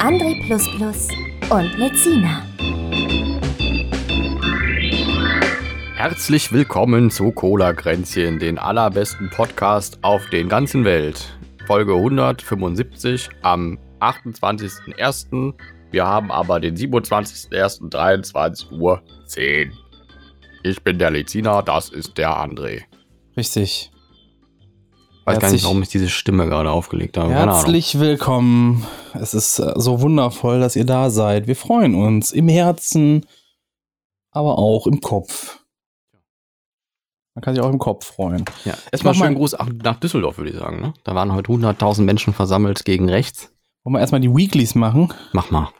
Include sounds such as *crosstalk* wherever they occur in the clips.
André und Lezina. Herzlich willkommen zu Cola Kränzchen, den allerbesten Podcast auf den ganzen Welt. Folge 175 am 28.01. Wir haben aber den 27.01.23 Uhr 10. Ich bin der Lezina, das ist der André. Richtig. Weiß gar nicht, warum ich diese Stimme gerade aufgelegt habe. Herzlich willkommen. Es ist äh, so wundervoll, dass ihr da seid. Wir freuen uns im Herzen, aber auch im Kopf. Man kann sich auch im Kopf freuen. Ja, erstmal schönen Gruß nach Düsseldorf, würde ich sagen. Ne? Da waren heute 100.000 Menschen versammelt gegen rechts. Wollen wir erstmal die Weeklies machen? Mach mal.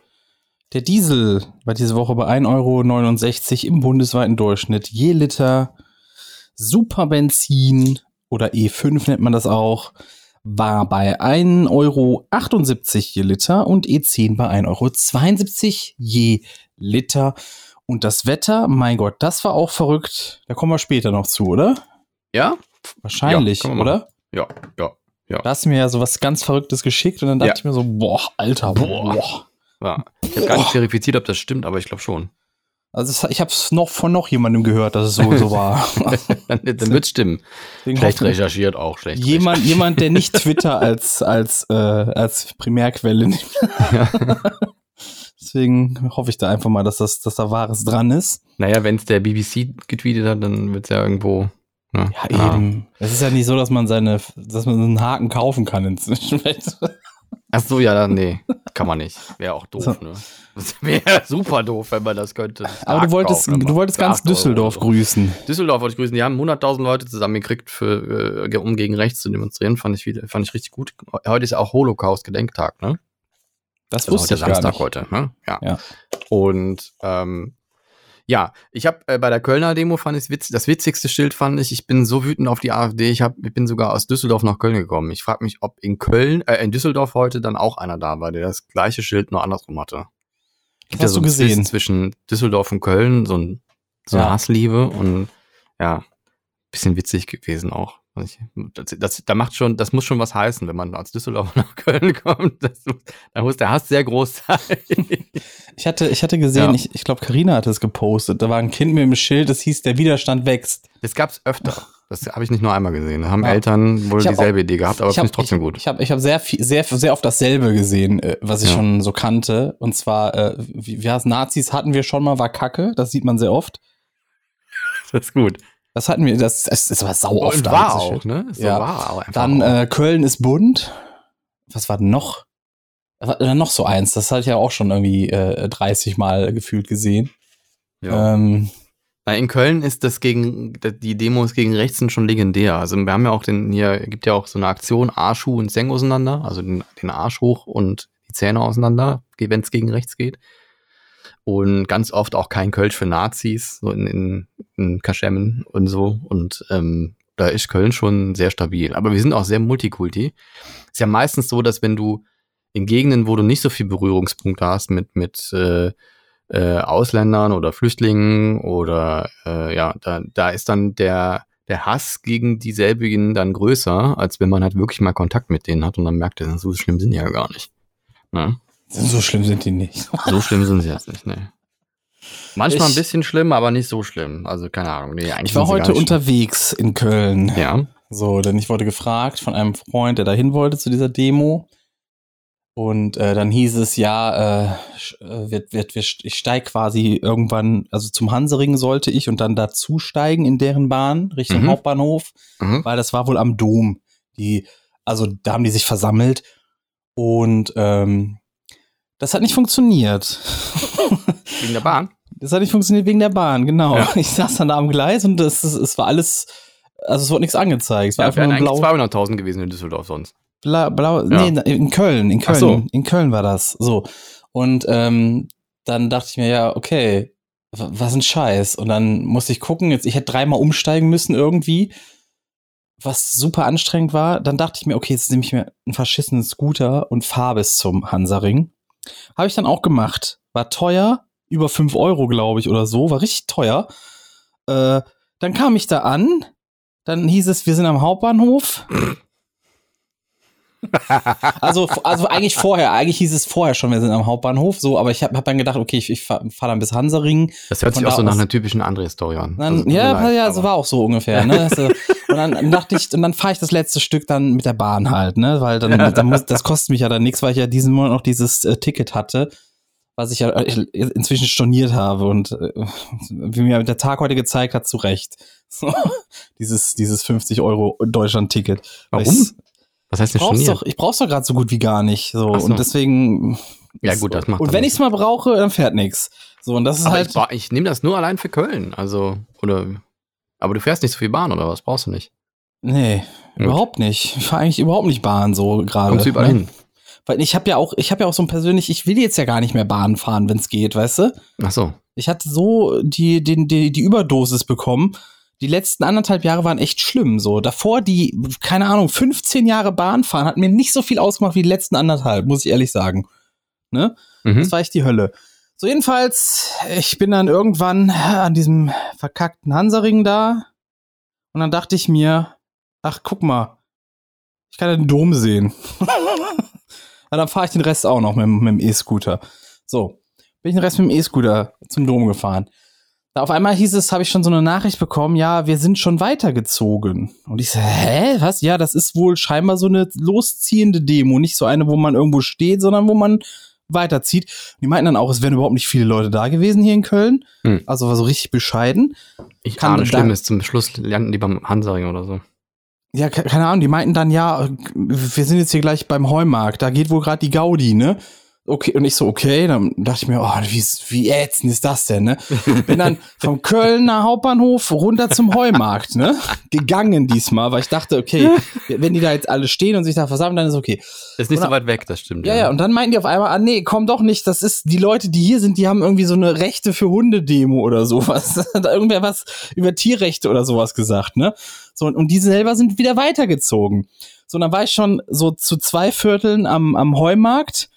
Der Diesel war diese Woche bei 1,69 Euro im bundesweiten Durchschnitt je Liter. Superbenzin oder E5 nennt man das auch, war bei 1,78 Euro je Liter und E10 bei 1,72 Euro je Liter. Und das Wetter, mein Gott, das war auch verrückt. Da kommen wir später noch zu, oder? Ja? Wahrscheinlich, ja, oder? Ja, ja, ja. Da hast du mir ja so was ganz Verrücktes geschickt und dann dachte ja. ich mir so, boah, Alter, boah. boah. Ja. Ich habe gar nicht verifiziert, ob das stimmt, aber ich glaube schon. Also ich habe es noch von noch jemandem gehört, dass es so, so war. *laughs* dann dann *laughs* wird es stimmen. Deswegen schlecht recherchiert auch, schlecht. Jemand, jemand, der nicht *laughs* Twitter als, als, äh, als Primärquelle nimmt. Deswegen hoffe ich da einfach mal, dass, das, dass da Wahres dran ist. Naja, wenn es der BBC getweetet hat, dann wird es ja irgendwo. Ne? Ja, eben. Es ist ja nicht so, dass man seine, dass man einen Haken kaufen kann inzwischen. Ach so, ja, nee, *laughs* kann man nicht. Wäre auch doof, so. ne? Das wäre *laughs* super doof, wenn man das könnte. Aber du wolltest, du wolltest ganz Düsseldorf Euro. grüßen. Düsseldorf wollte ich grüßen. Die haben 100.000 Leute zusammengekriegt, für, äh, um gegen rechts zu demonstrieren. Fand ich, wieder, fand ich richtig gut. Heute ist ja auch Holocaust-Gedenktag, ne? Das also wusste ich Samstag gar nicht. heute, ne? Ja. ja. Und ähm, ja, ich habe äh, bei der Kölner Demo fand ich witz, das witzigste Schild fand ich, ich bin so wütend auf die AfD, ich, hab, ich bin sogar aus Düsseldorf nach Köln gekommen. Ich frage mich, ob in Köln, äh, in Düsseldorf heute dann auch einer da war, der das gleiche Schild nur andersrum hatte. Gibt Hast ja so du gesehen? Zwischen Düsseldorf und Köln, so, ein, so eine ja. Hassliebe und ja, bisschen witzig gewesen auch. Das, das, da macht schon, das muss schon was heißen, wenn man als Düsseldorfer *laughs* nach Köln kommt. Das, da muss der Hass sehr groß sein. Ich hatte, ich hatte gesehen, ja. ich, ich glaube, Karina hat es gepostet. Da war ein Kind mit dem Schild, das hieß, der Widerstand wächst. Das gab es öfter. Das habe ich nicht nur einmal gesehen. Da haben ja. Eltern wohl dieselbe auch, Idee gehabt, aber finde ich trotzdem gut. Ich, ich habe ich hab sehr, viel, sehr, sehr oft dasselbe gesehen, äh, was ich ja. schon so kannte. Und zwar, äh, wie, wie heißt Nazis hatten wir schon mal, war Kacke. Das sieht man sehr oft. Das ist gut. Das hatten wir, das, das, das war sau oft. Und war auch, ne? So ja. war auch Dann äh, Köln ist bunt. Was war denn noch? Denn noch so eins? Das hatte ich ja auch schon irgendwie äh, 30 Mal gefühlt gesehen. Ja. Ähm, in Köln ist das gegen, die Demos gegen rechts sind schon legendär. Also wir haben ja auch den, hier gibt ja auch so eine Aktion Arsch, und Seng auseinander, also den, den Arsch hoch und die Zähne auseinander, wenn es gegen rechts geht und ganz oft auch kein Kölsch für Nazis, so in, in, in Kaschemmen und so. Und ähm, da ist Köln schon sehr stabil. Aber wir sind auch sehr multikulti. Ist ja meistens so, dass wenn du in Gegenden, wo du nicht so viel Berührungspunkte hast mit, mit äh, äh, Ausländern oder Flüchtlingen oder äh, ja, da, da ist dann der, der Hass gegen dieselbigen dann größer, als wenn man halt wirklich mal Kontakt mit denen hat und dann merkt, so schlimm sind die ja gar nicht. Ne? So schlimm sind die nicht. so schlimm sind sie jetzt nicht, ne. Manchmal ich, ein bisschen schlimm, aber nicht so schlimm. Also keine Ahnung. Nee, ich war heute unterwegs in Köln. Ja. So, denn ich wurde gefragt von einem Freund, der dahin wollte zu dieser Demo. Und äh, dann hieß es, ja, äh, äh wird, wird, wird, ich steige quasi irgendwann, also zum Hansering sollte ich und dann dazu steigen in deren Bahn Richtung mhm. Hauptbahnhof, mhm. weil das war wohl am Dom. Die, also da haben die sich versammelt und ähm, das hat nicht funktioniert. Wegen der Bahn? Das hat nicht funktioniert wegen der Bahn, genau. Ja. Ich saß dann da am Gleis und es, es war alles, also es wurde nichts angezeigt. Es war ja, einfach nur blau. 200.000 gewesen in Düsseldorf sonst. Blau, blau, Ja. nee, in Köln, in Köln, so. in Köln war das. So. Und ähm, dann dachte ich mir, ja, okay, wa- was ein Scheiß. Und dann musste ich gucken, jetzt, ich hätte dreimal umsteigen müssen irgendwie, was super anstrengend war. Dann dachte ich mir, okay, jetzt nehme ich mir einen verschissenen Scooter und fahre bis zum Hansaring. Habe ich dann auch gemacht. War teuer, über 5 Euro, glaube ich, oder so, war richtig teuer. Äh, dann kam ich da an, dann hieß es, wir sind am Hauptbahnhof. Also, also eigentlich vorher, eigentlich hieß es vorher schon, wir sind am Hauptbahnhof, so, aber ich habe hab dann gedacht, okay, ich, ich fahre fahr dann bis Hansaring. Das hört sich auch so nach einer typischen André-Story an. Dann, Also, ja, leid, ja, so war auch so ungefähr, ne? *laughs* Also, und dann dachte ich, und dann fahre ich das letzte Stück dann mit der Bahn halt, ne? Weil dann, dann muss, das kostet mich ja dann nichts, weil ich ja diesen Monat noch dieses äh, Ticket hatte, was ich ja äh, inzwischen storniert habe und äh, wie mir der Tag heute gezeigt hat, zu Recht. *laughs* So, dieses, dieses 50 Euro Deutschland-Ticket. Warum? Was heißt Ich denn brauch's storniert? doch, ich brauch's doch gerade so gut wie gar nicht. So. So. Und deswegen. Ja, gut, das macht Und wenn nichts. ich's mal brauche, dann fährt nix. So, und das ist Aber halt. ich, ich nehme das nur allein für Köln. Also, oder. Aber du fährst nicht so viel Bahn, oder was? Brauchst du nicht? Nee, Gut. überhaupt nicht. Ich fahre eigentlich überhaupt nicht Bahn so gerade. Kommst du überall ne? hin? Weil ich habe ja auch, ich habe ja auch so ein persönlich, ich will jetzt ja gar nicht mehr Bahn fahren, wenn es geht, weißt du? Ach so. Ich hatte so die, den, die, die Überdosis bekommen. Die letzten anderthalb Jahre waren echt schlimm. So davor die, keine Ahnung, 15 Jahre Bahn fahren hat mir nicht so viel ausgemacht wie die letzten anderthalb, muss ich ehrlich sagen. Ne? Mhm. Das war echt die Hölle. So, jedenfalls, ich bin dann irgendwann an diesem verkackten Hansaring da. Und dann dachte ich mir, ach, guck mal, ich kann ja den Dom sehen. *laughs* Na, dann fahre ich den Rest auch noch mit, mit dem E-Scooter. So, bin ich den Rest mit dem E-Scooter zum Dom gefahren. Da auf einmal hieß es, habe ich schon so eine Nachricht bekommen, ja, wir sind schon weitergezogen. Und ich so, hä, was? Ja, das ist wohl scheinbar so eine losziehende Demo. Nicht so eine, wo man irgendwo steht, sondern wo man weiterzieht. Und die meinten dann auch, es wären überhaupt nicht viele Leute da gewesen hier in Köln. Hm. Also war so richtig bescheiden. Ich Kann ahne Schlimmes. Zum Schluss landen die beim Hansaring oder so. Ja, ke- keine Ahnung, die meinten dann, ja, wir sind jetzt hier gleich beim Heumarkt, da geht wohl gerade die Gaudi, ne? Okay, und ich so, okay, dann dachte ich mir, oh, wie, wie ätzend ist das denn, ne? Bin dann *laughs* vom Kölner Hauptbahnhof runter zum Heumarkt, ne? Gegangen diesmal, weil ich dachte, okay, wenn die da jetzt alle stehen und sich da versammeln, dann ist okay. Ist nicht Oder- so weit weg, das stimmt. Ja, ja, und dann meinten die auf einmal, ah nee, komm doch nicht, das ist, die Leute, die hier sind, die haben irgendwie so eine Rechte für Hunde-Demo oder sowas. *laughs* da irgendwer was über Tierrechte oder sowas gesagt, ne? So, und, und die selber sind wieder weitergezogen. So, und dann war ich schon so zu zwei Vierteln am, am Heumarkt.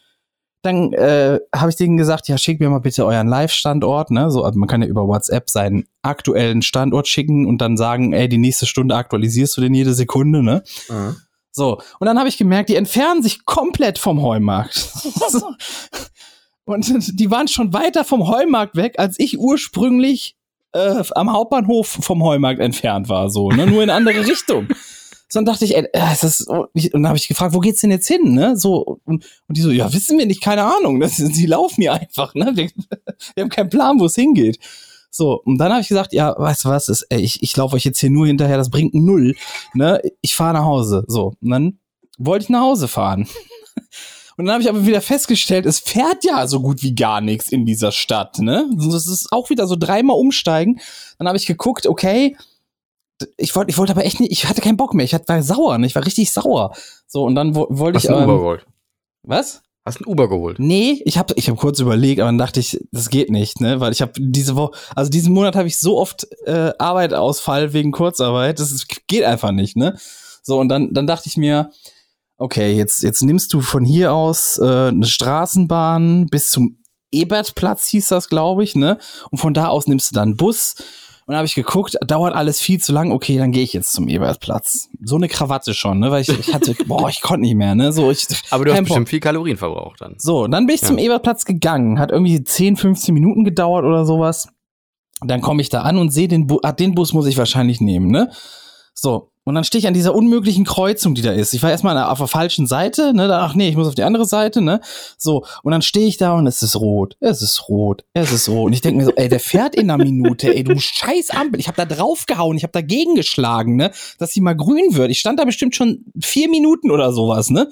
Dann äh, habe ich denen gesagt, ja, schickt mir mal bitte euren Live-Standort, ne? So, also man kann ja über WhatsApp seinen aktuellen Standort schicken und dann sagen, ey, die nächste Stunde aktualisierst du den jede Sekunde, ne? Mhm. So, und dann habe ich gemerkt, die entfernen sich komplett vom Heumarkt. *laughs* Und die waren schon weiter vom Heumarkt weg, als ich ursprünglich äh, am Hauptbahnhof vom Heumarkt entfernt war, so, ne? Nur in andere Richtung. *laughs* So, dann dachte ich, ey, äh, ist das, und dann habe ich gefragt, wo geht's denn jetzt hin, ne? So, und, und die so, ja, wissen wir nicht, keine Ahnung. *laughs* Das, sie laufen hier einfach, ne? Wir, *laughs* wir haben keinen Plan, wo es hingeht. So, und dann habe ich gesagt, ja, weißt du was, ist, ey, ich, ich laufe euch jetzt hier nur hinterher, das bringt null, ne? Ich fahre nach Hause. So, und dann wollte ich nach Hause fahren. *laughs* Und dann habe ich aber wieder festgestellt, es fährt ja so gut wie gar nichts in dieser Stadt, ne? Das ist auch wieder so dreimal umsteigen. Dann habe ich geguckt, okay, ich wollte ich wollte aber echt nicht, ich hatte keinen Bock mehr. Ich war sauer, ne? Ich war richtig sauer. So, und dann wo, wollte Hast ich. du ein Uber Ähm, geholt? was? Hast ein Uber geholt? Nee, ich habe ich hab kurz überlegt, aber dann dachte ich, das geht nicht, ne? Weil ich habe diese Woche, also diesen Monat habe ich so oft äh, Arbeitausfall wegen Kurzarbeit, das ist, geht einfach nicht, ne? So, und dann, dann dachte ich mir, okay, jetzt, jetzt nimmst du von hier aus äh, eine Straßenbahn bis zum Ebertplatz, hieß das, glaube ich, ne? Und von da aus nimmst du dann einen Bus. Und dann habe ich geguckt, dauert alles viel zu lang, okay, dann gehe ich jetzt zum Ebertplatz. So eine Krawatte schon, ne? Weil ich, ich hatte, *laughs* boah, ich konnte nicht mehr, ne? So, ich, Aber du hast bestimmt viel Kalorien verbraucht dann. So, dann bin ich Ja. zum Ebertplatz gegangen. Hat irgendwie 10, 15 Minuten gedauert oder sowas. Dann komme ich da an und sehe den Bus. Ah, den Bus muss ich wahrscheinlich nehmen, ne? So. Und dann stehe ich an dieser unmöglichen Kreuzung, die da ist. Ich war erstmal auf der falschen Seite, ne? Ach nee, ich muss auf die andere Seite, ne? So. Und dann stehe ich da und es ist rot. Es ist rot. Es ist rot. Und ich denke mir so, ey, der fährt in einer Minute, ey, du scheiß Ampel. Ich habe da draufgehauen, ich habe dagegen geschlagen, ne? Dass sie mal grün wird. Ich stand da bestimmt schon vier Minuten oder sowas, ne?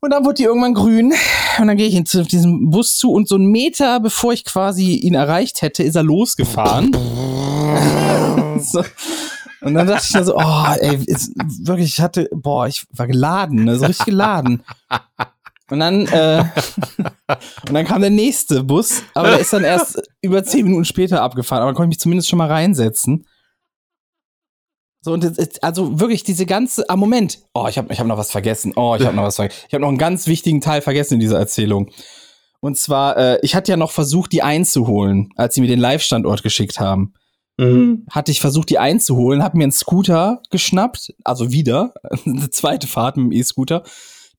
Und dann wurde die irgendwann grün. Und dann gehe ich zu diesem Bus zu und so einen Meter, bevor ich quasi ihn erreicht hätte, ist er losgefahren. *laughs* so. Und dann dachte ich mir so, oh, ey, ist, wirklich, ich hatte, boah, ich war geladen, ne, so richtig geladen. Und dann, äh, *laughs* und dann kam der nächste Bus, aber der ist dann erst über zehn Minuten später abgefahren, aber da konnte ich mich zumindest schon mal reinsetzen. So, und jetzt, also wirklich diese ganze, ah, Moment, oh, ich habe ich hab noch was vergessen, oh, ich habe noch was vergessen, ich habe noch einen ganz wichtigen Teil vergessen in dieser Erzählung. Und zwar, äh, ich hatte ja noch versucht, die einzuholen, als sie mir den Live-Standort geschickt haben. Mhm. Hatte ich versucht, die einzuholen, habe mir einen Scooter geschnappt, also wieder, *laughs* eine zweite Fahrt mit dem E-Scooter,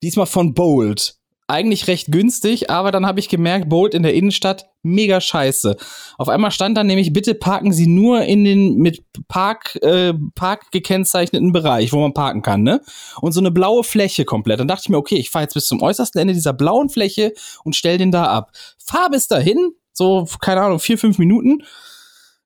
diesmal von Bolt eigentlich recht günstig, aber dann habe ich gemerkt, Bolt in der Innenstadt mega scheiße. Auf einmal stand dann nämlich, bitte parken Sie nur in den mit Park, äh, Park gekennzeichneten Bereich, wo man parken kann, ne? Und so eine blaue Fläche komplett. Dann dachte ich mir, okay, ich fahre jetzt bis zum äußersten Ende dieser blauen Fläche und stell den da ab. Fahr bis dahin, so, keine Ahnung, vier, fünf Minuten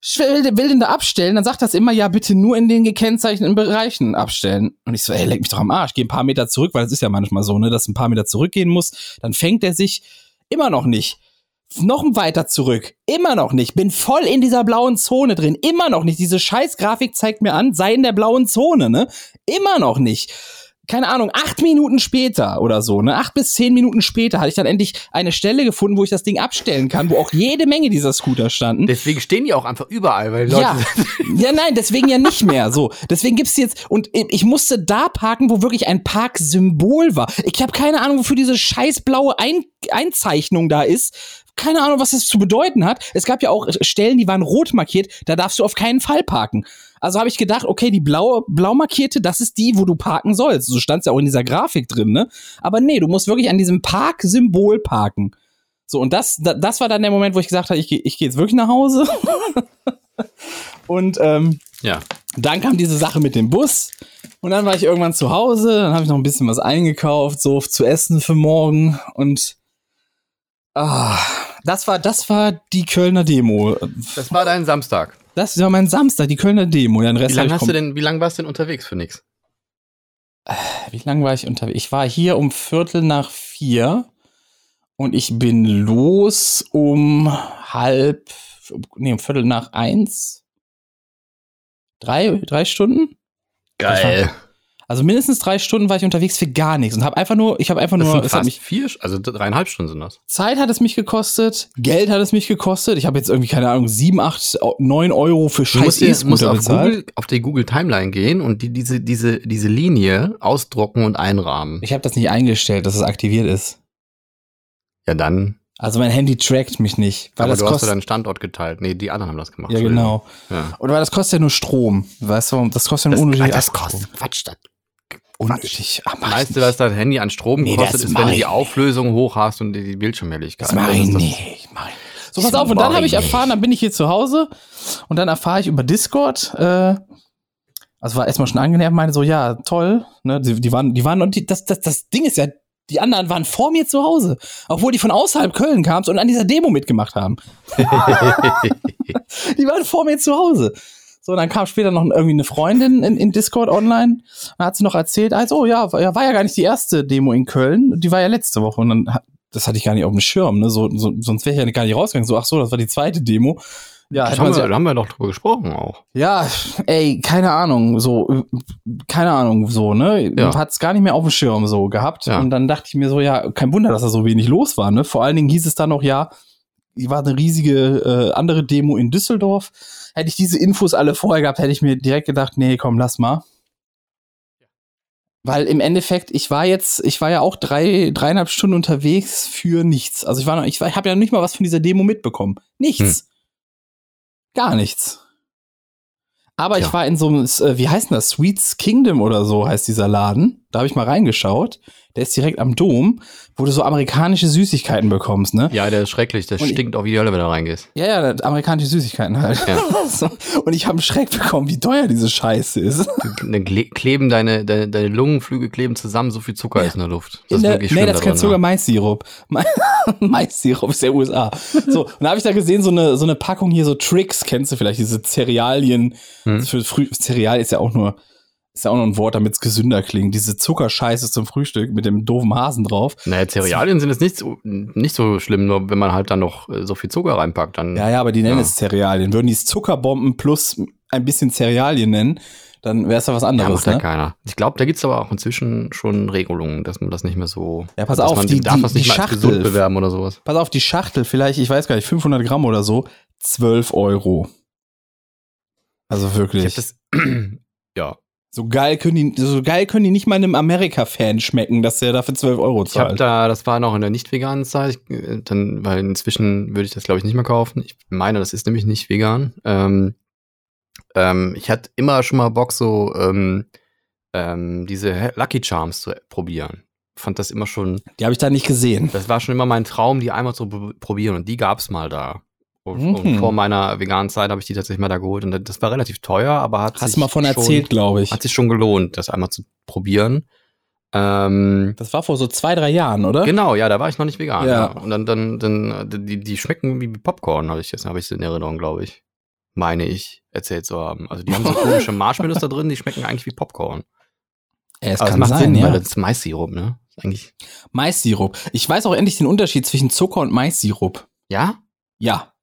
will, will den da abstellen, dann sagt das immer, ja, bitte nur in den gekennzeichneten Bereichen abstellen. Und ich so, ey, leck mich doch am Arsch, geh ein paar Meter zurück, weil es ist ja manchmal so, ne, dass ein paar Meter zurückgehen muss. Dann fängt er sich immer noch nicht. Noch weiter zurück. Immer noch nicht. Bin voll in dieser blauen Zone drin. Immer noch nicht. Diese scheiß Grafik zeigt mir an, sei in der blauen Zone, ne? Immer noch nicht keine Ahnung, acht Minuten später oder so, ne, acht bis zehn Minuten später hatte ich dann endlich eine Stelle gefunden, wo ich das Ding abstellen kann, wo auch jede Menge dieser Scooter standen. Deswegen stehen die auch einfach überall, weil Leute. Ja, *laughs* ja nein, deswegen ja nicht mehr. So, deswegen gibt's jetzt und ich musste da parken, wo wirklich ein Parksymbol war. Ich habe keine Ahnung, wofür diese scheiß blaue ein Einzeichnung da ist. Keine Ahnung, was das zu bedeuten hat. Es gab ja auch Stellen, die waren rot markiert, da darfst du auf keinen Fall parken. Also habe ich gedacht, okay, die blaue, blau markierte, das ist die, wo du parken sollst. So stand es ja auch in dieser Grafik drin, ne? Aber nee, du musst wirklich an diesem Parksymbol parken. So, und das, das war dann der Moment, wo ich gesagt habe, ich, ich gehe jetzt wirklich nach Hause. *laughs* und ähm, ja. dann kam diese Sache mit dem Bus. Und dann war ich irgendwann zu Hause, dann habe ich noch ein bisschen was eingekauft, so zu essen für morgen. Und ah, das war, das war die Kölner Demo. Das war dein Samstag. Das war mein Samstag, die Kölner Demo. Ja, Rest wie lange hast du denn, wie lange warst du denn unterwegs für nix? Äh, wie lange war ich unterwegs? Ich war hier um Viertel nach vier und ich bin los um halb, nee, um Viertel nach eins. Drei, drei Stunden? Geil. Also mindestens drei Stunden war ich unterwegs für gar nichts und habe einfach nur, ich habe einfach das nur. Sind fast mich, vier, also dreieinhalb Stunden sind das. Zeit hat es mich gekostet, Geld hat es mich gekostet. Ich habe jetzt irgendwie keine Ahnung sieben, acht, neun Euro für Scheiß e musst auf Google, auf die Google Timeline gehen und die, diese diese diese Linie ausdrucken und einrahmen. Ich habe das nicht eingestellt, dass es aktiviert ist. Ja dann. Also mein Handy trackt mich nicht. Weil Aber das du hast ja deinen Standort geteilt. Nee, die anderen haben das gemacht. Ja, genau. Ja. Oder weil das kostet ja nur Strom. Weißt du, das kostet ja nur unnötig. Das kostet Quatsch, das unnötig. Ach, weißt du, was dein Handy an Strom nee, kostet, ist, wenn du die Auflösung hoch hast und die Bildschirmhelligkeit. Das mache ich nicht. Mach ich. So, pass auf, und dann habe ich erfahren, dann bin ich hier zu Hause und dann erfahre ich über Discord, äh, also war erstmal schon angenehm, meine so, ja, toll, ne, die, die waren, die waren, und die, das, das, das Ding ist ja, die anderen waren vor mir zu Hause, obwohl die von außerhalb Köln kamen und an dieser Demo mitgemacht haben. *laughs* die waren vor mir zu Hause. So, dann kam später noch irgendwie eine Freundin in, in Discord online. Dann hat sie noch erzählt, also, ja, war, war ja gar nicht die erste Demo in Köln. Die war ja letzte Woche. Und dann, das hatte ich gar nicht auf dem Schirm, ne? So, so, sonst wäre ich ja gar nicht rausgegangen. So, ach so, das war die zweite Demo. Ja, da haben, wir, da haben wir doch drüber gesprochen auch. Ja, ey, keine Ahnung, so, keine Ahnung, so, ne? Ja. Hat es gar nicht mehr auf dem Schirm so gehabt. Ja. Und dann dachte ich mir so, ja, kein Wunder, dass da so wenig los war, ne? Vor allen Dingen hieß es dann noch, ja, war eine riesige äh, andere Demo in Düsseldorf. Hätte ich diese Infos alle vorher gehabt, hätte ich mir direkt gedacht, nee, komm, lass mal. Weil im Endeffekt, ich war jetzt, ich war ja auch drei, dreieinhalb Stunden unterwegs für nichts. Also ich war noch, ich, ich habe ja nicht mal was von dieser Demo mitbekommen. Nichts. Hm. Gar nichts. Aber ja. ich war in so einem, äh, wie heißt denn das? Sweets Kingdom oder so heißt dieser Laden. Da habe ich mal reingeschaut der ist direkt am Dom, wo du so amerikanische Süßigkeiten bekommst, ne? Ja, der ist schrecklich, der und stinkt auch wie die Hölle, wenn du reingehst. Ja, ja, amerikanische Süßigkeiten halt. Ja. *laughs* so. Und ich habe einen Schreck bekommen, wie teuer diese Scheiße ist. Dann kleben deine, deine, deine Lungenflügel kleben zusammen, so viel Zucker ja. ist in der Luft. Das in der, ist wirklich Nee, das ist kein Zucker, Mais-Sirup. *laughs* Mais-Sirup ist der USA. So, und da habe ich da gesehen, so eine, so eine Packung hier, so Tricks, kennst du vielleicht, diese Cerealien. Hm. Für Früh Cereal ist ja auch nur ist ja auch noch ein Wort, damit es gesünder klingt. Diese Zuckerscheiße zum Frühstück mit dem doofen Hasen drauf. Naja, Cerealien sind jetzt nicht so, nicht so schlimm, nur wenn man halt dann noch äh, so viel Zucker reinpackt, dann. Ja, ja, aber die nennen ja. es Cerealien. Würden die es Zuckerbomben plus ein bisschen Cerealien nennen, dann wäre es ja was Ja, anderes, macht ja ne? keiner. Ich glaube, da gibt's aber auch inzwischen schon Regelungen, dass man das nicht mehr so. Ja, pass auf, man, die- darf das nicht die Schachtel- gesund bewerben oder sowas. Pass auf, die Schachtel, vielleicht, ich weiß gar nicht, 500 Gramm oder so, 12 Euro. Also Ich wirklich. hab das. *clears throat* ja. So geil können die, so geil können die nicht mal einem Amerika-Fan schmecken, dass der dafür 12 Euro Ich habe zahlt. da, das war noch in der nicht veganen Zeit, ich, äh, dann, weil inzwischen würde ich das glaube ich nicht mehr kaufen. Ich meine, das ist nämlich nicht vegan. Ähm, ähm, ich hatte immer schon mal Bock, so ähm, ähm, diese Lucky Charms zu probieren. Fand das immer schon, die habe ich da nicht gesehen. das war schon immer mein Traum, die einmal zu pr- probieren und die gab's mal da. Und, Mhm. und vor meiner veganen Zeit habe ich die tatsächlich mal da geholt und das war relativ teuer, aber hat Hast sich du mal von schon, erzählt, glaube ich. Hat sich schon gelohnt, das einmal zu probieren. Ähm, Das war vor so zwei, drei Jahren, oder? Genau, ja, da war ich noch nicht vegan. Ja. Ja. Und dann, dann, dann, die, die schmecken wie Popcorn, habe ich jetzt, habe ich in Erinnerung, glaube ich. Meine ich, erzählt zu haben. Also die haben so *laughs* komische Marshmallows da drin, die schmecken eigentlich wie Popcorn. Ja, es Aber kann macht sein, Sinn, ja. weil das ist Maissirup, ne? Eigentlich. Maissirup. Ich weiß auch endlich den Unterschied zwischen Zucker und Maissirup. Ja? Ja.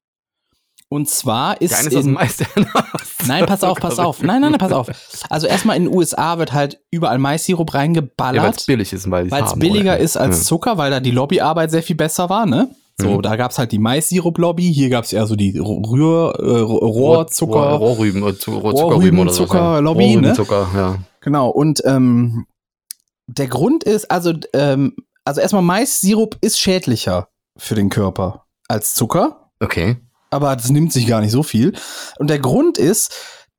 Und zwar ist dem in, Mais, *laughs* Nein, pass auf, pass auf. Nein, nein, nein, pass auf. Also erstmal in den USA wird halt überall Maissirup Ja, weil es reingeballert, billig ist, weil weil es billiger ist als ja. Zucker, weil da die Lobbyarbeit sehr viel besser war, ne? So, Mhm. da gab's halt die Maissirup-Lobby, hier gab's eher so die Rühr, äh, Rohr- Rohrzucker, Rohrrüben, äh, oder. Rohrrübenzucker-Lobby, ne? Rohrrübenzucker, ja. Genau, und ähm, der Grund ist, also, ähm, also erstmal Maissirup ist schädlicher für den Körper als Zucker, Okay. Aber das nimmt sich gar nicht so viel. Und der Grund ist,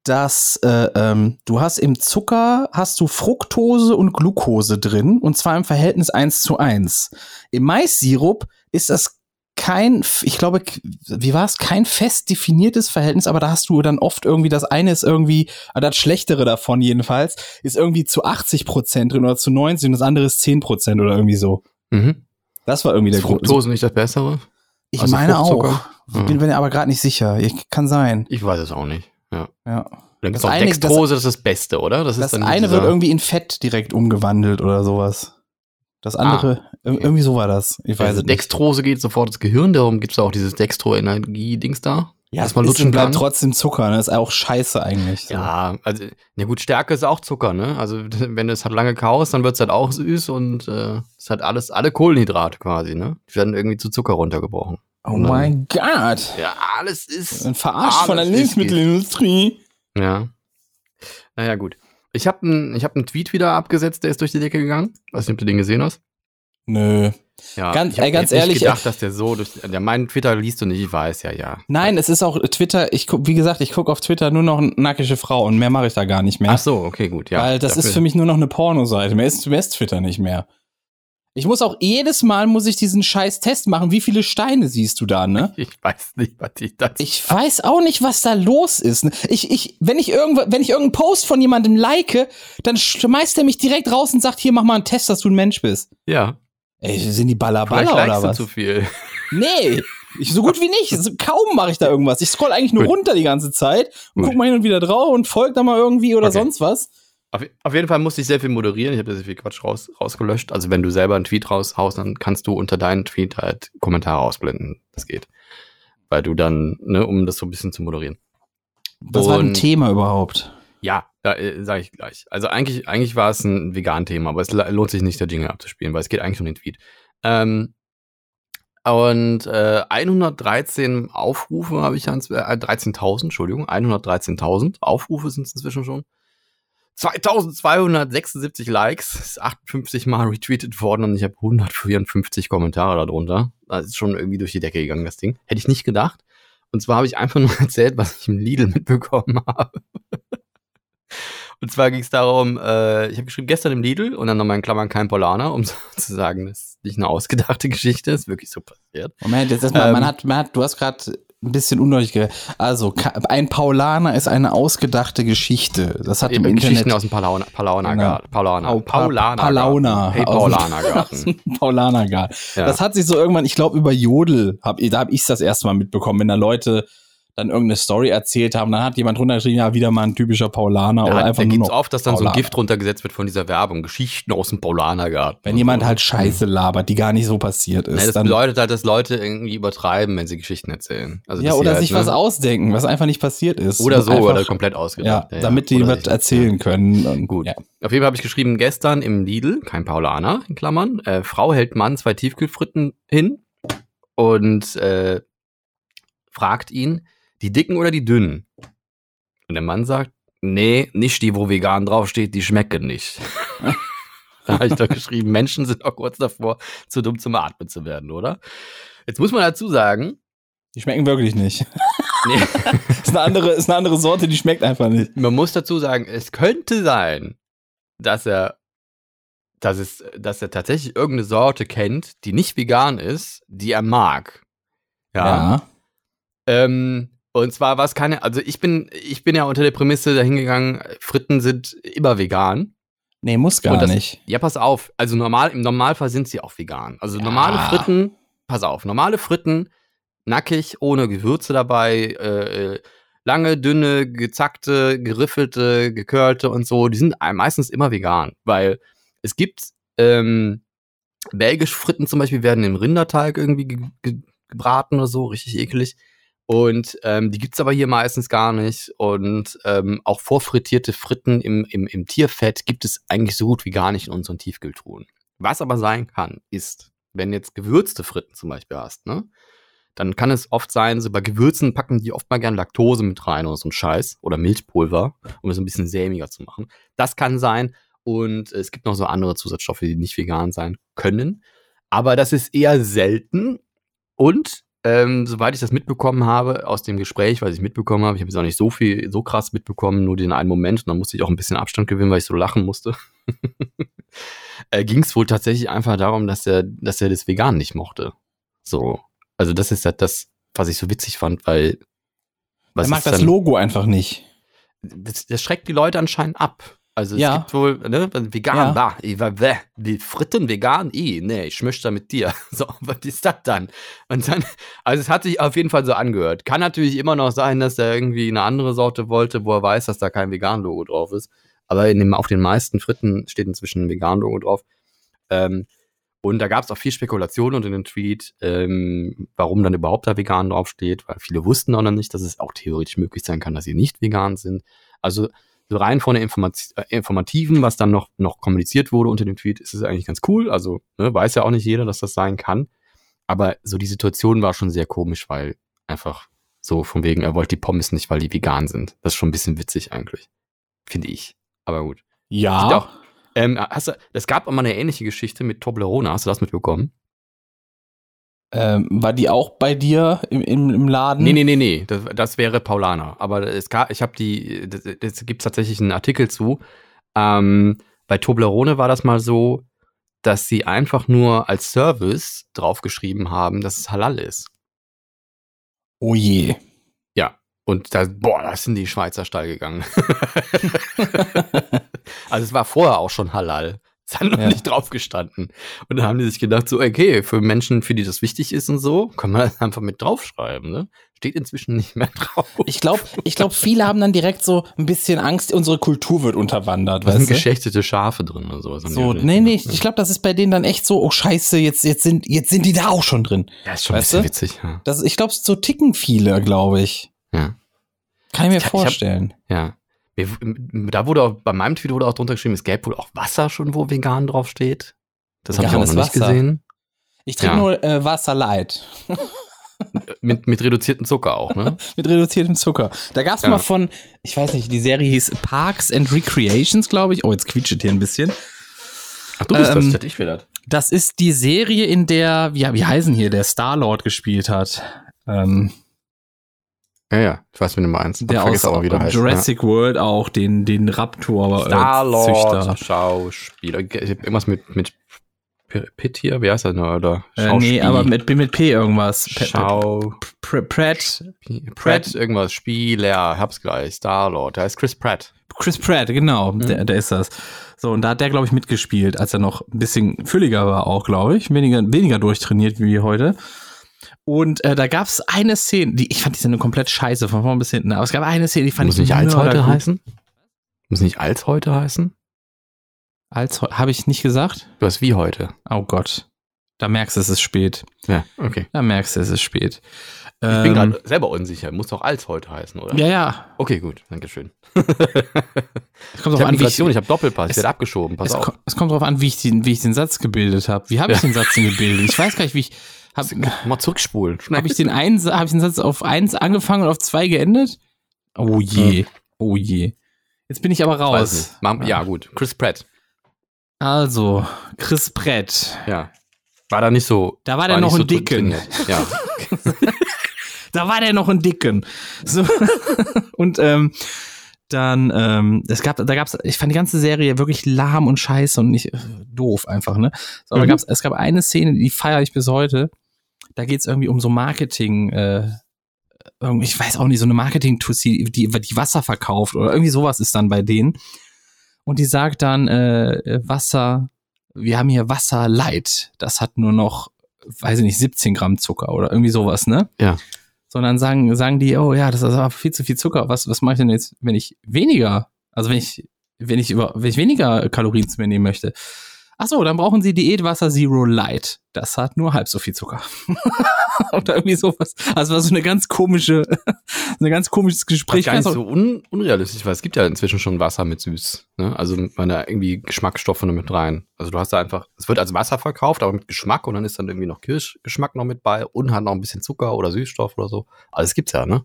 dass äh, ähm, du hast im Zucker hast du Fructose und Glucose drin und zwar im Verhältnis 1 zu 1. Im Mais-Sirup ist das kein, ich glaube, wie war es, kein fest definiertes Verhältnis, aber da hast du dann oft irgendwie, das eine ist irgendwie, ah, das Schlechtere davon jedenfalls, ist irgendwie zu 80 Prozent drin oder zu 90 und das andere ist 10 Prozent oder irgendwie so. Mhm. Das war irgendwie Ist der Grund. Fructose nicht das Bessere? Ich also meine auch. Ich bin mir aber gerade nicht sicher. Ich, kann sein. Ich weiß es auch nicht. Ja. Ja. Dann Das gibt's auch eine- Dextrose, das ist das Beste, oder? Das, Das ist dann eine wird irgendwie in Fett direkt umgewandelt oder sowas. Das andere, ir- okay. irgendwie so war das. Ich weiß also es nicht. Dextrose geht sofort ins Gehirn, darum gibt's auch dieses Dextro-Energie-Dings da. Ja, dass man ist lutschen bleibt trotzdem Zucker, ne? Ist auch scheiße eigentlich. So. Ja, also, na gut, Stärke ist auch Zucker, ne? Also, *laughs* wenn du es halt lange kaust, dann wird's halt auch süß und äh, es hat alles, alle Kohlenhydrate quasi, ne? Die werden irgendwie zu Zucker runtergebrochen. Oh mein Gott. Ja, alles ist. Ein Verarscht von der ist- Lebensmittelindustrie. Ja. Naja, gut. Ich habe einen ich hab einen Tweet wieder abgesetzt, der ist durch die Decke gegangen. Weiß nicht, ob du den gesehen hast. Nö. Ja, Ganz- ich ey, ganz ehrlich, nicht gedacht, dass der so durch. Der meinen Twitter liest du nicht, ich weiß, ja, ja. Nein, es ist auch Twitter. Ich guck, wie gesagt, ich gucke auf Twitter nur noch nackige Frauen. Mehr mache ich da gar nicht mehr. Ach so, okay, gut, ja. weil das ist dafür- für mich nur noch eine Pornoseite. Mehr ist, mehr ist Twitter nicht mehr. Ich muss auch jedes Mal muss ich diesen scheiß Test machen. Wie viele Steine siehst du da, ne? *laughs* Ich weiß nicht, was ich das. Ich weiß auch nicht, was da los ist. ne? Ich, ich, wenn ich irgendwo, wenn ich irgendeinen Post von jemandem like, dann schmeißt er mich direkt raus und sagt, hier, mach mal einen Test, dass du ein Mensch bist. ja, Ey, sind die Ballerballer likest oder du was? zu viel. *laughs* Nee, ich, so gut wie nicht. So, kaum mache ich da irgendwas. Ich scroll eigentlich nur Gut. runter die ganze Zeit und Gut. guck mal hin und wieder drauf und folg da mal irgendwie oder Okay. sonst was. Auf, auf jeden Fall musste ich sehr viel moderieren. Ich habe sehr viel Quatsch raus, rausgelöscht. Also wenn du selber einen Tweet raushaust, dann kannst du unter deinen Tweet halt Kommentare ausblenden. Das geht. Weil du dann, ne, um das so ein bisschen zu moderieren. Was war ein Und- Thema überhaupt? Ja, da, äh, sage ich gleich. Also eigentlich, eigentlich war es ein Vegan-Thema, aber es lohnt sich nicht, der Jingle abzuspielen, weil es geht eigentlich um den Tweet. Ähm, und äh, 113 Aufrufe habe ich ans, äh, 13.000, Entschuldigung, 113.000 Aufrufe sind es inzwischen schon. 2276 Likes, ist 58 Mal retweetet worden und ich habe 154 Kommentare darunter. Das ist schon irgendwie durch die Decke gegangen, das Ding. Hätte ich nicht gedacht. Und zwar habe ich einfach nur *laughs* erzählt, was ich im Lidl mitbekommen *laughs* habe. Und zwar ging es darum, äh, ich habe geschrieben, gestern im Lidl und dann nochmal in Klammern kein Polaner, um *laughs* so zu sagen, das ist nicht eine ausgedachte Geschichte, ist wirklich so passiert. Moment, jetzt erstmal, Ähm. man hat, man hat, du hast gerade ein bisschen undeutlich Also, ein Paulaner ist eine ausgedachte Geschichte. Das hat im Eben Geschichten Internet aus dem Paulaner, Paulaner, Genau. Garten, Paulaner, Pau- Pa- Paulaner, Paulaner. Hey, Aus dem- Paulanergarten. *laughs* Paulanergarten. Ja. Das hat sich so irgendwann, ich glaube, über Jodel, hab, da habe ich das erste Mal mitbekommen, wenn da Leute dann irgendeine Story erzählt haben. Dann hat jemand drunter geschrieben, ja, wieder mal ein typischer Paulaner Ja, oder einfach da nur gibt's oft, dass dann so ein Paulaner. Gift runtergesetzt wird von dieser Werbung. Geschichten aus dem Paulanergarten. Wenn jemand so. halt Scheiße labert, die gar nicht so passiert ist. Ne, das dann, bedeutet halt, dass Leute irgendwie übertreiben, wenn sie Geschichten erzählen. Also, ja, oder halt, sich ne, was ausdenken, was einfach nicht passiert ist. Oder so, einfach, oder komplett Ja, ausgedacht. damit die was erzählen können. Und, Gut. Ja. Auf jeden Fall habe ich geschrieben, gestern im Lidl, kein Paulaner, in Klammern, äh, Frau hält Mann zwei Tiefkühlfritten hin und äh, fragt ihn, die dicken oder die dünnen? Und der Mann sagt, nee, nicht die, wo vegan draufsteht, die schmecken nicht. *laughs* da habe ich doch geschrieben, Menschen sind auch kurz davor, zu dumm zum Atmen zu werden, oder? Jetzt muss man dazu sagen, Die schmecken wirklich nicht. *laughs* nee, *laughs* ist, eine andere, ist eine andere Sorte, die schmeckt einfach nicht. Man muss dazu sagen, es könnte sein, dass er, dass es, dass er tatsächlich irgendeine Sorte kennt, die nicht vegan ist, die er mag. Ja. Ähm, und zwar was keine, also ich bin, ich bin ja unter der Prämisse dahingegangen, Fritten sind immer vegan. Nee, muss gar das- nicht. Ja, pass auf. Also normal, im Normalfall sind sie auch vegan. Also Ja. normale Fritten, pass auf, normale Fritten, nackig, ohne Gewürze dabei, äh, äh, lange, dünne, gezackte, geriffelte, gekörlte und so, die sind meistens immer vegan, weil es gibt ähm, belgische Fritten zum Beispiel werden im Rinderteig irgendwie ge ge gebraten oder so, richtig eklig. Und ähm, die gibt's aber hier meistens gar nicht. Und ähm, auch vorfrittierte Fritten im, im, im Tierfett gibt es eigentlich so gut wie gar nicht in unseren Tiefkühltruhen. Was aber sein kann, ist, wenn jetzt gewürzte Fritten zum Beispiel hast, ne? Dann kann es oft sein, so bei Gewürzen packen die oft mal gern Laktose mit rein oder so ein Scheiß oder Milchpulver, um es ein bisschen sämiger zu machen. Das kann sein. Und es gibt noch so andere Zusatzstoffe, die nicht vegan sein können. Aber das ist eher selten. Und ähm, soweit ich das mitbekommen habe aus dem Gespräch, was ich mitbekommen habe, ich habe jetzt auch nicht so viel, so krass mitbekommen, nur den einen Moment und dann musste ich auch ein bisschen Abstand gewinnen, weil ich so lachen musste. *laughs* äh, Ging es wohl tatsächlich einfach darum, dass er, dass er das Vegan nicht mochte. So. Also, das ist halt das, was ich so witzig fand, weil. Was er mag das Logo einfach nicht. das, das schreckt die Leute anscheinend ab. Also es Ja. gibt wohl, ne, vegan, Ja. bah, ich war, bäh, die Fritten vegan, i, nee, ich möchte da mit dir. *laughs* So, was ist das dann? Und dann, also es hat sich auf jeden Fall so angehört. Kann natürlich immer noch sein, dass er irgendwie eine andere Sorte wollte, wo er weiß, dass da kein Vegan-Logo drauf ist. Aber in dem, auf den meisten Fritten steht inzwischen ein Vegan-Logo drauf. Ähm, und da gab es auch viel Spekulation unter dem Tweet, ähm, warum dann überhaupt da vegan draufsteht, weil viele wussten auch noch nicht, dass es auch theoretisch möglich sein kann, dass sie nicht vegan sind. Also so rein von der Informat äh, Informativen, was dann noch, noch kommuniziert wurde unter dem Tweet, ist es eigentlich ganz cool. Also ne, weiß ja auch nicht jeder, dass das sein kann. Aber so die Situation war schon sehr komisch, weil einfach so von wegen, er wollte die Pommes nicht, weil die vegan sind. Das ist schon ein bisschen witzig eigentlich. Finde ich. Aber gut. Ja. Doch. Ähm, hast du, es gab auch mal eine ähnliche Geschichte mit Toblerone. Hast du das mitbekommen? Ähm, war die auch bei dir im, im, im Laden? Nee, nee, nee, nee. Das, das wäre Paulaner. Aber es gab, ich habe die, das gibt tatsächlich einen Artikel zu. Ähm, bei Toblerone war das mal so, dass sie einfach nur als Service draufgeschrieben haben, dass es halal ist. Oh je. Und da, boah, da sind die Schweizer steil gegangen. *laughs* also es war vorher auch schon halal. *laughs* Es hat noch Ja. nicht drauf gestanden. Und dann haben die sich gedacht, so, okay, für Menschen, für die das wichtig ist und so, kann man das einfach mit draufschreiben, ne? Steht inzwischen nicht mehr drauf. Ich glaube, ich glaub, viele haben dann direkt so ein bisschen Angst, unsere Kultur wird unterwandert. Da sind du? geschächtete Schafe drin oder sowas. So, nee, nee, ich glaube, das ist bei denen dann echt so, oh scheiße, jetzt, jetzt, sind, jetzt sind die da auch schon drin. Ja, ist schon weißt ein du? bisschen witzig, ja. Das, ich glaube, so ticken viele, glaube ich. Ja. Kann ich mir Ich hab- ich hab- vorstellen. ja. Da wurde auch, bei meinem Tweet wurde auch drunter geschrieben, es gäbe wohl auch Wasser schon, wo vegan draufsteht. Das habe ich auch noch nicht Wasser. gesehen. Ich trinke Ja. nur äh, Wasser light. *laughs* Mit, mit reduziertem Zucker auch, ne? *laughs* Mit reduziertem Zucker. Da gab es Ja. mal von, ich weiß nicht, die Serie hieß Parks and Recreations, glaube ich. Oh, jetzt quietscht hier ein bisschen. Ach, du bist Ähm, das, ich dachte, ich das. Das ist die Serie, in der, ja, wie heißen hier, der Star-Lord gespielt hat. Ähm, Ja, ja, ich weiß, wen du meinst. der aus Vergiss aber, wie der heißt, Jurassic World auch den, den ja. Raptor-Züchter. Starlord, Schauspieler. Irgendwas mit, mit P- Pitt hier, wie heißt er noch? Oder äh, nee, aber mit, mit P irgendwas. P- Schau. Pr- Pratt. Pratt, irgendwas, Spieler, hab's gleich, Starlord, der heißt Chris Pratt. Chris Pratt, genau, Mhm. der, der ist das. So, und da hat der, glaube ich, mitgespielt, als er noch ein bisschen fülliger war auch, glaube ich. Weniger, weniger durchtrainiert wie heute. Und äh, da gab es eine Szene, die ich fand die Sendung komplett scheiße von vorn bis hinten. Aber es gab eine Szene, die fand Muss ich nicht als heute heißen? Muss nicht als heute heißen? Als habe ich nicht gesagt? Du hast wie heute. Oh Gott. Da merkst du, es ist spät. Ja, okay. Da merkst du, es ist spät. Ich bin gerade selber unsicher. Muss doch als heute heißen, oder? Ähm, Ja, ja. Okay, gut. Dankeschön. *laughs* Es kommt Ich drauf habe an, wie ich, ich habe Doppelpass, es- ich werde abgeschoben. Pass es, auf. ko- es kommt drauf an, wie ich den, wie ich den Satz gebildet habe. Wie habe ich den Satz denn gebildet? Ich weiß gar nicht, wie ich. Habe Mal zurückspulen. Schnell. *laughs* hab ich den einen, habe ich den Satz auf eins angefangen und auf zwei geendet? Oh je. Oh je. Jetzt bin ich aber raus. Mach- Ja, gut. Chris Pratt. Also, Chris Brett. Ja. War da nicht so. Da war der noch ein Dicken. trainiert. Ja. *laughs* Da war der noch ein Dicken. So. *laughs* und ähm, dann, ähm, es gab, da gab's, ich fand die ganze Serie wirklich lahm und scheiße und nicht äh, doof einfach, ne? So, aber Mhm. gab's, es gab eine Szene, die feiere ich bis heute. Da geht's irgendwie um so Marketing, äh, irgendwie, ich weiß auch nicht, so eine Marketing-Tussi, die, die Wasser verkauft oder irgendwie sowas ist dann bei denen. Und die sagt dann, äh, Wasser, wir haben hier Wasser Light. Das hat nur noch, weiß ich nicht, 17 Gramm Zucker oder irgendwie sowas, ne? Ja. Sondern sagen, sagen die, oh ja, das ist aber viel zu viel Zucker. Was, was mache ich denn jetzt, wenn ich weniger, also wenn ich, wenn ich über, wenn ich weniger Kalorien zu mir nehmen möchte? Ach so, dann brauchen sie Diätwasser Zero Light. Das hat nur halb so viel Zucker. *laughs* Oder irgendwie sowas. Also war so eine ganz komische, *laughs* eine ganz komisches Gespräch. gar nicht Ganz- so un unrealistisch, weil es gibt ja inzwischen schon Wasser mit süß. Ne? Also man da irgendwie Geschmacksstoffe noch mit rein. Also du hast da einfach, es wird als Wasser verkauft, aber mit Geschmack und dann ist dann irgendwie noch Kirschgeschmack noch mit bei und hat noch ein bisschen Zucker oder Süßstoff oder so. Alles gibt's ja, ne?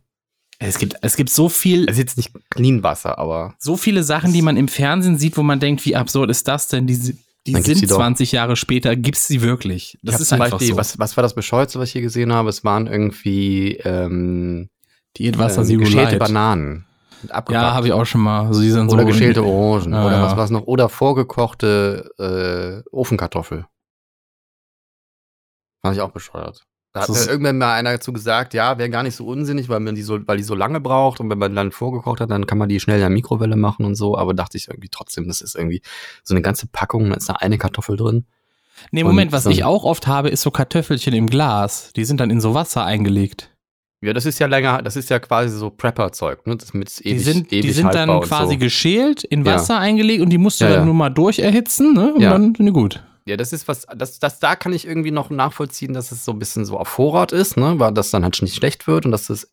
es gibt, es gibt so viel, Es ist jetzt nicht Clean Wasser, aber so viele Sachen, die man im Fernsehen sieht, wo man denkt, wie absurd ist das denn? Die, die sind sie doch. 20 Jahre später, gibt's sie wirklich. ich hab ist zum einfach Beispiel, so. was, was war das Bescheuerte, was ich hier gesehen habe? Es waren irgendwie ähm, Diätwasser ähm, Zero geschälte. Bananen. Mit Ja, abgepackt. habe ich auch schon mal. Also die sind Oder so geschälte Orangen. Ja, oder ja. was war's noch? Oder vorgekochte äh, Ofenkartoffel. Fand ich auch bescheuert. Da hat mir irgendwann mal einer dazu gesagt, ja, wäre gar nicht so unsinnig, weil man die so, weil die so lange braucht und wenn man dann vorgekocht hat, dann kann man die schnell in der Mikrowelle machen und so. Aber dachte ich irgendwie trotzdem, das ist irgendwie so eine ganze Packung, da ist da eine Kartoffel drin. Nee, Moment, was ich auch oft habe, ist so Kartoffelchen im Glas. Die sind dann in so Wasser eingelegt. Ja, das ist ja länger, das ist ja quasi so Prepper-Zeug, ne? Das mit ewig, Die sind, die ewig sind haltbar dann quasi so. geschält, in Ja. Wasser eingelegt und die musst du Ja, dann ja. nur mal durcherhitzen, ne? Und Ja. dann sind die gut. Ja, das ist was, das, das, da kann ich irgendwie noch nachvollziehen, dass es so ein bisschen so auf Vorrat ist, ne, weil das dann halt nicht schlecht wird und dass du es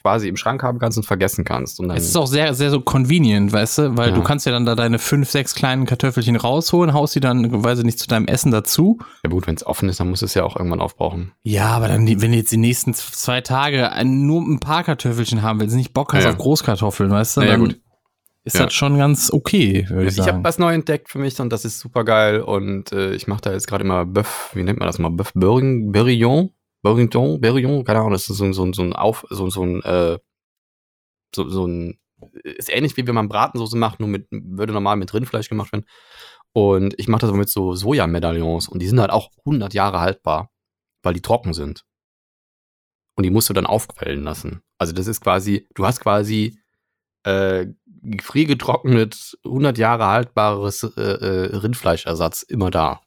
quasi im Schrank haben kannst und vergessen kannst. Und Es ist auch sehr, sehr so convenient, weißt du, weil Ja. du kannst ja dann da deine fünf, sechs kleinen Kartoffelchen rausholen, haust die dann, weiß ich nicht, zu deinem Essen dazu. ja gut, wenn es offen ist, dann musst du es ja auch irgendwann aufbrauchen. Ja, aber dann, wenn du jetzt die nächsten zwei Tage nur ein paar Kartoffelchen haben willst, nicht Bock hast Ja, ja. auf Großkartoffeln, weißt du, Ja, ja, dann gut. Ist Ja. das schon ganz okay, würde ich Ich habe sagen. was neu entdeckt für mich und das ist super geil und äh, ich mache da jetzt gerade immer Bœuf, wie nennt man das mal, Bœuf Bourguignon, Bourguignon, Bourguignon, keine Ahnung, das ist so, so, so ein Auf, so, so ein, äh, so, so ein, ist ähnlich wie wenn man Bratensoße macht, nur mit, würde normal mit Rindfleisch gemacht werden. Und ich mache das mit so Sojamedaillons und die sind halt auch 100 Jahre haltbar, weil die trocken sind. Und die musst du dann aufquellen lassen. Also das ist quasi, du hast quasi äh, gefriergetrocknet, 100 Jahre haltbares äh, äh, Rindfleischersatz immer da.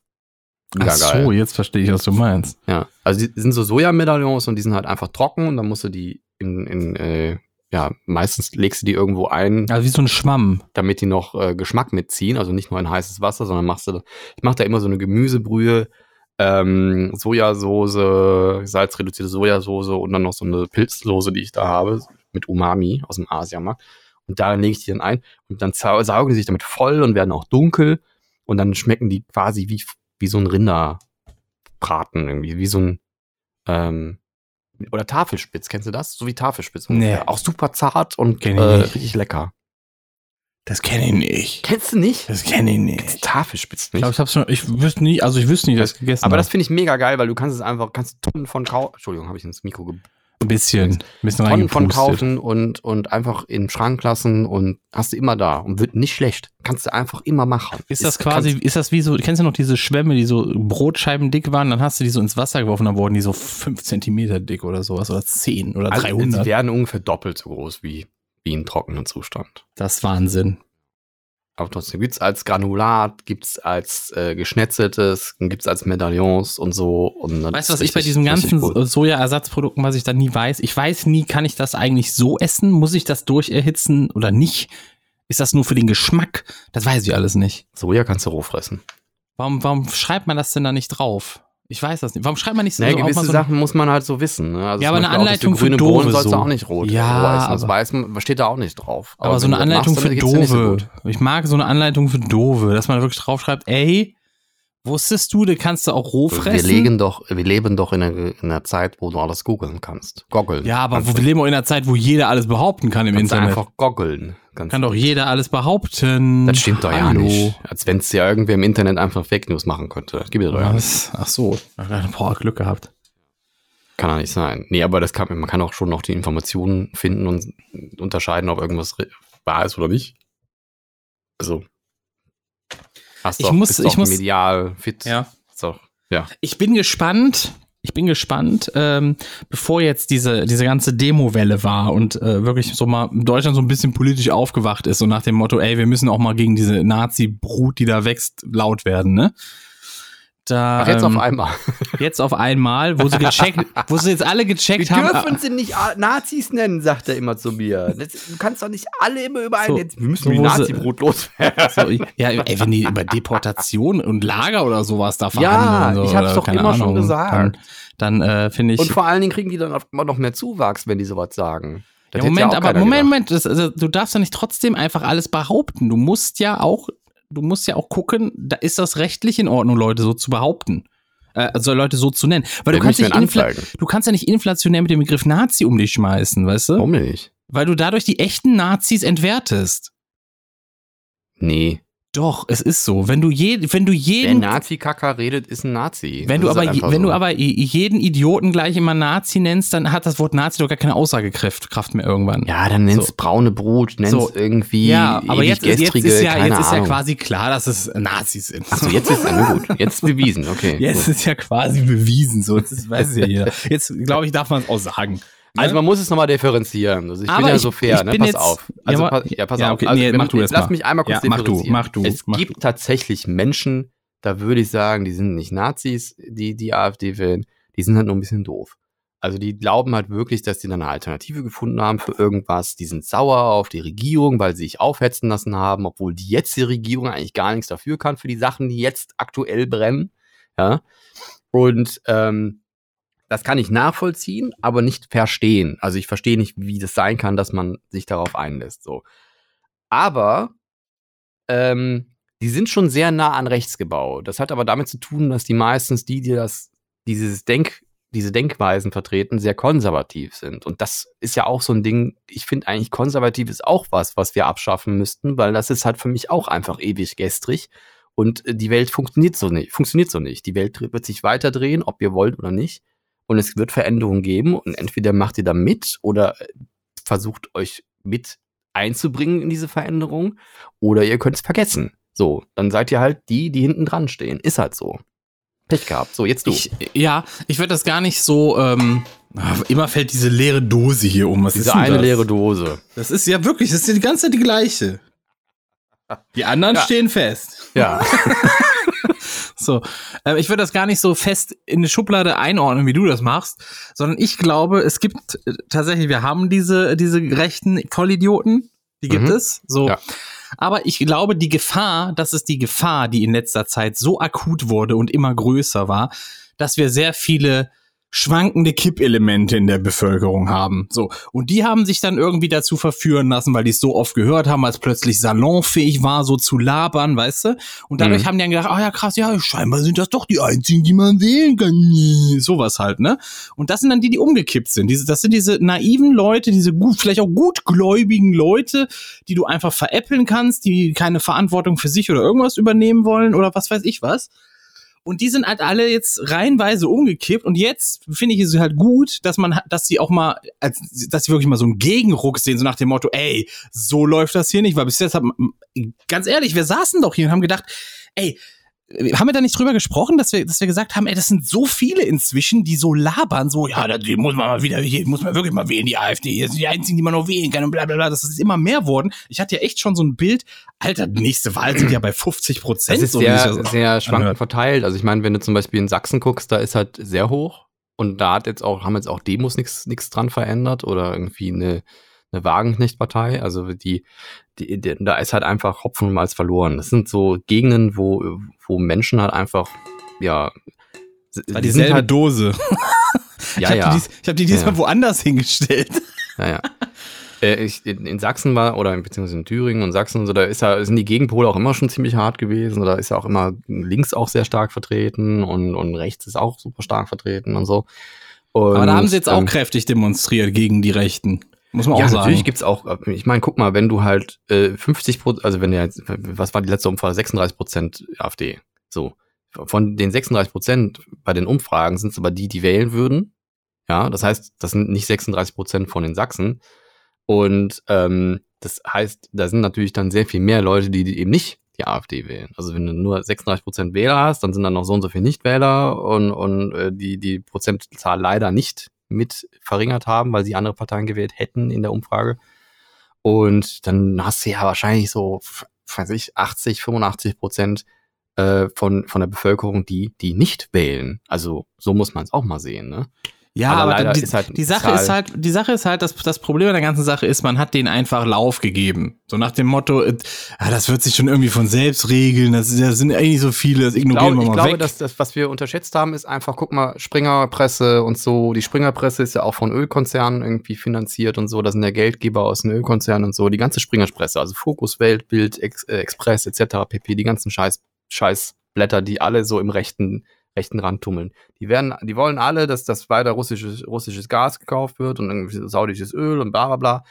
Mega Ach so, jetzt verstehe ich, was du meinst. Ja, also die sind so Sojamedaillons und die sind halt einfach trocken und dann musst du die in, in äh, ja, meistens legst du die irgendwo ein, Also wie so ein Schwamm. damit die noch äh, Geschmack mitziehen, also nicht nur in heißes Wasser, sondern machst du, ich mache da immer so eine Gemüsebrühe, ähm, Sojasauce, salzreduzierte Sojasauce und dann noch so eine Pilzlose, die ich da habe, mit Umami aus dem Asiamarkt. Und da lege ich die dann ein und dann sau- saugen die sich damit voll und werden auch dunkel und dann schmecken die quasi wie, wie so ein Rinderbraten irgendwie, wie so ein ähm, oder Tafelspitz, kennst du das? So wie Tafelspitz. Nee. ungefähr. Auch super zart und äh, nicht. richtig lecker. Das kenne ich nicht. Kennst du nicht? Das kenne ich Kennst du nicht. Tafelspitz Ich nicht? glaube, ich hab's schon, ich wüsste nie, also ich wüsste nie, dass ich gegessen Aber das hab. finde ich mega geil, weil du kannst es einfach, kannst Tonnen von kaufen. Entschuldigung, habe ich ins Mikro ge ein bisschen, ein bisschen Tonnen von kaufen und, und einfach in den Schrank lassen und hast du immer da und wird nicht schlecht. Kannst du einfach immer machen. Ist das quasi, ist das wie so, kennst du noch diese Schwämme, die so Brotscheiben dick waren, dann hast du die so ins Wasser geworfen, dann wurden die so fünf Zentimeter dick oder sowas oder zehn oder also, 300. Sie werden ungefähr doppelt so groß wie, wie in trockenen Zustand. Das ist Wahnsinn. Aber trotzdem gibt's als Granulat, gibt's als äh, geschnetzeltes, gibt's als Medaillons und so. Und Weißt du, was ich bei richtig ganzen gut. Sojaersatzprodukten, was ich da nie weiß? Ich weiß nie, kann ich das eigentlich so essen? Muss ich das durcherhitzen oder nicht? Ist das nur für den Geschmack? Das weiß ich alles nicht. Soja kannst du roh fressen. Warum, warum schreibt man das denn da nicht drauf? Ich weiß das nicht. Warum schreibt man nicht so auch mal gewisse so Sachen muss man halt so wissen. Ne? Also Ja, aber eine Anleitung für grüne Dove Bohnen sollst du so. auch nicht rot Ja, essen. Das aber- weiß man, steht da auch nicht drauf. Aber, so wenn eine Anleitung machst, für so Dove. gut. ich mag so eine Anleitung für Dove, dass man wirklich draufschreibt, ey, wusstest du, du kannst du auch roh Wir fressen? legen doch, wir leben doch in einer, in einer Zeit, wo du alles googeln kannst. Goggeln. ja, aber wir leben auch in einer Zeit, wo jeder alles behaupten kann im kannst Internet. einfach goggeln. Kannst kann doch jeder alles behaupten. Das stimmt doch ja Hallo. nicht. Als wenn es ja irgendwer im Internet einfach Fake News machen könnte. Das gibt es doch ja nicht. Ach so, boah, Glück gehabt. Kann doch nicht sein. Nee, aber das kann, man kann auch schon noch die Informationen finden und unterscheiden, ob irgendwas wahr ist oder nicht. Also. Hast Ich doch, muss- bist ich muss- medial fit. Ja. Ist doch, ja. Ich bin gespannt. Ich bin gespannt, ähm, bevor jetzt diese, diese ganze Demo-Welle war und äh, wirklich so mal Deutschland so ein bisschen politisch aufgewacht ist und nach dem Motto, ey, wir müssen auch mal gegen diese Nazi-Brut, die da wächst, laut werden, ne? Da, Ach, jetzt ähm, auf einmal. *laughs* Jetzt auf einmal, wo sie gecheckt, wo sie jetzt alle gecheckt haben. sie nicht Nazis nennen, sagt er immer zu mir. du kannst doch nicht alle immer überall So, jetzt. Wir müssen sie- Nazi-Brut loswerden. So, ja, ey, wenn die über Deportation und Lager oder sowas da Ja, verhandeln. so, ich hab's oder doch immer schon Ahnung, gesagt. Dann, dann äh, finde ich. Und vor allen Dingen kriegen die dann auch immer noch mehr Zuwachs, wenn die sowas sagen. Das Ja, Moment, auch aber Moment, gedacht. Moment, das, also, du darfst ja nicht trotzdem einfach alles behaupten. Du musst ja auch, du musst ja auch gucken, da ist das rechtlich in Ordnung, Leute so zu behaupten. Äh, also Leute so zu nennen. Weil du kannst, du kannst ja nicht inflationär mit dem Begriff Nazi um dich schmeißen, weißt du? Warum nicht? Weil du dadurch die echten Nazis entwertest. Nee. Doch, es ist so. Wenn du, je, wenn du jeden Nazi-Kacker redet, ist ein Nazi. Wenn du Das aber, halt je- einfach wenn so. du aber je- jeden Idioten gleich immer Nazi nennst, dann hat das Wort Nazi doch gar keine Aussagekraft Kraft mehr irgendwann. Ja, dann nennst So. braune Brut, nennst So. irgendwie ja aber jetzt, jetzt gestrige, ist ja, jetzt ist ja quasi klar, dass es Nazis sind. Achso, jetzt ist ja gut. Jetzt bewiesen, okay. Jetzt gut. ist ja quasi bewiesen, so jetzt ist, weiß ja jeder. Jetzt glaube ich, darf man es auch sagen. Also man muss es nochmal differenzieren. Also ich Aber bin ja ich- so fair, ne? Pass jetzt- auf. Ja, Also aber- pass, ja, pass ja, auf. okay, Also, nee, mach du jetzt lass mal. mich einmal kurz Ja, mach du, differenzieren. mach du, Es mach gibt tatsächlich Menschen, da würde ich sagen, die sind nicht Nazis, die die AfD wählen, die sind halt nur ein bisschen doof. Also die glauben halt wirklich, dass die dann eine Alternative gefunden haben für irgendwas. Die sind sauer auf die Regierung, weil sie sich aufhetzen lassen haben, obwohl die jetzige Regierung eigentlich gar nichts dafür kann für die Sachen, die jetzt aktuell brennen. Ja. Und ähm, das kann ich nachvollziehen, aber nicht verstehen. Also ich verstehe nicht, wie das sein kann, dass man sich darauf einlässt. So. Aber ähm, die sind schon sehr nah an rechts gebaut. Das hat aber damit zu tun, dass die meistens die, die das, dieses Denk, diese Denkweisen vertreten, sehr konservativ sind. Und das ist ja auch so ein Ding, ich finde eigentlich konservativ ist auch was, was wir abschaffen müssten, weil das ist halt für mich auch einfach ewig gestrig. Und äh, die Welt funktioniert so nicht, funktioniert so nicht. Die Welt wird sich weiter drehen, ob ihr wollt oder nicht. Und es wird Veränderungen geben und entweder macht ihr da mit oder äh, versucht euch mit einzubringen in diese Veränderung oder ihr könnt es vergessen. So, dann seid ihr halt die, die hinten dran stehen. Ist halt so. Pech gehabt. So, jetzt du. Ich, ja, ich würde das gar nicht so. Ähm, immer fällt diese leere Dose hier um. Was Diese ist denn eine das? leere Dose. Das ist ja wirklich, das ist die ganze Zeit die gleiche. Die anderen Ja. stehen fest. Ja. *laughs* So, äh, ich würde das gar nicht so fest in eine Schublade einordnen, wie du das machst, sondern ich glaube, es gibt äh, tatsächlich, wir haben diese, diese rechten Vollidioten, die gibt Mhm. es, so. Ja. Aber ich glaube, die Gefahr, das ist die Gefahr, die in letzter Zeit so akut wurde und immer größer war, dass wir sehr viele schwankende Kippelemente in der Bevölkerung haben. So. Und die haben sich dann irgendwie dazu verführen lassen, weil die es so oft gehört haben, als plötzlich salonfähig war, so zu labern, weißt du? Und dadurch Mhm. haben die dann gedacht, oh ja, krass, ja, scheinbar sind das doch die einzigen, die man wählen kann. *laughs* Sowas halt, ne? Und das sind dann die, die umgekippt sind. Diese, das sind diese naiven Leute, diese gut, vielleicht auch gutgläubigen Leute, die du einfach veräppeln kannst, die keine Verantwortung für sich oder irgendwas übernehmen wollen oder was weiß ich was. Und die sind halt alle jetzt reihenweise umgekippt. Und jetzt finde ich es halt gut, dass man, dass sie auch mal, dass sie wirklich mal so einen Gegenruck sehen, so nach dem Motto, ey, so läuft das hier nicht. Weil bis jetzt haben, ganz ehrlich, wir saßen doch hier und haben gedacht, ey, haben wir da nicht drüber gesprochen, dass wir, dass wir gesagt haben, ey, das sind so viele inzwischen, die so labern, so, ja, da die muss man mal wieder, hier muss man wirklich mal wählen, die AfD, das sind die einzigen, die man noch wählen kann und bla bla bla. Das ist immer mehr worden. Ich hatte ja echt schon so ein Bild, Alter, nächste Wahl sind ja bei 50 Prozent. Das ist sehr, sehr schwankend verteilt. Also ich meine, wenn du zum Beispiel in Sachsen guckst, da ist halt sehr hoch. Und da hat jetzt auch, haben jetzt auch Demos nichts dran verändert oder irgendwie eine, eine Wagenknecht-Partei. Also die, die, die, da ist halt einfach Hopfen und Malz verloren. Das sind so Gegenden, wo, wo Menschen halt einfach, ja, War dieselbe halt, Dose. ja, *laughs* ich ja. habe die, dies- ich hab die diesmal Ja. woanders hingestellt. Ja, ja. Äh, ich, in, in Sachsen war, oder beziehungsweise in Thüringen und Sachsen und so, da ist ja, sind die Gegenpole auch immer schon ziemlich hart gewesen. Da ist ja auch immer links auch sehr stark vertreten und, und rechts ist auch super stark vertreten und so. Und, Aber da haben sie jetzt auch ähm, kräftig demonstriert gegen die Rechten. Muss man ja, auch sagen. natürlich gibt's auch, ich meine, guck mal, wenn du halt äh, 50 Prozent, also wenn der jetzt, was war die letzte Umfrage? 36 Prozent AfD. So. Von den 36 Prozent bei den Umfragen sind es aber die, die wählen würden. Ja, das heißt, das sind nicht 36 Prozent von den Sachsen. Und ähm, das heißt, da sind natürlich dann sehr viel mehr Leute, die, die eben nicht die AfD wählen. Also wenn du nur 36 Prozent Wähler hast, dann sind da noch so und so viele Nichtwähler und, und äh, die die Prozentzahl leider nicht mit verringert haben, weil sie andere Parteien gewählt hätten in der Umfrage. Und dann hast du ja wahrscheinlich so, weiß ich, 80, 85 Prozent äh, von, von der Bevölkerung, die, die nicht wählen. Also so muss man es auch mal sehen, ne? Ja, Aber aber, die, halt die Sache Zahl- ist halt, die Sache ist halt, das, das Problem an der ganzen Sache ist, man hat denen einfach Lauf gegeben. So nach dem Motto, äh, ah, das wird sich schon irgendwie von selbst regeln, das, das sind eigentlich so viele, das Ich ignorieren glaube, wir ich mal glaube weg. dass das, was wir unterschätzt haben, ist einfach, guck mal, Springerpresse und so. Die Springerpresse ist ja auch von Ölkonzernen irgendwie finanziert und so. Da sind ja Geldgeber aus den Ölkonzernen und so. Die ganze Springerpresse, also Fokus, Welt, Bild, Ex äh, Express etc., pp, die ganzen Scheiß, Scheißblätter, die alle so im rechten, rechten Rand tummeln. Die werden, die wollen alle, dass das weiter russisches, russisches Gas gekauft wird und irgendwie saudisches Öl und bla bla bla.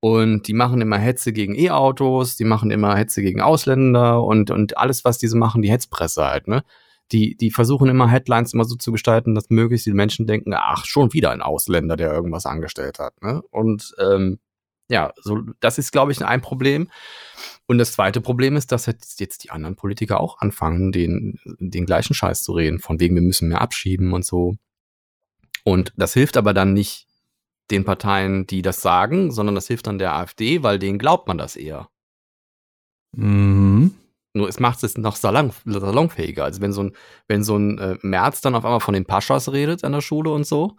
Und die machen immer Hetze gegen E-Autos, die machen immer Hetze gegen Ausländer und, und alles, was diese machen, die Hetzpresse halt, ne? Die, die versuchen immer Headlines immer so zu gestalten, dass möglichst die Menschen denken, ach, schon wieder ein Ausländer, der irgendwas angestellt hat, ne? Und ähm, ja, so, das ist, glaube ich, ein Problem. Und das zweite Problem ist, dass jetzt, die anderen Politiker auch anfangen, den, den gleichen Scheiß zu reden, von wegen, wir müssen mehr abschieben und so. Und das hilft aber dann nicht den Parteien, die das sagen, sondern das hilft dann der AfD, weil denen glaubt man das eher. Mhm. Nur es macht es noch salon, salonfähiger. Also wenn so ein, wenn so ein äh, Merz dann auf einmal von den Paschas redet an der Schule und so,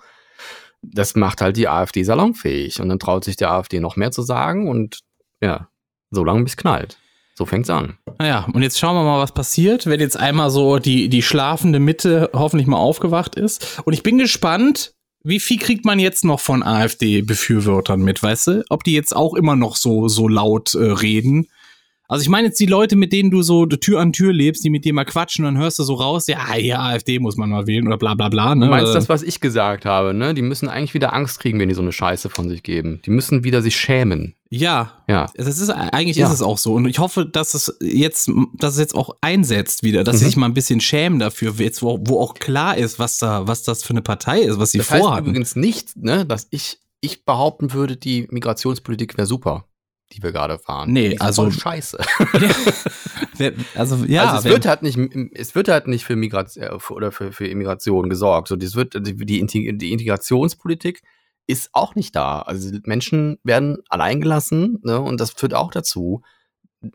das macht halt die AfD salonfähig. Und dann traut sich der AfD noch mehr zu sagen und ja, so lange bis knallt. So fängt's an. Naja, und jetzt schauen wir mal, was passiert, wenn jetzt einmal so die, die schlafende Mitte hoffentlich mal aufgewacht ist. Und ich bin gespannt, wie viel kriegt man jetzt noch von AfD-Befürwortern mit, weißt du? Ob die jetzt auch immer noch so, so laut äh, reden. Also ich meine jetzt die Leute, mit denen du so Tür an Tür lebst, die mit dir mal quatschen und dann hörst du so raus, ja, ja, AfD muss man mal wählen oder bla bla bla. Ne? Du meinst Äh, das, was ich gesagt habe, ne? Die müssen eigentlich wieder Angst kriegen, wenn die so eine Scheiße von sich geben. Die müssen wieder sich schämen. Ja, Ja. Das ist eigentlich Ja. ist es auch so und ich hoffe, dass es jetzt dass es jetzt auch einsetzt wieder, dass sie Mhm. sich mal ein bisschen schämen dafür, jetzt wo, wo auch klar ist, was da was das für eine Partei ist, was sie Das heißt vorhaben. übrigens nicht, ne, dass ich, ich behaupten würde, die Migrationspolitik wäre super, die wir gerade fahren. Nee, Die also- scheiße. *laughs* *laughs* Wer- also ja, also es wird halt nicht, es wird halt nicht für Migration oder für, für Immigration gesorgt. So, das wird, die, die die Integrationspolitik ist auch nicht da. Also Menschen werden allein gelassen, ne, und das führt auch dazu,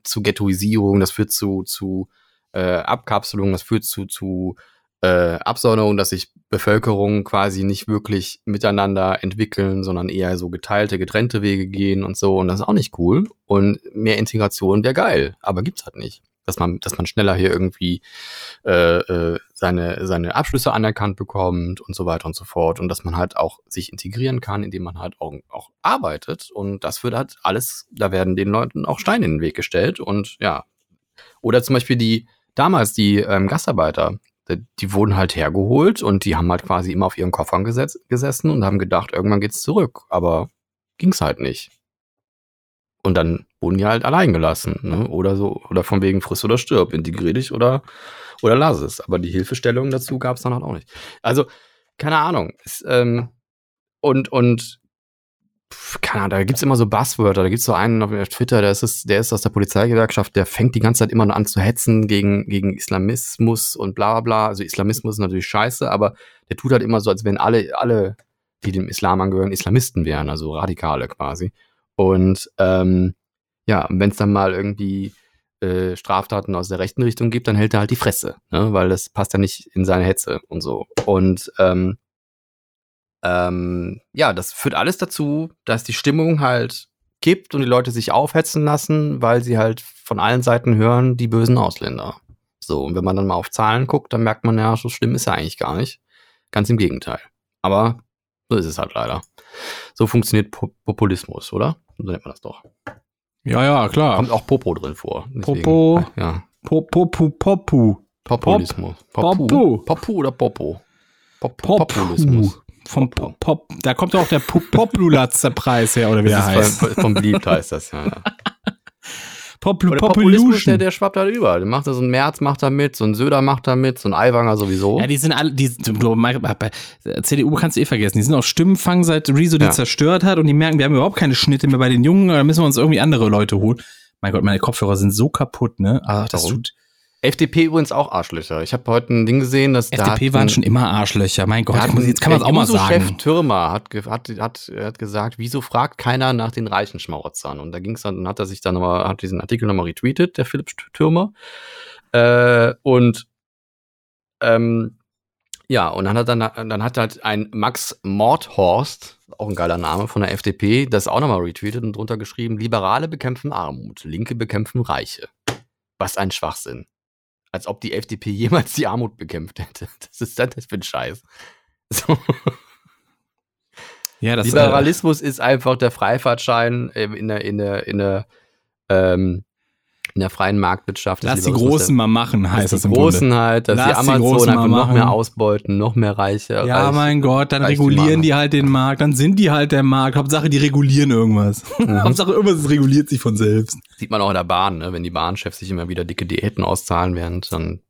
zu Ghettoisierung, das führt zu, zu äh, Abkapselung, das führt zu, zu äh, Absonderung, dass sich Bevölkerung quasi nicht wirklich miteinander entwickeln, sondern eher so geteilte, getrennte Wege gehen und so. Und das ist auch nicht cool. Und mehr Integration wäre geil, aber gibt's halt nicht. Dass man, dass man schneller hier irgendwie äh, äh, seine, seine Abschlüsse anerkannt bekommt und so weiter und so fort. Und dass man halt auch sich integrieren kann, indem man halt auch, auch arbeitet. Und das wird halt alles, da werden den Leuten auch Steine in den Weg gestellt. Und ja. Oder zum Beispiel die, damals die ähm, Gastarbeiter, die wurden halt hergeholt und die haben halt quasi immer auf ihren Koffern gesetz, gesessen und haben gedacht, irgendwann geht's zurück. Aber ging's halt nicht. Und dann wurden die halt allein gelassen, ne? Oder so, oder von wegen friss oder stirb, integrier dich oder, oder lass es. Aber die Hilfestellung dazu gab's dann halt auch nicht. Also, keine Ahnung. Es, ähm, und, und keine Ahnung, da gibt's immer so Buzzwörter. Da gibt's so einen auf Twitter, der ist, es- der ist aus der Polizeigewerkschaft, der fängt die ganze Zeit immer an zu hetzen gegen, gegen Islamismus und bla bla bla. Also Islamismus ist natürlich scheiße, aber der tut halt immer so, als wenn alle, alle, die dem Islam angehören, Islamisten wären, also Radikale quasi. Und ähm, ja, wenn es dann mal irgendwie äh, Straftaten aus der rechten Richtung gibt, dann hält er halt die Fresse, ne? weil das passt ja nicht in seine Hetze und so. Und ähm, ähm, ja, das führt alles dazu, dass die Stimmung halt kippt und die Leute sich aufhetzen lassen, weil sie halt von allen Seiten hören, die bösen Ausländer. So, und wenn man dann mal auf Zahlen guckt, dann merkt man ja, so schlimm ist er eigentlich gar nicht. Ganz im Gegenteil. Aber so ist es halt leider. So funktioniert Po- Populismus, oder? So nennt man das doch. Ja, ja, klar. Kommt auch Popo drin vor. Deswegen- Popo. Ja. Popu, Popu. Populismus. Popu. Popu. Popu oder Popo? Pop Populismus. Vom Pop, Pop, da kommt auch der Pop- Populatzer-Preis her, oder wie der Das heißt. ist von, von beliebt heißt das, ja. ja. *laughs* Aber der Populismus, der, der schwappt halt über. Der macht da so ein Merz macht da mit, so ein Söder macht da mit, so ein Aiwanger sowieso. Ja, die sind alle, die, bei CDU kannst du eh vergessen. Die sind auf Stimmenfang, seit Rezo die Ja. zerstört hat und die merken, wir haben überhaupt keine Schnitte mehr bei den Jungen, da müssen wir uns irgendwie andere Leute holen. Mein Gott, meine Kopfhörer sind so kaputt, ne? Ah, das Warum? tut. FDP übrigens auch Arschlöcher. Ich habe heute ein Ding gesehen, dass da FDP hat waren schon immer Arschlöcher. Mein Gott, da hat ein- jetzt kann man es auch mal sagen. Türmer hat, hat, hat, hat gesagt, wieso fragt keiner nach den reichen Schmarotzern? Und da ging's dann, dann hat er sich dann nochmal, hat diesen Artikel nochmal retweetet, der Philipp Türmer. Äh, und ähm, ja, und dann hat dann, dann hat halt ein Max Mordhorst, auch ein geiler Name von der FDP, das auch nochmal retweetet und drunter geschrieben, Liberale bekämpfen Armut, Linke bekämpfen Reiche. Was ein Schwachsinn. Als ob die FDP jemals die Armut bekämpft hätte. *laughs* Das ist das für ein Scheiß. So. Ja, das äh, Liberalismus ist einfach der Freifahrtschein ähm, in der, in der, in der, ähm, in der freien Marktwirtschaft. Lass die. Großen mal machen, heißt die im Großen Grunde. halt, dass die Lass die Amazon Großen einfach mal noch mehr ausbeuten, noch mehr Reiche. Ja, reich- mein Gott, dann die regulieren machen. die halt den Markt, dann sind die halt der Markt. Hauptsache, die regulieren irgendwas. Mhm. *laughs* Hauptsache, irgendwas reguliert sich von selbst. Sieht man auch in der Bahn, ne? wenn die Bahnchefs sich immer wieder dicke Diäten auszahlen, während dann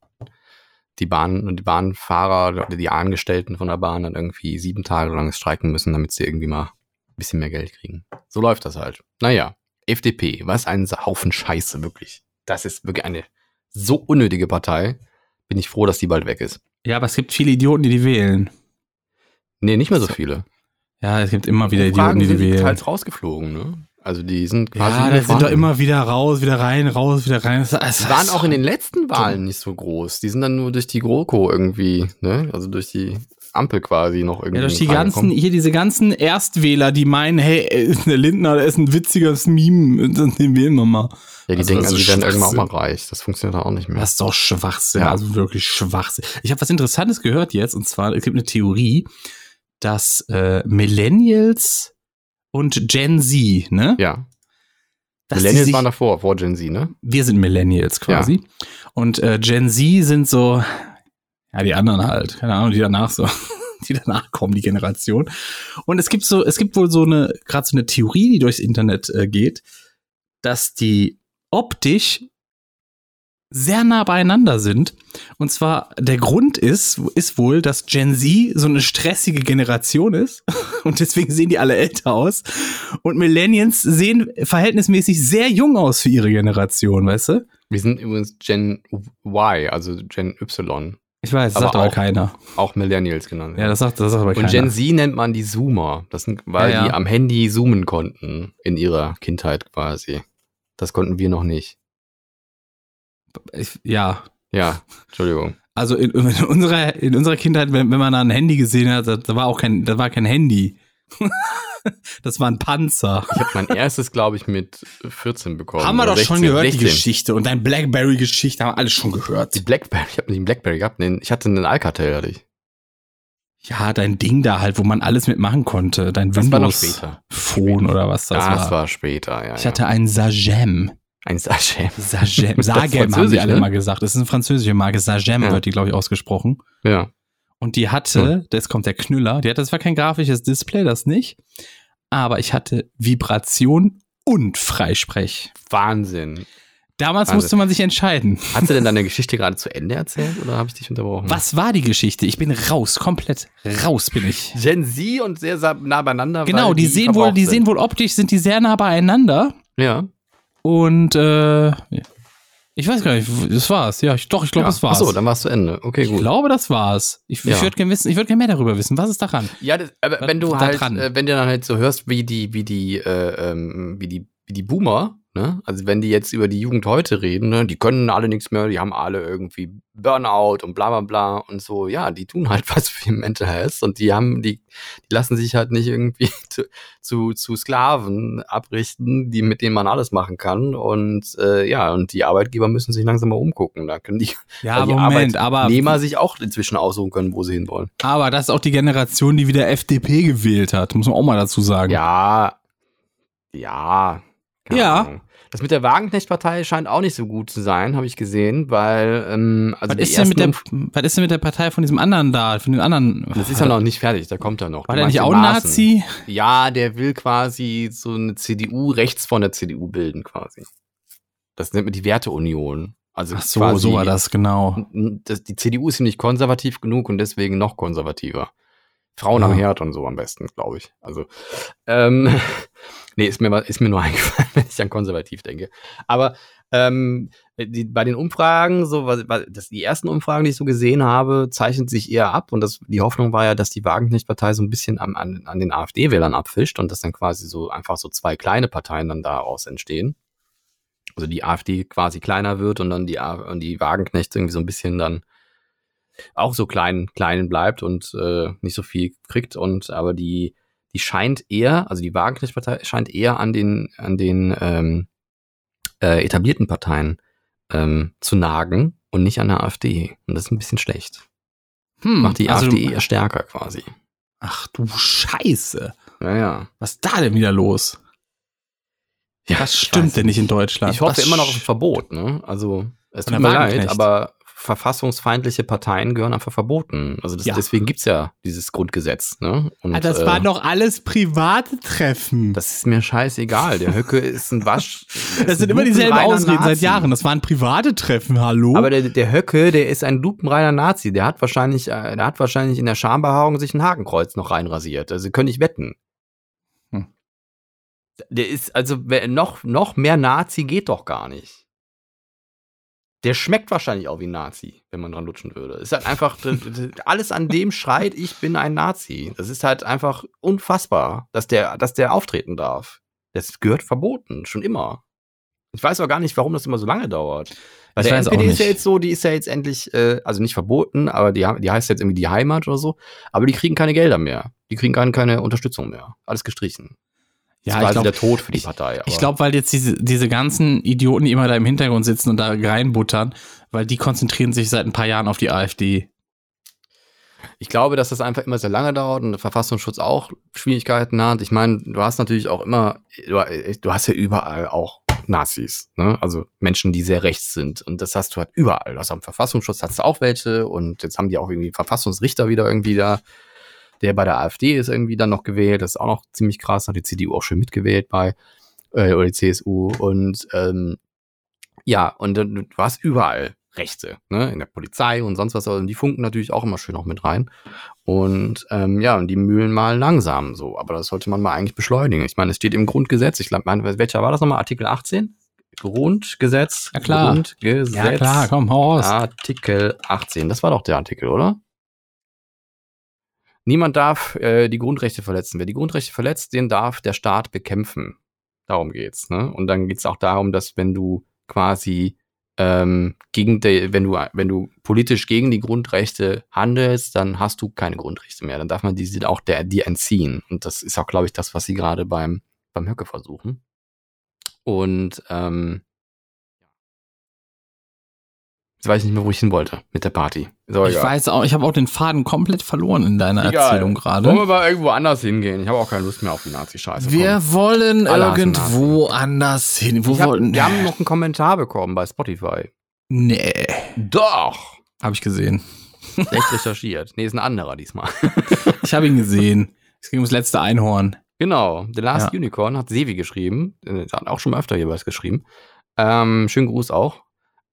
die Bahn und die Bahnfahrer oder die Angestellten von der Bahn dann irgendwie sieben Tage lang streiken müssen, damit sie irgendwie mal ein bisschen mehr Geld kriegen. So läuft das halt. Naja, FDP, was ein Haufen Scheiße, wirklich. Das ist wirklich eine so unnötige Partei. Bin ich froh, dass die bald weg ist. Ja, aber es gibt viele Idioten, die die wählen. Nee, nicht mehr so viele. Ja, es gibt immer wieder Idioten, Umfragen die die sind wählen. teils rausgeflogen, ne? Also die sind quasi Ja, nicht da mehr sind doch immer wieder raus, wieder rein, raus, wieder rein. Das- das- Die waren auch in den letzten Wahlen nicht so groß. Die sind dann nur durch die GroKo irgendwie, ne? Also durch die Ampel quasi noch irgendwie. Ja, durch die ganzen, hier diese ganzen Erstwähler, die meinen, hey, äh, der Lindner, der ist ein witziges Meme, den wählen wir mal. Ja, die Also denken, ist die werden irgendwann auch mal reich. Das funktioniert auch nicht mehr. Das ist doch Schwachsinn, Ja. also wirklich Schwachsinn. Ich habe was Interessantes gehört jetzt, und zwar, es gibt eine Theorie, dass äh, Millennials und Gen Z, ne? Ja. dass Millennials sich- waren davor, vor Gen Z, ne? wir sind Millennials quasi. Und äh, Gen Z sind so, ja, die anderen halt, keine Ahnung, die danach so, *laughs* die danach kommen, die Generation. Und es gibt so, es gibt wohl so eine, gerade so eine Theorie, die durchs Internet äh, geht, dass die optisch sehr nah beieinander sind. Und zwar der Grund ist, ist wohl, dass Gen Z so eine stressige Generation ist *laughs* und deswegen sehen die alle älter aus. Und Millennials sehen verhältnismäßig sehr jung aus für ihre Generation, weißt du? Wir sind übrigens Gen Y, also Gen Y. Ich weiß, das Aber sagt aber auch- keiner. Auch Millennials genannt. Ja, das sagt, das sagt aber keiner. Und Gen Z nennt man die Zoomer. Das sind, weil Ja, ja. die am Handy zoomen konnten in ihrer Kindheit quasi. Das konnten wir noch nicht. Ich, ja. Ja, Entschuldigung. Also in, in, unserer, in unserer Kindheit, wenn, wenn man da ein Handy gesehen hat, da war auch kein, da war kein Handy. *laughs* *laughs* das war ein Panzer. Ich habe mein erstes, glaube ich, mit 14 bekommen. haben wir doch schon 16, gehört, die 16. Geschichte. Und dein Blackberry-Geschichte haben wir alles schon gehört. Die Blackberry, ich habe nicht einen Blackberry gehabt, nee, ich hatte einen Alcatel, hatte ich. Ja, dein Ding da halt, wo man alles mitmachen konnte. Dein Das Windows später. Phone oder was das war. das war später, ja. Ich hatte ein Sagem. ein. Sagem. *laughs* Ist Sagem haben sie alle ne? mal gesagt. Das ist eine französische Marke. Sagem Ja. wird die, glaube ich, ausgesprochen. Ja. Und die hatte, das kommt der Knüller, die hatte, das war kein grafisches Display, das nicht. Aber ich hatte Vibration und Freisprech. Wahnsinn. Damals Wahnsinn. musste man sich entscheiden. Hast du denn deine *laughs* Geschichte gerade zu Ende erzählt oder habe ich dich unterbrochen? Was war die Geschichte? Ich bin raus, komplett raus bin ich. Gen Z und sehr nah beieinander. Genau, weil die sehen wohl, die sind. sehen wohl optisch, sind die sehr nah beieinander. Ja. Und äh, ich weiß gar nicht, das war's. Ja, ich, doch, ich glaube, ja. das war's. Achso, dann warst du Ende. Okay, ich gut. glaube, das war's. Ich, Ja. ich würde gerne wissen, ich würde gerne mehr darüber wissen. Was ist daran? Ja, das, aber wenn du da halt, dran? äh, wenn du dann halt so hörst, wie die, wie die, äh, ähm, wie die, wie die Boomer, ne? Also wenn die jetzt über die Jugend heute reden, ne? Die können alle nichts mehr, die haben alle irgendwie Burnout und bla bla bla und so. Ja, die tun halt *laughs* was für Mental Health und die haben, die, die lassen sich halt nicht irgendwie *laughs* zu, zu, zu Sklaven abrichten, die mit denen man alles machen kann. Und äh, ja, und die Arbeitgeber müssen sich langsam mal umgucken. Da können die, *laughs* Ja, die Moment, aber, Arbeitnehmer sich auch inzwischen aussuchen können, wo sie hinwollen. aber das ist auch die Generation, die wieder FDP gewählt hat, muss man auch mal dazu sagen. Ja, ja. Ja. Das mit der Wagenknecht-Partei scheint auch nicht so gut zu sein, habe ich gesehen, weil, ähm, also Was ist, denn mit der, was ist denn mit der Partei von diesem anderen da, von den anderen? das ist ja noch nicht fertig, da kommt er noch. War der nicht auch ein Maaßen. Nazi? Ja, der will quasi so eine CDU rechts von der CDU bilden, quasi. Das nennt man die Werteunion. Also Ach so, quasi, so war das, genau. Das, die CDU ist nämlich konservativ genug und deswegen noch konservativer. Frauen am Ja. Herd und so am besten, glaube ich. Also, ähm, nee, ist mir, ist mir nur *laughs* eingefallen, wenn ich an konservativ denke. Aber ähm, die, bei den Umfragen, so was, was, das, die ersten Umfragen, die ich so gesehen habe, zeichnet sich eher ab. Und das, die Hoffnung war ja, dass die Wagenknecht-Partei so ein bisschen am, an, an den AfD-Wählern abfischt und dass dann quasi so einfach so zwei kleine Parteien dann daraus entstehen. Also die AfD quasi kleiner wird und dann die, und die Wagenknecht irgendwie so ein bisschen dann auch so klein, klein bleibt und äh, nicht so viel kriegt. Und aber die, die scheint eher, also die Wagenknecht-Partei scheint eher an den, an den ähm, äh, etablierten Parteien ähm, zu nagen und nicht an der AfD. Und das ist ein bisschen schlecht. Hm, Macht die also- AfD eher stärker quasi. Ach du Scheiße. Ja, ja. Was ist da denn wieder los? ja Was stimmt denn nicht in Deutschland? Ich hoffe Was immer noch auf ein Verbot, ne? Also, es tut mir leid, aber verfassungsfeindliche Parteien gehören einfach verboten. Also das, Ja. deswegen gibt's ja dieses Grundgesetz, ne? Und, Ah, das äh, waren doch alles private Treffen. Das ist mir scheißegal. Der Höcke *laughs* ist ein Wasch. Das sind immer dieselben Ausreden seit Nazi. Jahren. Das waren private Treffen, hallo? Aber der, der Höcke, der ist ein lupenreiner Nazi. Der hat wahrscheinlich, äh, der hat wahrscheinlich in der Schambehaarung sich ein Hakenkreuz noch reinrasiert. Also könnte ich wetten. Hm. Der ist, also noch, noch mehr Nazi geht doch gar nicht. Der schmeckt wahrscheinlich auch wie ein Nazi, wenn man dran lutschen würde. Ist halt einfach, alles an dem schreit, ich bin ein Nazi. Das ist halt einfach unfassbar, dass der, dass der auftreten darf. Das gehört verboten, schon immer. Ich weiß aber gar nicht, warum das immer so lange dauert. Weil der auch NPD ist ja jetzt so, die ist ja jetzt endlich, äh, also nicht verboten, aber die, die heißt jetzt irgendwie die Heimat oder so. Aber die kriegen keine Gelder mehr. Die kriegen keine, keine Unterstützung mehr. Alles gestrichen. Ja, das ist ich glaub- der Tod für die ich- Partei. Ich glaube, weil jetzt diese, diese ganzen Idioten, die immer da im Hintergrund sitzen und da reinbuttern, weil die konzentrieren sich seit ein paar Jahren auf die AfD. Ich glaube, dass das einfach immer sehr lange dauert und der Verfassungsschutz auch Schwierigkeiten hat. Ich meine, du hast natürlich auch immer, du, du hast ja überall auch Nazis, ne? Also Menschen, die sehr rechts sind. Und das hast du halt überall. Also am Verfassungsschutz hast du auch welche und jetzt haben die auch irgendwie Verfassungsrichter wieder irgendwie da. Der bei der AfD ist irgendwie dann noch gewählt. Das ist auch noch ziemlich krass. Hat die CDU auch schon mitgewählt bei, äh, oder die CSU. Und ähm, ja, und dann, du hast überall Rechte, ne, in der Polizei und sonst was, und die funken natürlich auch immer schön auch mit rein. Und ähm, ja, und die mühlen mal langsam so, aber das sollte man mal eigentlich beschleunigen. Ich meine, es steht im Grundgesetz, ich glaube, welcher war das nochmal? Artikel 18? Grundgesetz. Ja, klar. Grundgesetz. Ja, klar, komm, raus. Artikel 18. Das war doch der Artikel, oder? Niemand darf äh, die Grundrechte verletzen. Wer die Grundrechte verletzt, den darf der Staat bekämpfen. Darum geht's. Ne? Und dann geht's auch darum, dass wenn du quasi ähm, gegen die, wenn du wenn du politisch gegen die Grundrechte handelst, dann hast du keine Grundrechte mehr. Dann darf man diese auch der dir entziehen. Und das ist auch, glaube ich, das, was sie gerade beim beim Höcke versuchen. Und ähm, jetzt weiß ich nicht mehr, wo ich hin wollte mit der Party. Aber ich weiß auch, ich habe auch den Faden komplett verloren in deiner Egal. Erzählung Wollen gerade. wir mal irgendwo anders hingehen? Ich habe auch keine Lust mehr auf die Nazi-Scheiße. Wir Komm. wollen Alle irgendwo anders hin. Wo hab, wollten wir haben noch einen Kommentar bekommen bei Spotify. Nee, Doch! habe ich gesehen. Schlecht recherchiert. Nee, ist ein anderer diesmal. *laughs* Ich habe ihn gesehen. Es ging ums letzte Einhorn. genau. The Last Ja. Unicorn hat Sevi geschrieben. Der hat auch schon mal öfter was geschrieben. Ähm, schönen Gruß auch.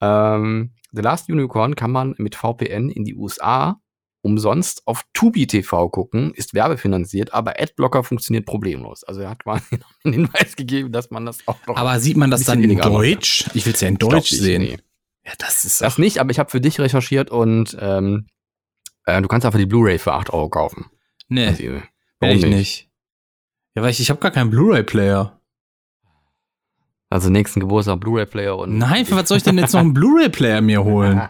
Ähm, The Last Unicorn kann man mit VPN in die USA umsonst auf Tubi TV gucken, ist werbefinanziert, aber Adblocker funktioniert problemlos. Also er hat quasi *laughs* einen Hinweis gegeben, dass man das auch noch. Aber sieht man das dann in. Deutsch? Ich will es ja in Ich Deutsch nicht, sehen. nee. Ja, das ist Das nicht, aber ich habe für dich recherchiert und ähm, äh, du kannst einfach die Blu-ray für 8 Euro kaufen. Nee, Also, warum ich nicht. Ja, weil ich, ich habe gar keinen Blu-ray-Player. Also nächsten Geburtstag Blu-ray-Player und. Nein, für was soll ich denn jetzt noch einen Blu-ray-Player mir holen?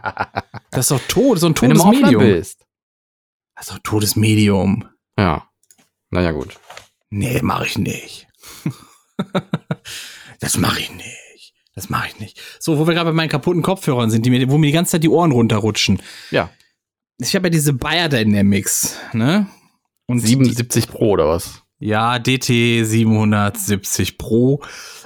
Das ist doch tot, so ein Wenn du totes im Ausland Medium. bist. Das ist doch ein totes Medium. Ja. Naja, gut. Nee, mache *laughs* ich nicht. das mache ich nicht. Das mache ich nicht. So, wo wir gerade bei meinen kaputten Kopfhörern sind, die mir, wo mir die ganze Zeit die Ohren runterrutschen. Ja. Ich habe ja diese Bayer Dynamics, ne? Und die, 77 Pro oder was? Ja, DT 770 Pro.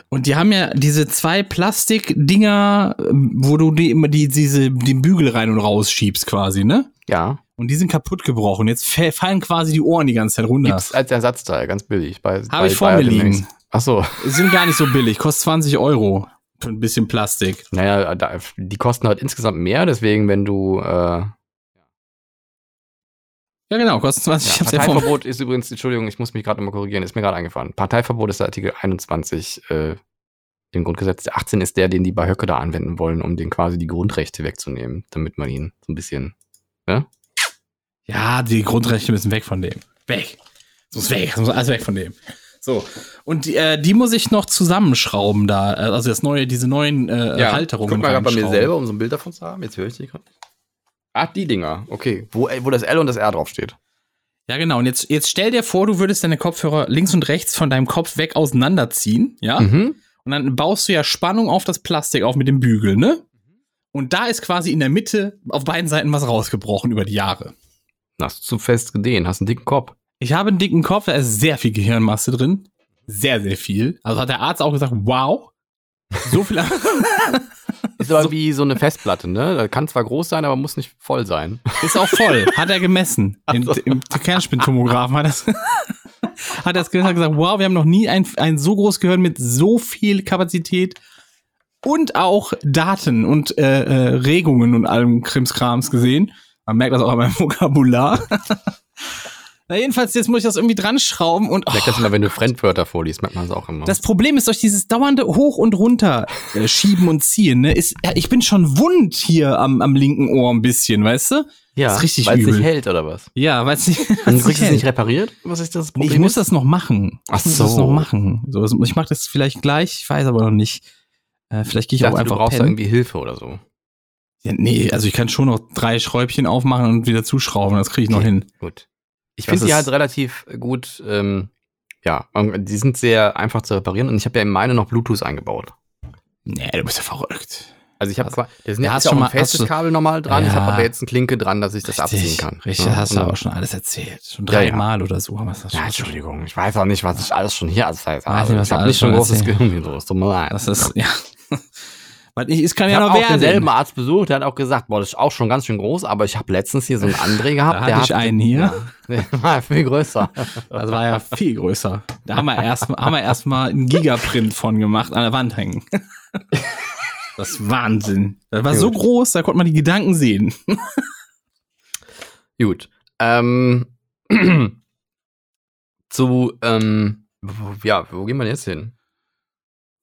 Und die haben ja diese zwei Plastikdinger, ähm, wo du die immer die, diese, den Bügel rein und raus schiebst quasi, ne? Ja. Und die sind kaputt gebrochen. Jetzt fa- fallen quasi die Ohren die ganze Zeit runter. Gibt's als Ersatzteil, ganz billig. Bei, Habe ich vor mir liegen. Ach so. Sind gar nicht so billig, kostet 20 Euro für ein bisschen Plastik. Naja, die kosten halt insgesamt mehr, deswegen, wenn du. Äh, Ja, genau, kostet 20. ja, ja Parteiverbot ist übrigens, Entschuldigung, ich muss mich gerade mal korrigieren, ist mir gerade eingefallen. Parteiverbot ist der Artikel 21 äh, im Grundgesetz. Der 18 ist der, den die bei Höcke da anwenden wollen, um den quasi die Grundrechte wegzunehmen, damit man ihn so ein bisschen. Ja, die Grundrechte müssen weg von dem. Weg. Das muss weg. Das muss alles weg von dem. So. Und die, äh, die muss ich noch zusammenschrauben da. Äh, Also das neue, diese neuen äh, Halterungen. Guck mal bei mir selber, um so ein Bild davon zu haben. Jetzt höre ich die gerade. Ach, die Dinger. Okay. Wo, äh, wo das L und das R draufsteht. Ja, genau. Und jetzt, jetzt stell dir vor, du würdest deine Kopfhörer links und rechts von deinem Kopf weg auseinanderziehen, ja? Mhm. Und dann baust du ja Spannung auf das Plastik auf mit dem Bügel, ne? Und da ist quasi in der Mitte auf beiden Seiten was rausgebrochen über die Jahre. Hast du zu fest gedehnt, hast einen dicken Kopf. Ich habe einen dicken Kopf, da ist sehr viel Gehirnmasse drin. Sehr, sehr viel. Also hat der Arzt auch gesagt, wow. So viel. *laughs* Ist aber wie so eine Festplatte, ne? Das kann zwar groß sein, aber muss nicht voll sein. ist auch voll. Hat er gemessen. In, Ach so. Im Kernspintomographen *laughs* hat er das, hat er das gemessen, hat gesagt, wow, wir haben noch nie ein, ein so groß Gehirn mit so viel Kapazität und auch Daten und äh, äh, Regungen und allem Krimskrams gesehen. Man merkt das auch an meinem Vokabular. *laughs* Na jedenfalls, jetzt muss ich das irgendwie dran schrauben und Ich merke das immer, wenn du Fremdwörter vorliest, merkt man das auch immer. Das Problem ist durch dieses dauernde Hoch und Runter äh, schieben und ziehen, ne, ist, ja, ich bin schon wund hier am, am linken Ohr ein bisschen, weißt du? ja, ist richtig weil es nicht hält oder was? Ja, weil es nicht, Und du kriegst es nicht repariert? Was ist das Problem? ich muss das noch machen. Ach ich muss das so. noch machen. So, ich mache das vielleicht gleich, ich weiß aber noch nicht. Äh, vielleicht gehe ich ich auch dachte, du einfach brauchst da pennen. irgendwie Hilfe oder so. Ja, nee, also ich kann schon noch drei Schräubchen aufmachen und wieder zuschrauben, das kriege ich noch Okay. hin. Gut. Ich finde die halt relativ gut, ähm, ja, die sind sehr einfach zu reparieren und ich habe ja in meine noch Bluetooth eingebaut. Nee, du bist ja verrückt. Also ich habe quasi, da sind Ja, ja, hast ist ja schon ein mal- festes hast du- Kabel normal dran, ich Ja. habe aber jetzt eine Klinke dran, dass ich das abziehen kann. Richtig, Ja, hast du dann- aber schon alles erzählt. Schon Ja, ja. dreimal oder so haben wir das Ja, schon. Entschuldigung, ich weiß auch nicht, was ich alles schon hier als heißt. Weiß nicht, was ich habe nicht so ein schon großes erzählt. Gehirn es tut mir leid. Das ist, ja. Ich, es kann Ich ja noch auch werden. denselben Arzt besucht, der hat auch gesagt, boah, das ist auch schon ganz schön groß, aber ich habe letztens hier so einen André gehabt, Da der hatte ich hat einen hier. Ja, der war viel größer. Das war ja viel größer. Da haben wir erst, haben wir einen Gigaprint von gemacht, an der Wand hängen. Das ist Wahnsinn. Das war so Gut. groß, da konnte man die Gedanken sehen. Gut. Ähm, *clears throat* zu, ähm, ja, wo gehen wir jetzt hin?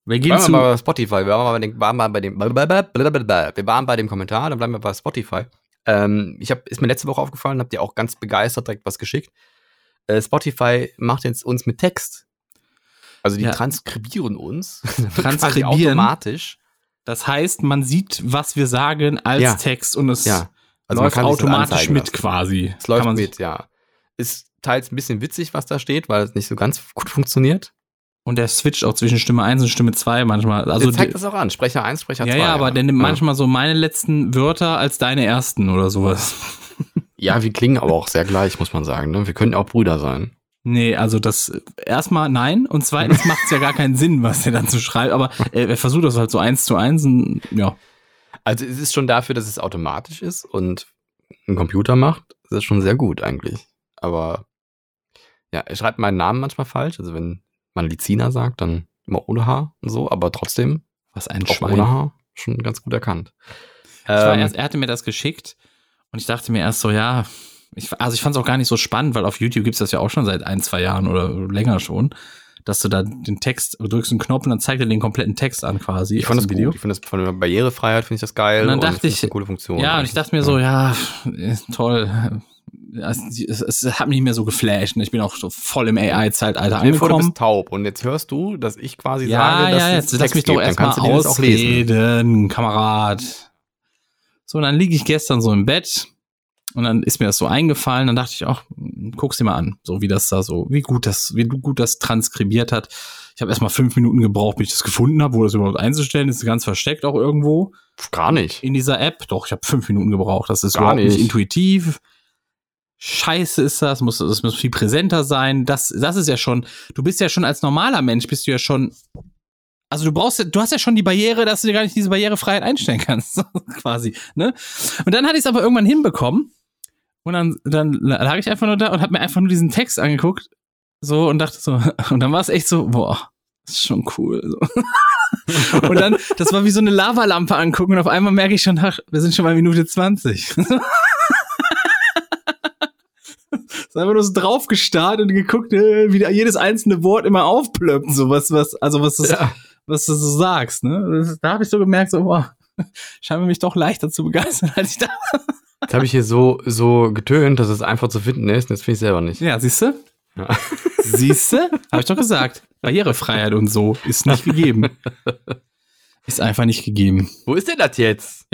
Wir gehen zu, mal bei Spotify. Wir waren, bei dem, waren mal bei dem, wir waren bei dem Kommentar, dann bleiben wir bei Spotify. Ähm, ich hab, ist mir letzte Woche aufgefallen, habt ihr auch ganz begeistert direkt was geschickt. Äh, Spotify macht jetzt uns mit Text. Also die Ja. transkribieren uns. *laughs* Transkribieren? automatisch. das heißt, man sieht, was wir sagen als Ja. Text und es Ja. Also läuft automatisch mit lassen. quasi. Es läuft mit, ja. Ist teils ein bisschen witzig, was da steht, weil es nicht so ganz gut funktioniert. Und der switcht auch zwischen Stimme 1 und Stimme 2 manchmal. Also Also zeigt das auch an. Sprecher 1, Sprecher 2. ja, ja, aber der nimmt manchmal so meine letzten Wörter als deine ersten oder sowas. *laughs* Ja, wir klingen aber auch sehr gleich, muss man sagen. Ne? Wir können auch Brüder sein. Nee, also das erstmal nein und zweitens *laughs* macht es ja gar keinen Sinn, was er dann so schreibt, aber äh, er versucht das halt so eins zu eins und ja. Also es ist schon dafür, dass es automatisch ist und ein Computer macht, ist das schon sehr gut eigentlich. Aber ja, er schreibt meinen Namen manchmal falsch. Also wenn man Lizina sagt, dann immer ohne H und so, aber trotzdem Was ein Schwein. ohne Haar. Schon ganz gut erkannt. Ähm, erst, er hatte mir das geschickt und ich dachte mir erst so, ja, ich, also ich fand es auch gar nicht so spannend, weil auf YouTube gibt's das ja auch schon seit ein, zwei Jahren oder länger schon, dass du da den Text, du drückst einen Knopf und dann zeigt er den kompletten Text an quasi. ich fand das dem gut. Ich finde das von der Barrierefreiheit finde ich das geil. Und dann dachte finde ich- das eine coole Funktion. Ja, und ich dachte mir so, ja, ist toll. Es, es, hat mich nicht mehr so geflasht. und Ich bin auch so voll im AI-Zeitalter vor, du angekommen. bist taub und jetzt hörst du, dass ich quasi Ja, sage, dass ja, jetzt lass mich doch erstmal ausreden, Kamerad. So, und dann liege ich gestern so im Bett und dann ist mir das so eingefallen. Dann dachte ich auch, guck's dir mal an, so wie das da so, wie gut das, wie gut das transkribiert hat. Ich habe erstmal fünf Minuten gebraucht, bis ich das gefunden habe, wo das überhaupt einzustellen ist. Ganz versteckt auch irgendwo Gar nicht. in dieser App. Doch, ich habe fünf Minuten gebraucht. Das ist Gar überhaupt nicht. intuitiv. Scheiße ist das, muss, das muss viel präsenter sein. Das, das ist ja schon, du bist ja schon als normaler Mensch, bist du ja schon, also du brauchst, du hast ja schon die Barriere, dass du dir gar nicht diese Barrierefreiheit einstellen kannst, *laughs* quasi, ne? Und dann hatte ich es aber irgendwann hinbekommen und dann, dann lag ich einfach nur da und habe mir einfach nur diesen Text angeguckt, so und dachte so, *laughs* und dann war es echt so, boah, ist schon cool. So. *laughs* Und dann, das war wie so eine Lavalampe angucken und auf einmal merke ich schon, ach, wir sind schon bei Minute 20. ist einfach nur so drauf gestarrt und geguckt, äh, wie da jedes einzelne Wort immer aufplöppt, so was, was, also was, das, Ja. was du so sagst, ne? Das, da habe ich so gemerkt, so, boah, *laughs* scheinbar mich doch leichter zu begeistern, *laughs* als ich da. Jetzt habe ich hier so, so getönt, dass es einfach zu finden ist. und Jetzt finde ich selber nicht. Ja, siehst du? Ja. *laughs* Siehst du? Habe ich doch gesagt. Barrierefreiheit und so ist nicht gegeben. Ist einfach nicht gegeben. Wo ist denn das jetzt?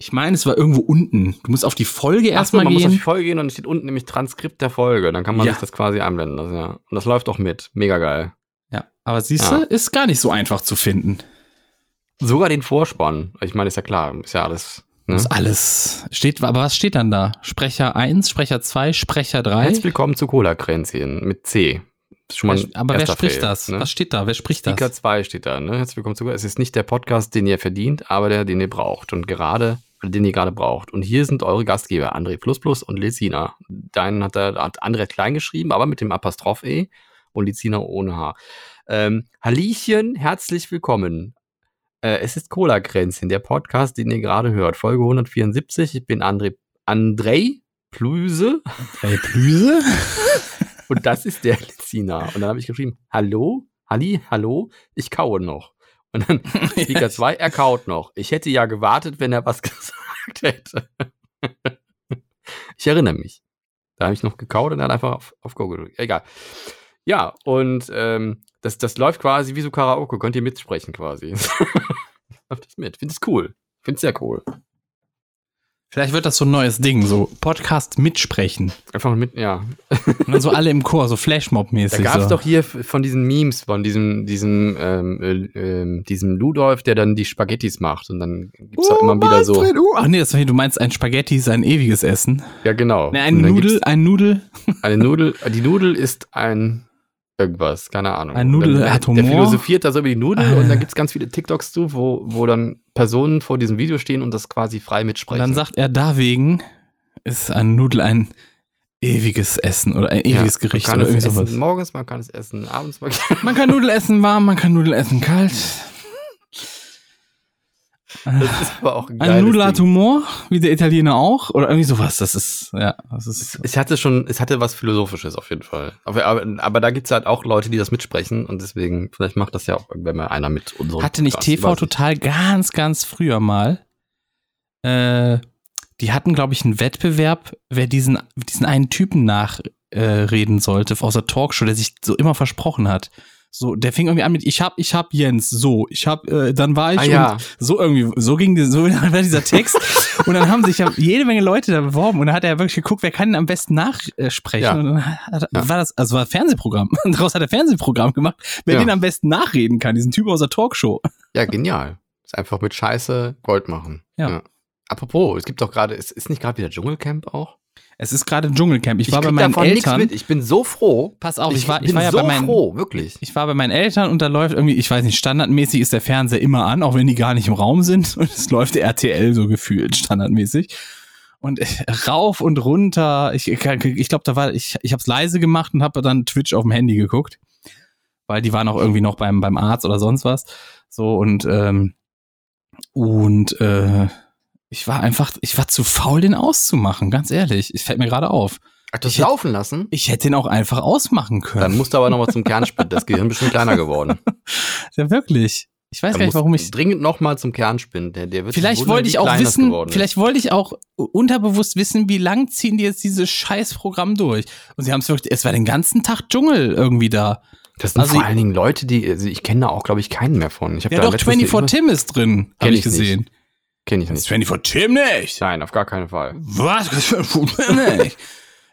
Ich meine, es war irgendwo unten. Du musst auf die Folge erstmal man muss auf die gehen. Folge gehen und es steht unten nämlich Transkript der Folge. Dann kann man Ja. sich das quasi anwenden lassen, ja. Und das läuft auch mit. Mega geil. Ja, aber siehst Ja. du, ist gar nicht so einfach zu finden. Sogar den Vorspann. Ich meine, ist ja klar, ist ja alles. Ne? Das ist alles. Steht, aber was steht dann da? Sprecher 1, Sprecher 2, Sprecher 3? Herzlich willkommen zu Cola-Kränzchen mit C. Das schon mal aber wer spricht Fail, das? Ne? Was steht da? Wer spricht das? Speaker 2 steht da, ne? Herzlich willkommen zu Es ist nicht der Podcast, den ihr verdient, aber der, den ihr braucht. Und gerade, den ihr gerade braucht. Und hier sind eure Gastgeber, André Plus und Lezina. Deinen hat er, hat André klein geschrieben, aber mit dem Apostroph E und Lezina ohne H. Ähm, Halliechen, herzlich willkommen. Äh, es ist Cola-Kränzchen, der Podcast, den ihr gerade hört. Folge 174. Ich bin André, André Plüse. Hey, Plüse? Und das ist der Lezina. Und dann habe ich geschrieben, hallo, Halli, hallo, ich kaue noch. Und dann *laughs* Speaker 2, er kaut noch. Ich hätte ja gewartet, wenn er was *laughs* gesagt hätte. ich erinnere mich. Da habe ich noch gekaut und dann einfach auf, auf Go gedrückt. Egal. Ja, und ähm, das, das läuft quasi wie so Karaoke. Könnt ihr mitsprechen quasi. *laughs* läuft das mit. Finde es cool. Finde es sehr cool. Vielleicht wird das so ein neues Ding, so Podcast mitsprechen. Einfach mit, ja. Und dann so alle im Chor, so Da Flashmob-mäßig. gab es so. doch hier von diesen Memes, von diesem, diesem, ähm, äh, ähm, diesem Ludolf, der dann die Spaghettis macht. Und dann gibt's Oh, auch immer wieder so. Manfred, uh. Ach nee, das du meinst ein Spaghetti ist ein ewiges Essen. Ja, genau. Nee, ein Nudel, ein Nudel. Eine Nudel, die Nudel ist ein irgendwas, keine Ahnung. Ein Nudel Und dann, hat Der Humor. philosophiert da so über die Nudel Ah. und dann gibt's ganz viele TikToks zu, wo, wo dann Personen vor diesem Video stehen und das quasi frei Und mitsprechen. dann sagt er, deswegen ist ein Nudel ein ewiges Essen oder ein Ja, ewiges Gericht man kann oder es essen morgens, man kann es essen abends. Man Man kann Nudel essen warm, man kann Nudel essen kalt. Das ist aber auch ein Ein geiles hat Ding. Humor, wie der Italiener auch. Oder irgendwie sowas. Das ist, ja, das ist. Es hatte schon, es hatte was Philosophisches auf jeden Fall. Aber, aber, aber da gibt's halt auch Leute, die das mitsprechen und deswegen, vielleicht macht das ja auch irgendwann mal einer mit unserem Hatte nicht Podcast, TV. Total ganz, ganz früher mal. Äh, die hatten, glaube ich, einen Wettbewerb, wer diesen, diesen einen Typen nachreden äh, sollte aus der Talkshow, der sich so immer versprochen hat. So, der fing irgendwie an mit, ich hab, ich hab Jens, so, ich hab, äh, dann war ich Ah, ja. und so irgendwie, so ging die, so *laughs* war dieser Text. und dann haben sich ja jede Menge Leute da beworben und dann hat er wirklich geguckt, wer kann denn am besten nachsprechen. Ja. Und dann hat, Ja. war das, also war ein Fernsehprogramm. Und *laughs* daraus hat er Fernsehprogramm gemacht, wer Ja. den am besten nachreden kann, diesen Typ aus der Talkshow. Ja, genial. Ist einfach mit Scheiße Gold machen. Ja. Apropos, es gibt doch gerade, ist, ist nicht gerade wieder Dschungelcamp auch? Es ist gerade Dschungelcamp. Ich, war bei meinen Eltern. Ich bin so froh. Pass auf, ich, war, ich bin war ja so bei meinen, froh, wirklich. ich war bei meinen Eltern und da läuft irgendwie, ich weiß nicht, standardmäßig ist der Fernseher immer an, auch wenn die gar nicht im Raum sind. *laughs* Und es läuft RTL so gefühlt standardmäßig. Und rauf und runter. Ich, ich glaube, da war ich, ich habe es leise gemacht und habe dann Twitch auf dem Handy geguckt. weil die waren auch irgendwie noch beim, beim Arzt oder sonst was. So und, ähm, und äh, ich war einfach, ich war zu faul, den auszumachen, ganz ehrlich. Es fällt mir gerade auf. Ach, das Ich hätte- laufen lassen? Ich hätte den auch einfach ausmachen Dann können. musst du aber noch mal zum Kernspind. Das Gehirn ist bestimmt kleiner geworden. *laughs* Ja, wirklich. Ich weiß Dann gar nicht, warum ich. Dringend noch mal zum Kernspind. Der, der wird Vielleicht wollte ich auch wissen, vielleicht wollte ich auch unterbewusst wissen, wie lang ziehen die jetzt dieses scheiß Programm durch. Und sie haben es wirklich, es war den ganzen Tag Dschungel irgendwie da. Das sind Also vor ich- allen Dingen Leute, die, also ich kenne da auch, glaube ich, keinen mehr von. Ich Ja da doch, letztens 24 eine- Tim ist drin, habe ich ich nicht. Gesehen. Kenn ich Das nicht. 24 Tim nicht. Nein, auf gar keinen Fall. Was? nicht. *laughs*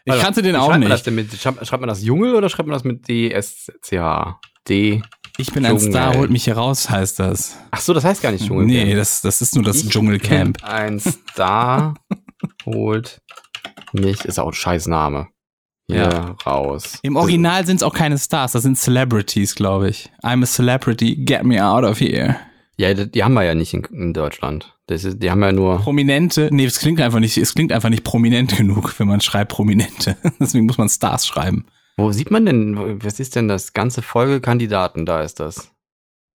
Ich Warte, kannte den auch schreibt Man das nicht. denn mit, schreibt, schreibt man das Junge oder schreibt man das mit D-S-C-H? D. Ich bin ein Dschungel. Star, holt mich hier raus, heißt das. Ach so, das heißt gar nicht Dschungel. Nee, das, das ist nur das Ich Dschungelcamp. bin Ein Star holt mich, ist auch ein scheiß Name. Hier Ja. raus. Im Original sind es auch keine Stars, das sind Celebrities, glaube ich. I'm a celebrity, get me out of here. Ja, die, haben wir ja nicht in, in Deutschland. Das ist, die haben ja nur. Prominente, nee, es klingt einfach nicht, es klingt einfach nicht prominent genug, wenn man schreibt Prominente. *laughs* Deswegen muss man Stars schreiben. Wo sieht man denn, was ist denn das ganze Folgekandidaten? Da ist das.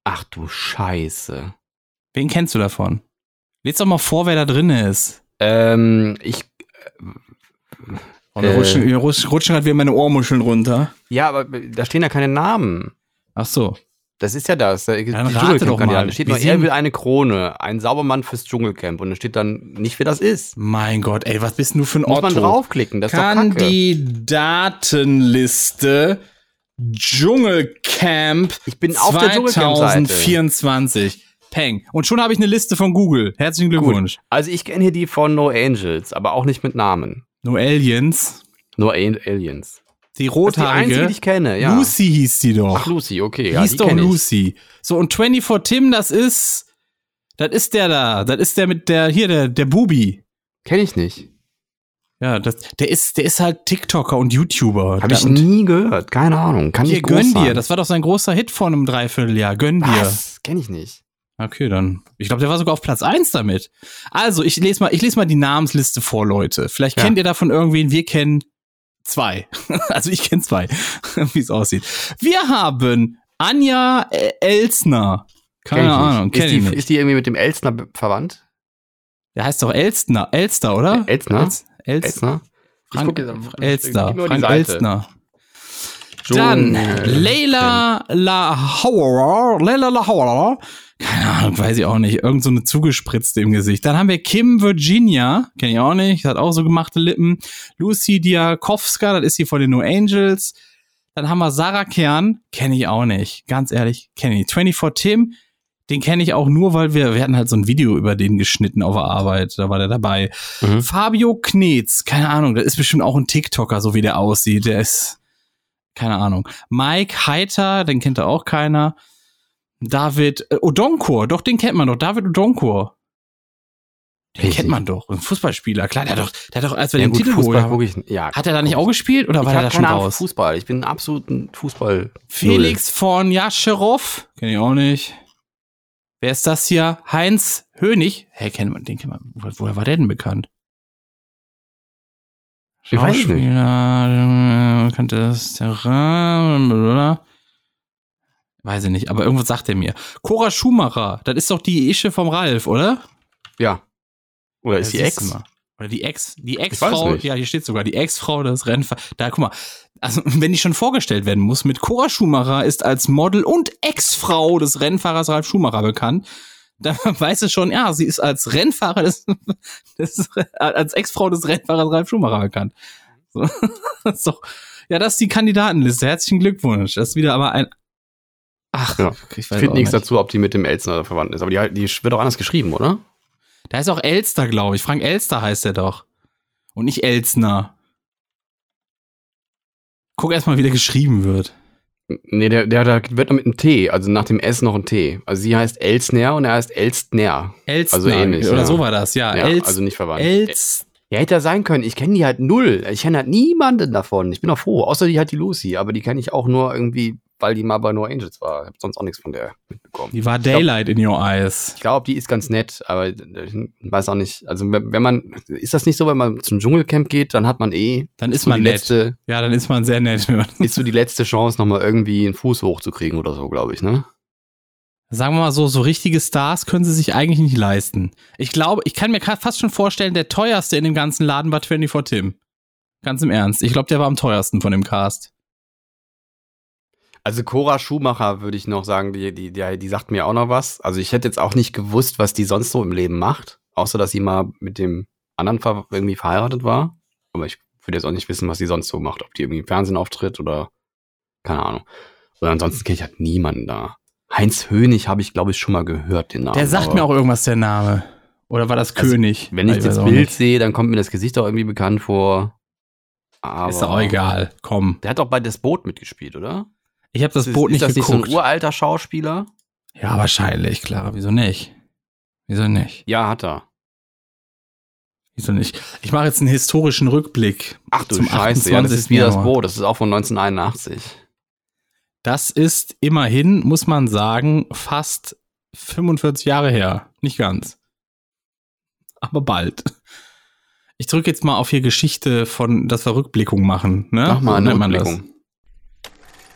Ach du Scheiße. Wen kennst du davon? Lies doch mal vor, wer da drin ist. Ähm, ich. Und da Äh. rutschen, rutschen, rutschen halt wieder meine Ohrmuscheln runter. Ja, aber da stehen ja keine Namen. Ach so. Das ist ja das. Da, Dann rate doch mal. Da steht nur, er will eine Krone, ein Saubermann fürs Dschungelcamp. Und da steht dann nicht, wer das ist. Mein Gott, ey, was bist du für ein Muss Otto? man draufklicken, das. Kandidatenliste Dschungelcamp Ich bin auf der Dschungelcamp-Seite. 2024. Peng. Und schon habe ich eine Liste von Google. Herzlichen Glückwunsch. Also ich kenne hier die von No Angels, aber auch nicht mit Namen. No Aliens. Al- Aliens. Die Das ist die rothaarige. einzige, die ich kenne, ja. Lucy hieß die doch. Ach, Lucy, okay. Ja, hieß doch ich. Lucy. So, und 24 Tim, das ist. Das ist der da. Das ist der mit der. Hier, der, der Bubi. Kenn ich nicht. Ja, das, der ist, der ist halt TikToker und YouTuber. Habe ich nie gehört. Keine Ahnung. Kann Hier, groß gönn dir. Das war doch sein großer Hit vor einem Dreivierteljahr. Gönn dir. Was? Kenn ich nicht. Okay, dann. Ich glaube, der war sogar auf Platz eins damit. Also, ich lese mal, ich lese mal die Namensliste vor, Leute. Vielleicht Ja. kennt ihr davon irgendwen. Wir kennen zwei. *laughs* also ich kenne zwei, *laughs* wie es aussieht. Wir haben Anja äh, Elsner. Keine Kenn ich Ahnung, kenn ist, ich die, nicht. ist die irgendwie mit dem Elstner be- verwandt? Der heißt doch Elstner, Elster, oder? Elstner? Els, Els, Elstner? Ich Frank, guck jetzt Elster, Frank. Elstner. Dann Dschungel- Leila Lahauer, Leila Lahauer, keine Ahnung, weiß ich auch nicht, irgend so eine zugespritzte im Gesicht. Dann haben wir Kim Virginia, kenne ich auch nicht, hat auch so gemachte Lippen. Lucy Diakowska, das ist sie von den No Angels. Dann haben wir Sarah Kern, kenne ich auch nicht, ganz ehrlich, kenne ich. 24 Tim, den kenne ich auch nur, weil wir, wir hatten halt so ein Video über den geschnitten auf der Arbeit, da war der dabei. Mhm. Fabio Knetz, keine Ahnung, das ist bestimmt auch ein TikToker, so wie der aussieht. Der ist, keine Ahnung. Mike Heiter, den kennt da auch keiner. David äh, Odonkor, doch, den kennt man doch. David Odonkor. Den Richtig. kennt man doch. Ein Fußballspieler. Klar, der hat doch, der hat doch, als wir Ja, den gut, Titel Fußball haben. ich, ja. Hat er da nicht auch gespielt oder ich war der hab da schon Ahnung raus? Fußball. Ich bin ein Fußball. Felix von Jascherow, kenn ich auch nicht. Wer ist das hier? Heinz Hönig. Hä, kennt man, den kennt man. Wo- Woher war der denn bekannt? Ich weiß nicht. Könnte das blablabla. Weiß ich nicht, aber irgendwas sagt er mir. Cora Schumacher, das ist doch die Ische vom Ralf, oder? Ja. Oder ist die Ex? Oder die Ex, die Ex-Frau, ja, hier steht sogar, die Ex-Frau des Rennfahrers. Da, guck mal, also wenn die schon vorgestellt werden muss, mit Cora Schumacher ist als Model und Ex-Frau des Rennfahrers Ralf Schumacher bekannt, dann *laughs* weiß es schon, ja, sie ist als Rennfahrer des, *laughs* des als Ex-Frau des Rennfahrers Ralf Schumacher bekannt. So, das ist doch, ja, das ist die Kandidatenliste. Herzlichen Glückwunsch. Das ist wieder aber ein, ach, Ja. ich finde nichts nicht. dazu, ob die mit dem Elstner verwandt ist. Aber die, die wird auch anders geschrieben, oder? Da ist auch Elster, glaube ich. Frank Elster heißt er doch. Und nicht Elsner. Guck erstmal, wie der geschrieben wird. Nee, der, der, der wird noch mit einem T, also nach dem S noch ein T. Also sie heißt Elsner und er heißt Elstner. Elstner. Also ähnlich, Oder ja. so war das, ja. Ja, Els, also nicht verwandt. Els, Ja, hätte er sein können. Ich kenne die halt null. Ich kenne halt niemanden davon. Ich bin auch froh. Außer die hat die Lucy, aber die kenne ich auch nur irgendwie weil die mal bei No Angels war. Ich habe sonst auch nichts von der mitbekommen. Die war Daylight in your eyes. Ich glaube, die ist ganz nett, aber ich weiß auch nicht. Also wenn man, ist das nicht so, wenn man zum Dschungelcamp geht, dann hat man eh Dann ist so man nett. letzte, Ja, dann ist man sehr nett. *laughs* ist so die letzte Chance, nochmal irgendwie einen Fuß hochzukriegen oder so, glaube ich, ne? Sagen wir mal so, so richtige Stars können sie sich eigentlich nicht leisten. Ich glaube, ich kann mir fast schon vorstellen, der teuerste in dem ganzen Laden war 24 Tim. Ganz im Ernst. Ich glaube, der war am teuersten von dem Cast. Also Cora Schumacher würde ich noch sagen, die, die, die, die sagt mir auch noch was. Also ich hätte jetzt auch nicht gewusst, was die sonst so im Leben macht, außer dass sie mal mit dem anderen ver irgendwie verheiratet war. Aber ich würde jetzt auch nicht wissen, was sie sonst so macht, ob die irgendwie im Fernsehen auftritt oder keine Ahnung. Und ansonsten kenne ich halt niemanden da. Heinz Hönig habe ich, glaube ich, schon mal gehört, den Namen. Der sagt mir auch irgendwas, der Name. Oder war das Also, König? Wenn ich weiß das Bild nicht. sehe, dann kommt mir das Gesicht auch irgendwie bekannt vor. Aber Ist auch egal. Komm. Der hat doch bei Das Boot mitgespielt, oder? Ich habe das ist, Boot ist nicht das geguckt. nicht so ein uralter Schauspieler? ja, wahrscheinlich, klar. Wieso nicht? Wieso nicht? Ja, hat er. Wieso nicht? Ich mache jetzt einen historischen Rückblick. Ach du Zum Scheiße, ja, das 28. ist wie das. Boot, das ist auch von 1981. Das ist immerhin, muss man sagen, fast 45 Jahre her. Nicht ganz. Aber bald. Ich drücke jetzt mal auf hier Geschichte von, dass wir Rückblickung machen. Ne? Mach mal eine. Rückblickung.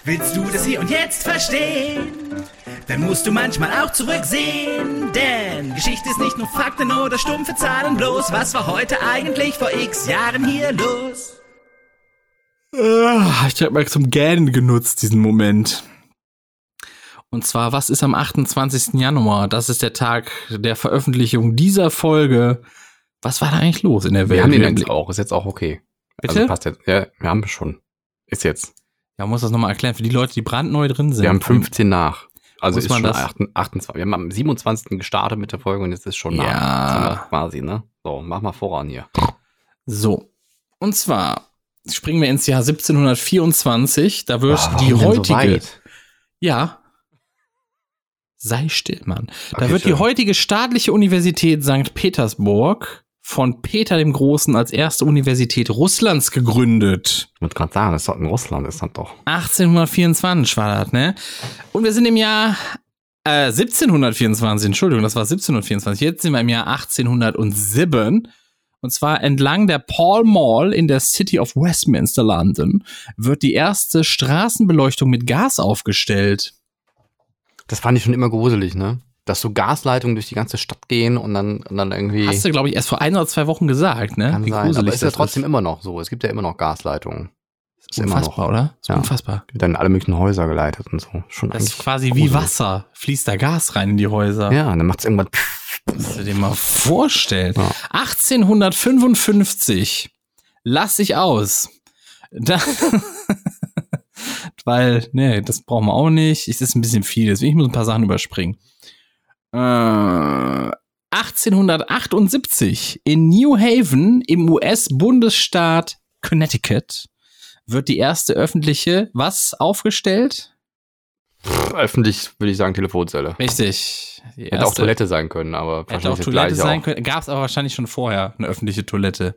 Willst du das hier und jetzt verstehen? Dann musst du manchmal auch zurücksehen. Denn Geschichte ist nicht nur Fakten oder stumpfe Zahlen bloß. Was war heute eigentlich vor x Jahren hier los? Ah, Ich habe mal zum Gähnen genutzt, diesen Moment. Und zwar, was ist am 28. Januar? Das ist der Tag der Veröffentlichung dieser Folge. Was war da eigentlich los in der Welt? Wir haben den jetzt auch, ist jetzt auch okay. Bitte? Also passt jetzt. Ja, wir haben schon. Ist jetzt. Ja, man muss das nochmal erklären für die Leute, die brandneu drin sind. Wir haben 15 nach. Also ist schon das- 28, 28. Wir haben am 27. gestartet mit der Folge und jetzt ist schon nach. Ja. Quasi, ne? So, mach mal voran hier. So. Und zwar springen wir ins Jahr 1724. Da wird Ah, die so heutige. weit? ja. Sei still, Mann. Da Okay, wird die schön. heutige staatliche Universität St. Petersburg von Peter dem Großen als erste Universität Russlands gegründet. Ich wollte gerade sagen, das ist doch in Russland, ist das doch. 1824 war das, ne? Und wir sind im Jahr äh, 1724, Entschuldigung, das war 1724. Jetzt sind wir im Jahr 1807. Und zwar entlang der Pall Mall in der City of Westminster, London, wird die erste Straßenbeleuchtung mit Gas aufgestellt. Das fand ich schon immer gruselig, ne? Dass so Gasleitungen durch die ganze Stadt gehen und dann, und dann irgendwie. Hast du, glaube ich, erst vor ein oder zwei Wochen gesagt, ne? kann Wie sein, aber ist ja trotzdem immer noch so. Es gibt ja immer noch Gasleitungen. Ist immer unfassbar, noch. oder? Ist Ja. unfassbar. Wird dann in alle möglichen Häuser geleitet und so. Schon Das ist quasi wie gruselig. Wasser. Fließt da Gas rein in die Häuser. Ja, und dann macht es irgendwann. Musst du dir mal vorstellen. Ja. 1855. Lass ich aus. Da, *laughs* weil, nee, das brauchen wir auch nicht. Es ist ein bisschen viel, deswegen ich muss ein paar Sachen überspringen. Äh, 1878 in New Haven im US-Bundesstaat Connecticut wird die erste öffentliche, was aufgestellt? Öffentlich würde ich sagen Telefonzelle. Richtig. Hätte auch Toilette sein können, aber Hätte auch Toilette sein auch. können. Gab es aber wahrscheinlich schon vorher eine öffentliche Toilette.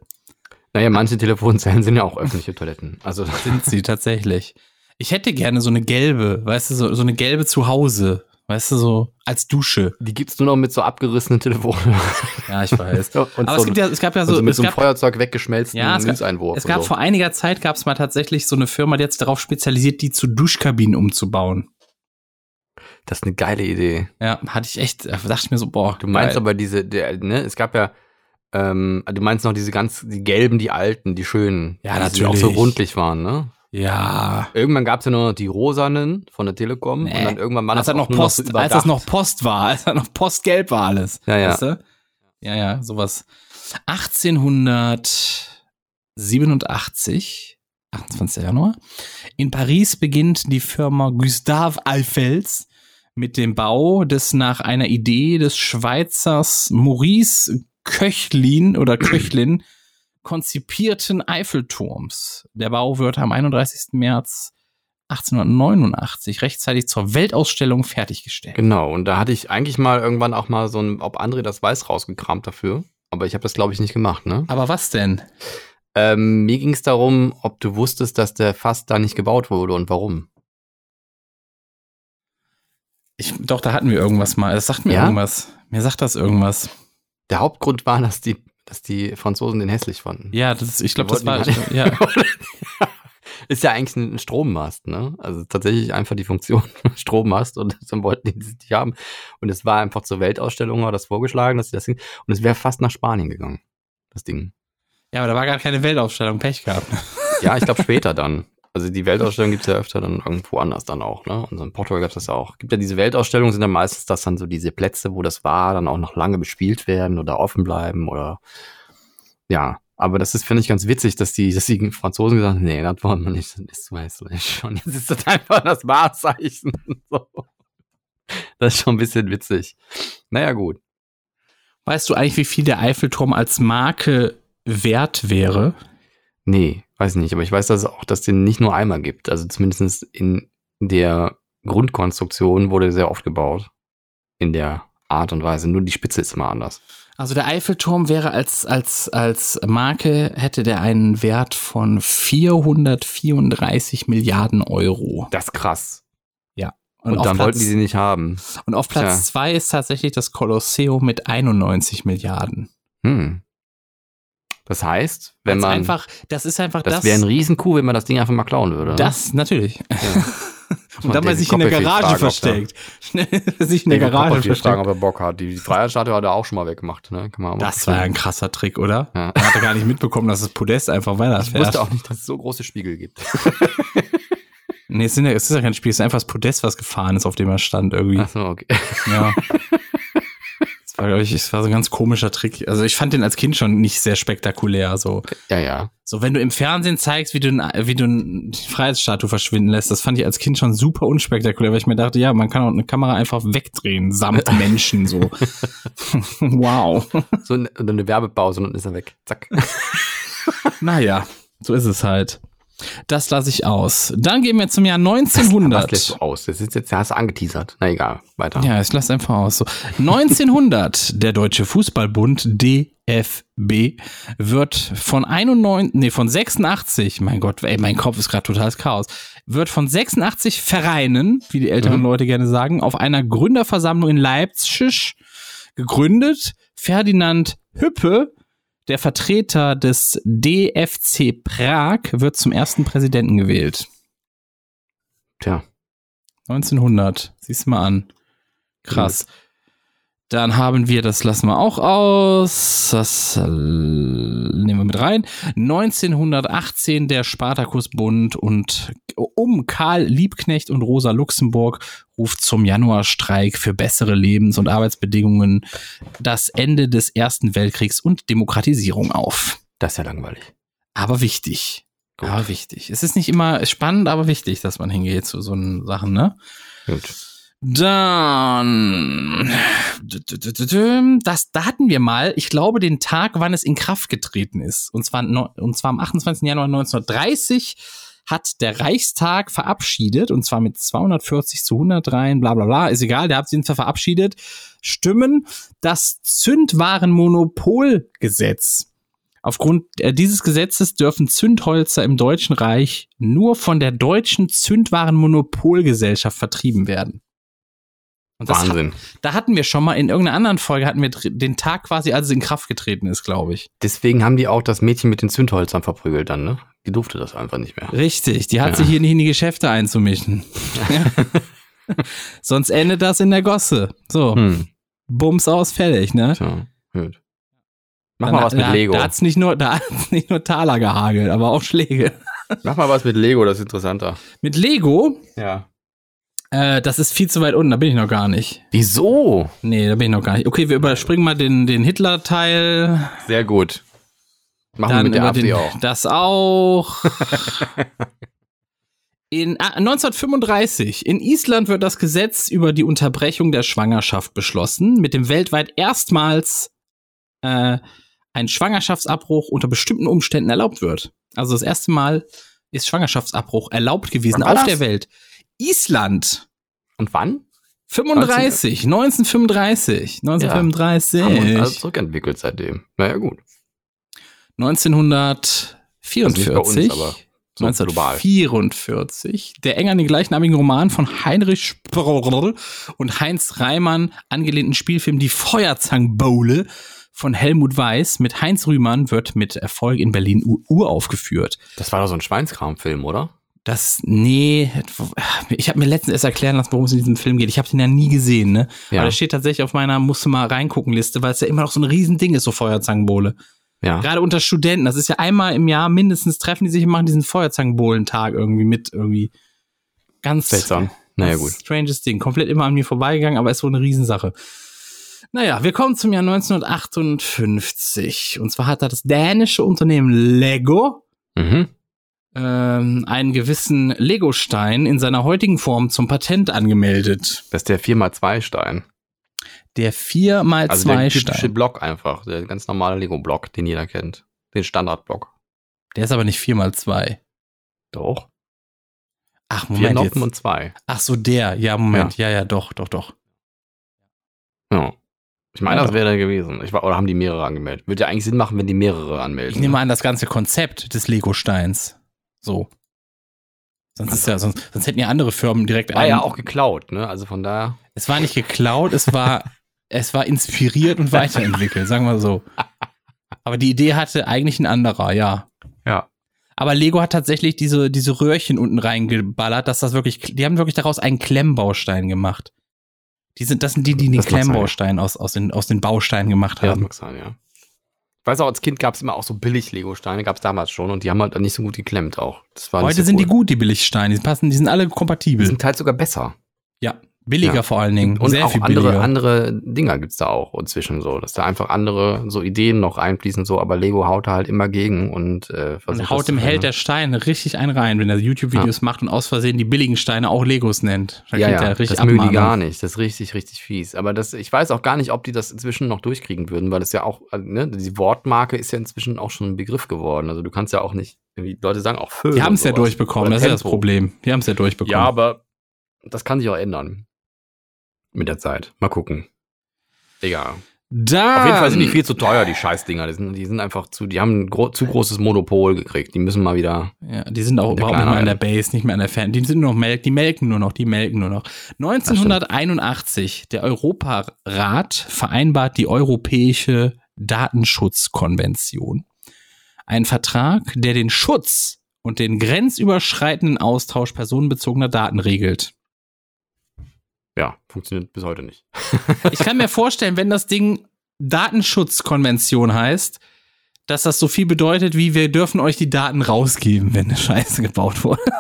Naja, manche Telefonzellen sind ja auch öffentliche Toiletten. Also Sind sie tatsächlich. Ich hätte gerne so eine gelbe, weißt du, so, so eine gelbe zu Hause. Weißt du, so als Dusche. die gibt's nur noch mit so abgerissenen Telefonen. Ja, ich weiß. *laughs* und Aber so, es, gibt ja, es gab ja so, so mit es so einem gab, Feuerzeug weggeschmelzten Ja, es gab- es gab so. vor einiger Zeit gab es mal tatsächlich so eine Firma, die sich darauf spezialisiert, die zu Duschkabinen umzubauen. Das ist eine geile Idee. Ja, hatte ich echt, da dachte ich mir so, boah. Du meinst geil. aber diese, der, ne, es gab ja, ähm, du meinst noch diese ganz, die gelben, die alten, die schönen. Ja, die auch so natürlich. rundlich waren, ne? Ja. Irgendwann gab's ja nur noch die rosanen von der Telekom Nee. und dann irgendwann waren als, das noch Post, noch so als das noch. Post war, als das noch Postgelb war alles. Ja, ja. Weißt du? Ja, ja, sowas. 1887, 28. Januar, in Paris beginnt die Firma Gustave Eiffels mit dem Bau des nach einer Idee des Schweizers Maurice Köchlin oder Köchlin *clears throat* konzipierten Eiffelturms. Der Bau wird am 31. März 1889 rechtzeitig zur Weltausstellung fertiggestellt. Genau, und da hatte ich eigentlich mal irgendwann auch mal so ein, ob André das weiß, rausgekramt dafür. Aber ich habe das, glaube ich, nicht gemacht, ne? Aber was denn? Ähm, mir ging es darum, ob du wusstest, dass der fast da nicht gebaut wurde und warum. Ich, doch, da hatten wir irgendwas mal. Das sagt mir Ja? irgendwas. Mir sagt das irgendwas. Der Hauptgrund war, dass die, dass die Franzosen den hässlich fanden. Ja, das, ich glaube, das war. Ja. *laughs* Ist ja eigentlich ein Strommast, ne? Also tatsächlich einfach die Funktion *laughs* Strommast und *laughs* dann wollten die das nicht haben. Und es war einfach zur Weltausstellung, war das vorgeschlagen, dass sie das Ding, und es wäre fast nach Spanien gegangen, das Ding. ja, aber da war gar keine Weltaufstellung. Pech gehabt. Ja, ich glaube später dann. Also die Weltausstellung gibt's ja öfter dann irgendwo anders dann auch, ne? Und so in Portugal gab's das ja auch. Gibt ja diese Weltausstellungen, sind dann meistens das dann so diese Plätze, wo das war, dann auch noch lange bespielt werden oder offen bleiben oder ja. Aber das ist, finde ich, ganz witzig, dass die, dass die Franzosen gesagt haben, nee, das wollen wir nicht, das ist zu hässlich. Und jetzt ist das einfach das Wahrzeichen. *laughs* So. Das ist schon ein bisschen witzig. Naja, gut. Weißt du eigentlich, wie viel der Eiffelturm als Marke wert wäre? Nee, weiß nicht, aber ich weiß, dass es auch, dass den nicht nur einmal gibt. Also zumindest in der Grundkonstruktion wurde sehr oft gebaut. In der Art und Weise. Nur die Spitze ist immer anders. Also der Eiffelturm wäre als, als, als Marke, hätte der einen Wert von 434 Milliarden Euro. Das ist krass. Und, Und, auf dann Platz, wollten die sie nicht haben. und auf. Platz zwei ist tatsächlich das Kolosseum mit 91 Milliarden. Hm. Das heißt, wenn Ganz man. einfach, das ist einfach das das. wäre ein Riesenkuh, wenn man das Ding einfach mal klauen würde. ne? das, natürlich. *laughs* Muss Und mal sich in der Garage versteckt. *laughs* sich in der Garage Copperfield fragen, versteckt. ob er Bock hat. Die Freiheitsstatue hat er auch schon mal weggemacht. Ne? Kann man Das war ja ein krasser Trick, oder? Ja. Man hatte gar nicht mitbekommen, dass das Podest einfach Ich weiterfährt. wusste auch nicht, dass es so große Spiegel gibt. *laughs* Nee, es, sind ja, es ist ja kein Spiel, es ist einfach das Podest, was gefahren ist, auf dem er stand irgendwie. Achso, okay. Ja. Das war, glaube ich, es war so ein ganz komischer Trick. Also ich fand den als Kind schon nicht sehr spektakulär. So, Ja, ja. so wenn du im Fernsehen zeigst, wie du, wie du eine Freiheitsstatue verschwinden lässt, das fand ich als Kind schon super unspektakulär, weil ich mir dachte, ja, man kann auch eine Kamera einfach wegdrehen, samt *laughs* Menschen so. *laughs* wow. So eine Werbepause und dann ist er weg. Zack. *laughs* Naja, so ist es halt. Das lasse ich aus. Dann gehen wir zum Jahr Was lässt 1900. du aus? Das ist jetzt, hast du angeteasert. Na egal, weiter. Ja, ich lasse einfach aus. So. 1900, der Deutsche Fußballbund DFB wird von 91, nee, von 86, mein Gott, ey, mein Kopf ist gerade totales Chaos, wird von 86 Vereinen, wie die älteren Mhm. Leute gerne sagen, auf einer Gründerversammlung in Leipzig gegründet. Ferdinand Hüppe, der Vertreter des DFC Prag, wird zum ersten Präsidenten gewählt. Tja. 1900. Siehst du mal an. Krass. Dann haben wir, das lassen wir auch aus, das äh, nehmen wir mit rein. 1918 der Spartakusbund und um Karl Liebknecht und Rosa Luxemburg ruft zum Januarstreik für bessere Lebens- und Arbeitsbedingungen das Ende des Ersten Weltkriegs und Demokratisierung auf. Das ist ja langweilig. Aber wichtig. Gut. Aber wichtig. Es ist nicht immer spannend, aber wichtig, dass man hingeht zu so einen Sachen, ne? Gut. Dann, das, da hatten wir mal, ich glaube, den Tag, wann es in Kraft getreten ist. Und zwar, und zwar am 28. Januar 1930 hat der Reichstag verabschiedet, und zwar mit 240 zu 103, bla bla bla, ist egal, der hat sich verabschiedet, Stimmen, das Zündwarenmonopolgesetz. Aufgrund äh, dieses Gesetzes dürfen Zündholzer im Deutschen Reich nur von der deutschen Zündwarenmonopolgesellschaft vertrieben werden. Und das Wahnsinn. da hatten wir schon mal in irgendeiner anderen Folge hatten wir den Tag quasi, als es in Kraft getreten ist, glaube ich. Deswegen haben die auch das Mädchen mit den Zündholzern verprügelt dann, ne? Die durfte das einfach nicht mehr. Richtig, die hat Ja. sich hier nicht in die Geschäfte einzumischen. *laughs* Ja. Sonst endet das in der Gosse. So, Hm. Bums aus, fertig, ne? Tja, gut. Mach Dann mal hat- was mit da, Lego. Da hat's nicht nur, da hat's nicht nur Taler gehagelt, aber auch Schläge. Mach mal was mit Lego, das ist interessanter. Mit Lego, Ja. Äh, das ist viel zu weit unten, da bin ich noch gar nicht. Wieso? Nee, da bin ich noch gar nicht. Okay, wir überspringen mal den, den Hitler-Teil. Sehr gut. Machen wir Dann mit der AfD den, auch. Das auch. *laughs* In ah, 1935 in Island wird das Gesetz über die Unterbrechung der Schwangerschaft beschlossen, mit dem weltweit erstmals äh, ein Schwangerschaftsabbruch unter bestimmten Umständen erlaubt wird. Also das erste Mal ist Schwangerschaftsabbruch erlaubt gewesen auf das? der Welt. Island. Und wann? 35, 1935, 1935. Haben uns also zurückentwickelt seitdem. Naja, gut. Also nicht bei uns, 1944. aber So global. 1944, der eng an den gleichnamigen Roman von Heinrich Sproll und Heinz Reimann angelehnten Spielfilm Die Feuerzangenbowle von Helmut Weiß mit Heinz Rühmann wird mit Erfolg in Berlin U- uraufgeführt. Das war doch so ein Schweinskram-Film, oder? Das, nee, ich habe mir letztens erst erklären lassen, worum es in diesem Film geht. Ich habe den ja nie gesehen, ne? Ja. Aber der steht tatsächlich auf meiner musst du mal reingucken Liste, weil es ja immer noch so ein Riesending ist, so Feuerzangenbowle. Ja. Gerade unter Studenten, das ist ja einmal im Jahr mindestens treffen die sich und machen diesen Feuerzangenbowlen-Tag irgendwie mit irgendwie. Ganz Seltsam. Naja, gut. Stranges Ding. Komplett immer an mir vorbeigegangen, aber ist wohl eine Riesensache. Naja, wir kommen zum Jahr 1958. Und zwar hat da das dänische Unternehmen Lego Mhm. Ähm, einen gewissen Lego-Stein in seiner heutigen Form zum Patent angemeldet. Das ist der 4x2-Stein. Der 4x2 Also der typische Stein. Block einfach. Der ganz normale Lego-Block, den jeder kennt. Den Standard-Block. Der ist aber nicht 4x2. Doch. Ach, Vier Moment. Noppen Jetzt. und zwei. Ach so, der. Ja, Moment. Ja, ja, doch, doch, doch. Ja. Ich meine, Ja, das wäre der gewesen. Ich war, oder haben die mehrere angemeldet? Würde ja eigentlich Sinn machen, wenn die mehrere anmelden. Ich nehme an, das ganze Konzept des Lego-Steins. So. Sonst, ist ja, sonst, sonst hätten ja andere Firmen direkt War einen- ja auch geklaut, ne? Also von daher. Es war nicht geklaut, es war, *laughs* es war inspiriert und weiterentwickelt, sagen wir so. Aber die Idee hatte eigentlich ein anderer, ja. Ja. Aber Lego hat tatsächlich diese, diese Röhrchen unten reingeballert, dass das wirklich, die haben wirklich daraus einen Klemmbaustein gemacht. Die sind, das sind die, die den sein. Klemmbaustein aus, aus, den, aus den Bausteinen gemacht Ja, das haben. mag sein, ja. Ich weiß auch, als Kind gab es immer auch so Billig-Lego-Steine, gab es damals schon und die haben halt nicht so gut geklemmt auch. Heute so sind cool. die gut, die Billigsteine. Die passen, die sind alle Die kompatibel. sind teils sogar besser. ja, billiger Ja. vor allen Dingen. Und sehr auch viel andere, billiger. andere Dinger gibt's da auch inzwischen so, dass da einfach andere so Ideen noch einfließen, so, aber Lego haut da halt immer gegen und äh, versucht Und haut dem Held der Steine richtig einen rein, wenn er YouTube-Videos macht und aus Versehen die billigen Steine auch Legos nennt. Da Ja, ja, das mögen die gar nicht. Das ist richtig, richtig fies. Aber das, ich weiß auch gar nicht, ob die das inzwischen noch durchkriegen würden, weil das ja auch, also, ne, die Wortmarke ist ja inzwischen auch schon ein Begriff geworden. Also du kannst ja auch nicht, irgendwie, Leute sagen auch Föhn. Die haben es ja durchbekommen, Oder das ist ja das Tempo. Problem. Die haben es ja durchbekommen. Ja, aber das kann sich auch ändern. Mit der Zeit. Mal gucken. Egal. da Auf jeden Fall sind die viel zu teuer, die Scheißdinger. Die sind, die sind einfach zu, die haben ein gro zu großes Monopol gekriegt. Die müssen mal wieder. Ja, die sind auch überhaupt nicht mehr an der. Base, nicht mehr an der Fan. Die sind nur noch melk, die melken nur noch, die melken nur noch. 1981, der Europarat vereinbart die Europäische Datenschutzkonvention. Ein Vertrag, der den Schutz und den grenzüberschreitenden Austausch personenbezogener Daten regelt. Ja, funktioniert bis heute nicht. *laughs* Ich kann mir vorstellen, wenn das Ding Datenschutzkonvention heißt, dass das so viel bedeutet, wie wir dürfen euch die Daten rausgeben, wenn eine Scheiße gebaut wurde. *laughs*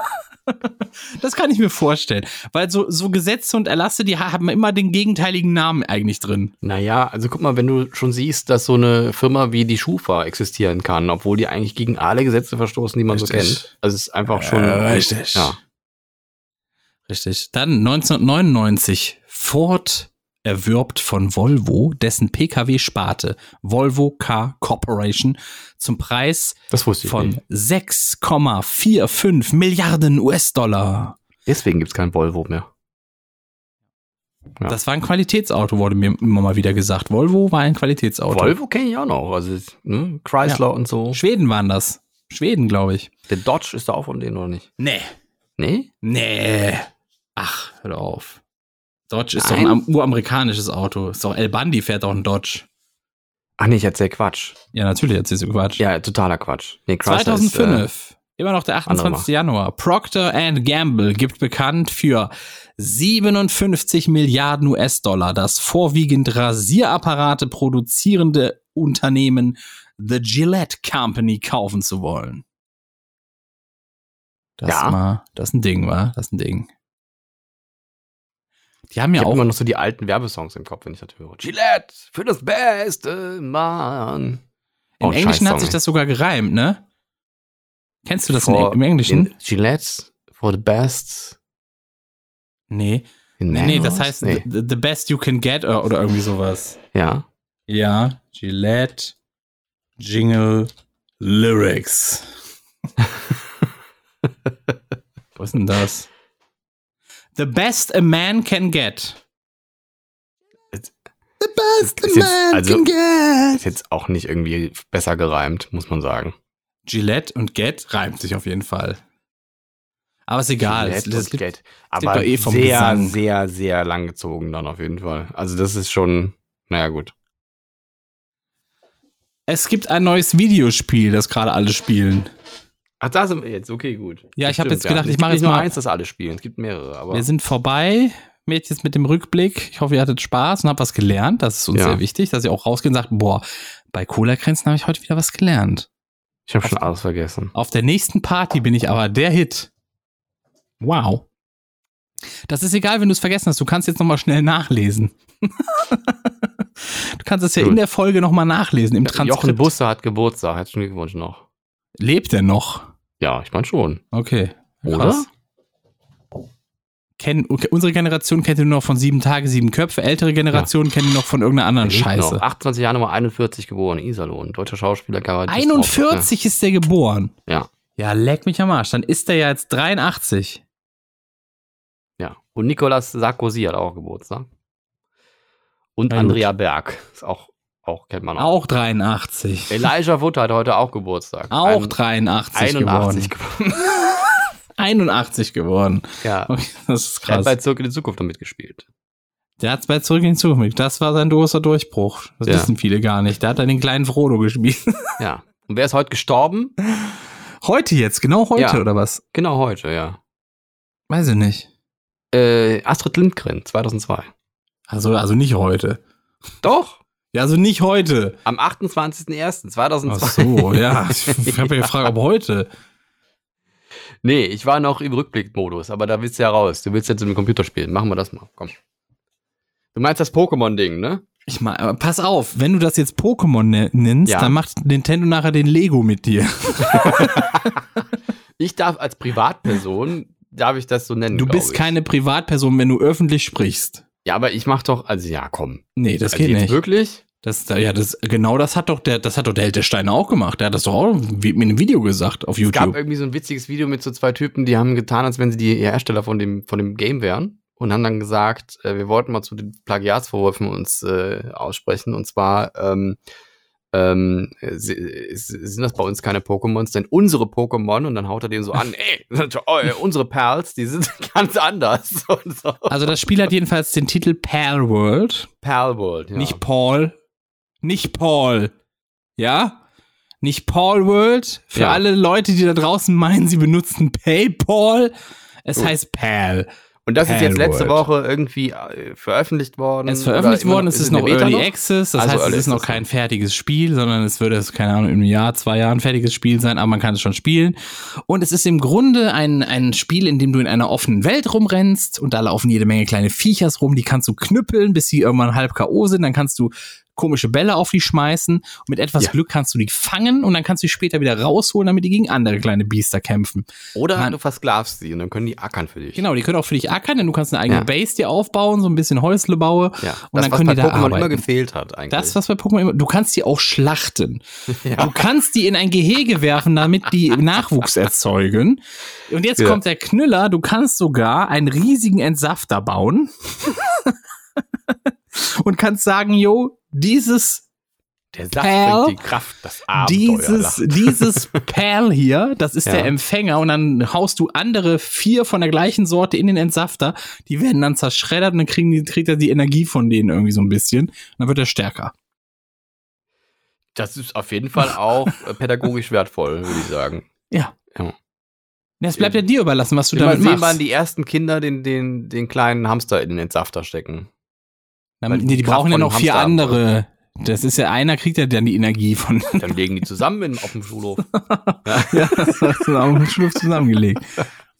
Das kann ich mir vorstellen. Weil so, so Gesetze und Erlasse, die haben immer den gegenteiligen Namen eigentlich drin. Naja, also guck mal, wenn du schon siehst, dass so eine Firma wie die Schufa existieren kann, obwohl die eigentlich gegen alle Gesetze verstoßen, die man so Richtig. kennt. Also es ist einfach schon. Äh, richtig. Ja. Richtig. Dann 1999. Ford erwirbt von Volvo dessen Pkw-Sparte Volvo Car Corporation zum Preis von nicht. 6,45 Milliarden US-Dollar. Deswegen gibt's kein Volvo mehr. Ja. Das war ein Qualitätsauto, wurde mir immer mal wieder gesagt. Volvo war ein Qualitätsauto. Volvo kenne ich auch noch. Also ne? Chrysler und so. Schweden waren das. Schweden, glaube ich. Der Dodge ist da auch von denen, oder nicht? Nee. Nee? Nee. Ach, hör auf. Dodge ist Nein. doch ein am- uramerikanisches Auto. Ist doch El Bandi fährt auch ein Dodge. Ach nee, ich erzähl Quatsch. Ja, natürlich erzählst du Quatsch. Ja, totaler Quatsch. Nee, Chrysler 2005. Ist, äh, Immer noch der 28. Andere Januar. Procter Gamble gibt bekannt für 57 Milliarden US-Dollar das vorwiegend Rasierapparate produzierende Unternehmen The Gillette Company kaufen zu wollen. Das Ja. mal, das ist ein Ding, wa? Das ist ein Ding. Die haben ich ja habe auch immer noch so die alten Werbesongs im Kopf, wenn ich das höre. Gillette für das beste Mann. Im Oh, Englischen hat sich das sogar gereimt, ne? Kennst du das For- im Englischen? Gillette for the best. Nee. Nee, nee, das heißt Nee. the, the best you can get oder, oder irgendwie sowas. Ja. Ja, Gillette, Jingle, Lyrics. *laughs* Was ist denn das? The best a man can get. The best a man also- can get. Ist jetzt auch nicht irgendwie besser gereimt, muss man sagen. Gillette und get reimt sich auf jeden Fall. Aber ist egal. Juliette Das, und das, Gate. lebt Aber eh vom sehr, Gesang. sehr, sehr langgezogen dann auf jeden Fall. Also das ist schon, naja gut. es gibt ein neues Videospiel, das gerade alle spielen. Ach, da sind wir jetzt. Okay, gut. Ja, Das ich hab stimmt, jetzt gedacht, Es ich gibt mach nicht jetzt nur mal- eins, das alle spielen. Es gibt mehrere, aber Wir sind vorbei jetzt mit dem Rückblick. Ich hoffe, ihr hattet Spaß und habt was gelernt. Das ist uns Ja. sehr wichtig, dass ihr auch rausgehen und sagt, boah, bei Cola-Grenzen habe ich heute wieder was gelernt. ich habe schon alles vergessen. Auf der nächsten Party bin ich aber der Hit. Wow. Das ist egal, wenn du es vergessen hast. Du kannst jetzt nochmal schnell nachlesen. *laughs* du kannst es ja Gut. in der Folge nochmal nachlesen, im Jochen Transkript. Busse hat Geburtstag. Herzlichen Glückwunsch noch. Lebt er noch? Ja, ich meine schon. Okay. Oder? Kenn, okay, unsere Generation kennt ihn noch von sieben Tage, sieben Köpfe. Ältere Generationen kennen ihn noch von irgendeiner anderen Er Scheiße. Noch. 28 Jahre, 41 geboren. Iserlohn. Deutscher Schauspieler, Kabarettist. 41 ist der geboren. Ja. Ja, leck mich am Arsch. Dann ist er ja jetzt 83. Ja. Und Nicolas Sarkozy hat auch Geburtstag. Und. Andrea Berg. Ist auch, auch kennt man auch. Auch 83. Elijah Wood hat heute auch Geburtstag. Auch Ein- 83 81 geworden. geworden. *laughs* 81 geworden. ja. Okay, das ist Er hat krass. bei Zurück in die Zukunft damit gespielt. Der hat's bei Zurück in die Zukunft. Das war sein großer Durchbruch. Das Ja. wissen viele gar nicht. Der hat dann den kleinen Frodo gespielt. *laughs* Ja. Und wer ist heute gestorben? Heute jetzt, genau heute Ja. oder was? Genau heute, ja. Weiß ich nicht. Äh, Astrid Lindgren, 2002. Also, also nicht heute. Doch. Ja, also nicht heute. Am 28.01.2002. Ach so, ja. *laughs* Ich habe ja gefragt, ob heute. Nee, ich war noch im Rückblickmodus, aber da willst du ja raus. Du willst jetzt im Computer spielen. Machen wir das mal. Komm. Du meinst das Pokémon-Ding, ne? Ich aber pass auf, wenn du das jetzt Pokémon ne- nennst, Ja. dann macht Nintendo nachher den Lego mit dir. *laughs* Ich darf als Privatperson, darf ich das so nennen. Du bist ich. keine Privatperson, wenn du öffentlich sprichst. Ja, aber ich mach doch, also ja, komm. Nee, das also geht jetzt nicht. Wirklich? Das, ja, das, genau das hat doch der, das hat doch der Held der Steine auch gemacht. Der hat das doch auch in einem Video gesagt auf Es gab YouTube. irgendwie so ein witziges Video mit so zwei Typen, die haben getan, als wenn sie die Hersteller von dem, von dem Game wären. Und haben dann gesagt, äh, wir wollten mal zu den Plagiatsvorwürfen uns äh, aussprechen. Und zwar ähm, ähm, sind das bei uns keine Pokémons, denn unsere Pokémon, und dann haut er den so an, *laughs* ey, *laughs* oh, unsere Perls, die sind *laughs* ganz anders. So. Also das Spiel hat jedenfalls den Titel Pal World. Pearl World, ja. Nicht Paul. Nicht Paul. Ja? Nicht Paul World. Für Ja. alle Leute, die da draußen meinen, sie benutzen PayPal. Es Gut. heißt Pal. Und das ist jetzt letzte Palworld. Woche irgendwie äh, veröffentlicht worden. Es ist veröffentlicht worden, es ist der noch Beta Early noch? Access, das Also heißt, es Early ist noch kein fertiges Spiel, sondern es würde, keine Ahnung, im Jahr, zwei Jahren fertiges Spiel sein, aber man kann es schon spielen. Und es ist im Grunde ein, ein Spiel, in dem du in einer offenen Welt rumrennst und da laufen jede Menge kleine Viechers rum, die kannst du knüppeln, bis sie irgendwann halb K.O. sind, dann kannst du komische Bälle auf die schmeißen und mit etwas Ja. Glück kannst du die fangen und dann kannst du die später wieder rausholen, damit die gegen andere kleine Biester kämpfen. Oder Man- du versklavst sie und dann können die ackern für dich. Genau, die können auch für dich ackern, denn du kannst eine eigene Ja. Base dir aufbauen, so ein bisschen Häusle baue Ja, und das, dann was können bei die da Pokémon immer arbeiten. gefehlt hat eigentlich. Das, was bei Pokémon immer, du kannst die auch schlachten. *laughs* ja. Du kannst die in ein Gehege werfen, damit die *laughs* Nachwuchs erzeugen. Und jetzt kommt der Knüller, du kannst sogar einen riesigen Entsafter bauen. *laughs* und kannst sagen, yo, dieses, Der Saft Perl, bringt die Kraft, das Abenteuer. dieses, dieses *laughs* Perl hier, das ist Ja. der Empfänger und dann haust du andere vier von der gleichen Sorte in den Entsafter. Die werden dann zerschreddert und dann kriegen die, kriegt er die Energie von denen irgendwie so ein bisschen. Und dann wird er stärker. Das ist auf jeden Fall auch *laughs* pädagogisch wertvoll, würde ich sagen. Ja. Ja. Es bleibt ja dir überlassen, was du damit sehen, machst. wann die ersten Kinder den, den, den kleinen Hamster in den Entsafter stecken. Na, die nee, die Kraft brauchen ja noch vier Hamster haben andere. Das ist ja einer kriegt ja dann die Energie von. Dann legen die zusammen in, auf dem Schulhof. *laughs* ja, das hast du auf dem Schluss zusammengelegt.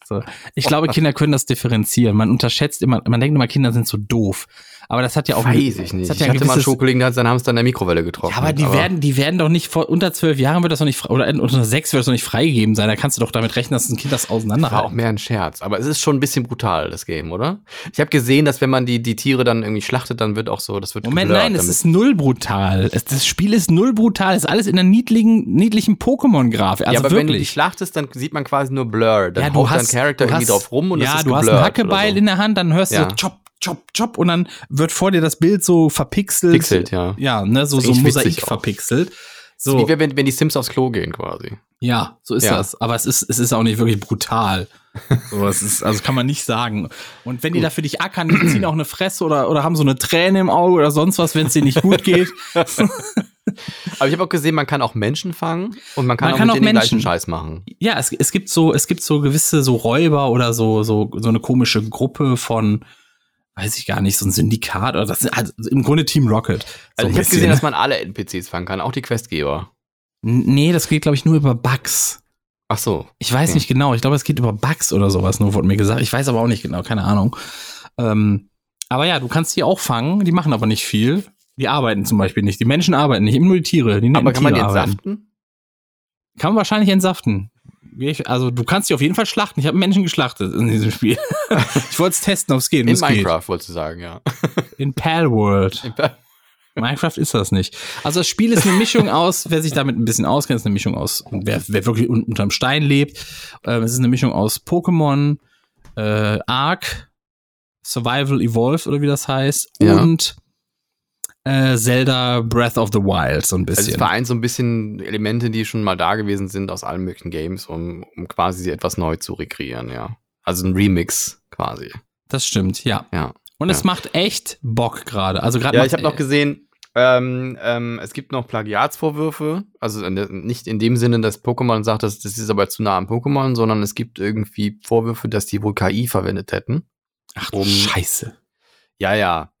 So. Ich glaube, Kinder können das differenzieren. Man unterschätzt immer, man denkt immer, Kinder sind so doof. Aber das hat ja auch. Weiß ich nicht. Das hat Ich ja ein hatte mal einen Schokokollegen, der hat seinen Hamster in der Mikrowelle getroffen. ja, aber die werden, die werden doch nicht vor unter zwölf Jahren wird das doch nicht oder unter sechs wird das doch nicht freigegeben sein. Da kannst du doch damit rechnen, dass ein Kind das Das war auch mehr ein Scherz. Aber es ist schon ein bisschen brutal, das Game, oder? Ich habe gesehen, dass wenn man die, die Tiere dann irgendwie schlachtet, dann wird auch so, das wird Moment, nein, es damit. ist null brutal. Es, das Spiel ist null brutal. Es ist alles in der niedlichen, niedlichen Pokémon-Grafik. Also ja, aber wenn du die wirklich. schlachtest, dann sieht man quasi nur Blur. Dann ja, du haut hast, dein Charakter irgendwie drauf rum und ja, es ist du hast einen Hackebeil so. in der Hand, dann hörst Ja. du so chop, chop, chop und dann wird vor dir das Bild so verpixelt. Pixelt, ja. Ja, ne, so, so Mosaik verpixelt. So. Wie wenn, wenn die Sims aufs Klo gehen quasi. Ja, so ist Ja. das. Aber es ist, es ist auch nicht wirklich brutal. So, es ist, also kann man nicht sagen. Und wenn die da für dich ackern, die ziehen auch eine Fresse oder, oder haben so eine Träne im Auge oder sonst was, wenn es denen nicht gut geht. *laughs* Aber ich habe auch gesehen, man kann auch Menschen fangen und man kann Man auch kann auch Menschen. gleichen Scheiß machen. ja, es, es gibt so, es gibt so gewisse so Räuber oder so, so, so eine komische Gruppe von, weiß ich gar nicht, so ein Syndikat oder das, also im Grunde Team Rocket. So Also ich habe gesehen, dass man alle NPCs fangen kann, auch die Questgeber. Nee, das geht, glaube ich, nur über Bugs. Ach so. Ich weiß Okay. nicht genau. Ich glaube, es geht über Bugs oder sowas, nur wurde mir gesagt. Ich weiß aber auch nicht genau, keine Ahnung. Ähm, aber ja, du kannst die auch fangen, die machen aber nicht viel. Die arbeiten zum Beispiel nicht. Die Menschen arbeiten nicht, immer nur die Tiere. Die Aber kann man die Tiere arbeiten. entsaften? Kann man wahrscheinlich entsaften. Also du kannst die auf jeden Fall schlachten. Ich habe Menschen geschlachtet in diesem Spiel. *laughs* ich wollte es testen, ob es geht. In. Minecraft, wolltest du sagen, ja. *laughs* In Palworld. In Pa- Minecraft ist das nicht. Also das Spiel ist eine Mischung aus, wer sich damit ein bisschen auskennt, ist eine Mischung aus, wer, wer wirklich un unterm Stein lebt. Ähm, es ist eine Mischung aus Pokémon, äh, Ark, Survival Evolved oder wie das heißt, Ja. und äh, Zelda Breath of the Wild so ein Also es bisschen. vereint so ein bisschen Elemente, die schon mal da gewesen sind aus allen möglichen Games, um, um quasi etwas neu zu rekreieren, ja. Also ein Remix quasi. das stimmt, ja. Ja. Und es Ja. macht echt Bock gerade. Also gerade Ja, ich habe noch gesehen, ähm, ähm, es gibt noch Plagiatsvorwürfe. Also nicht in dem Sinne, dass Pokémon sagt, dass das ist aber zu nah am Pokémon, sondern es gibt irgendwie Vorwürfe, dass die wohl KI verwendet hätten. Ach du um- Scheiße. Ja, ja.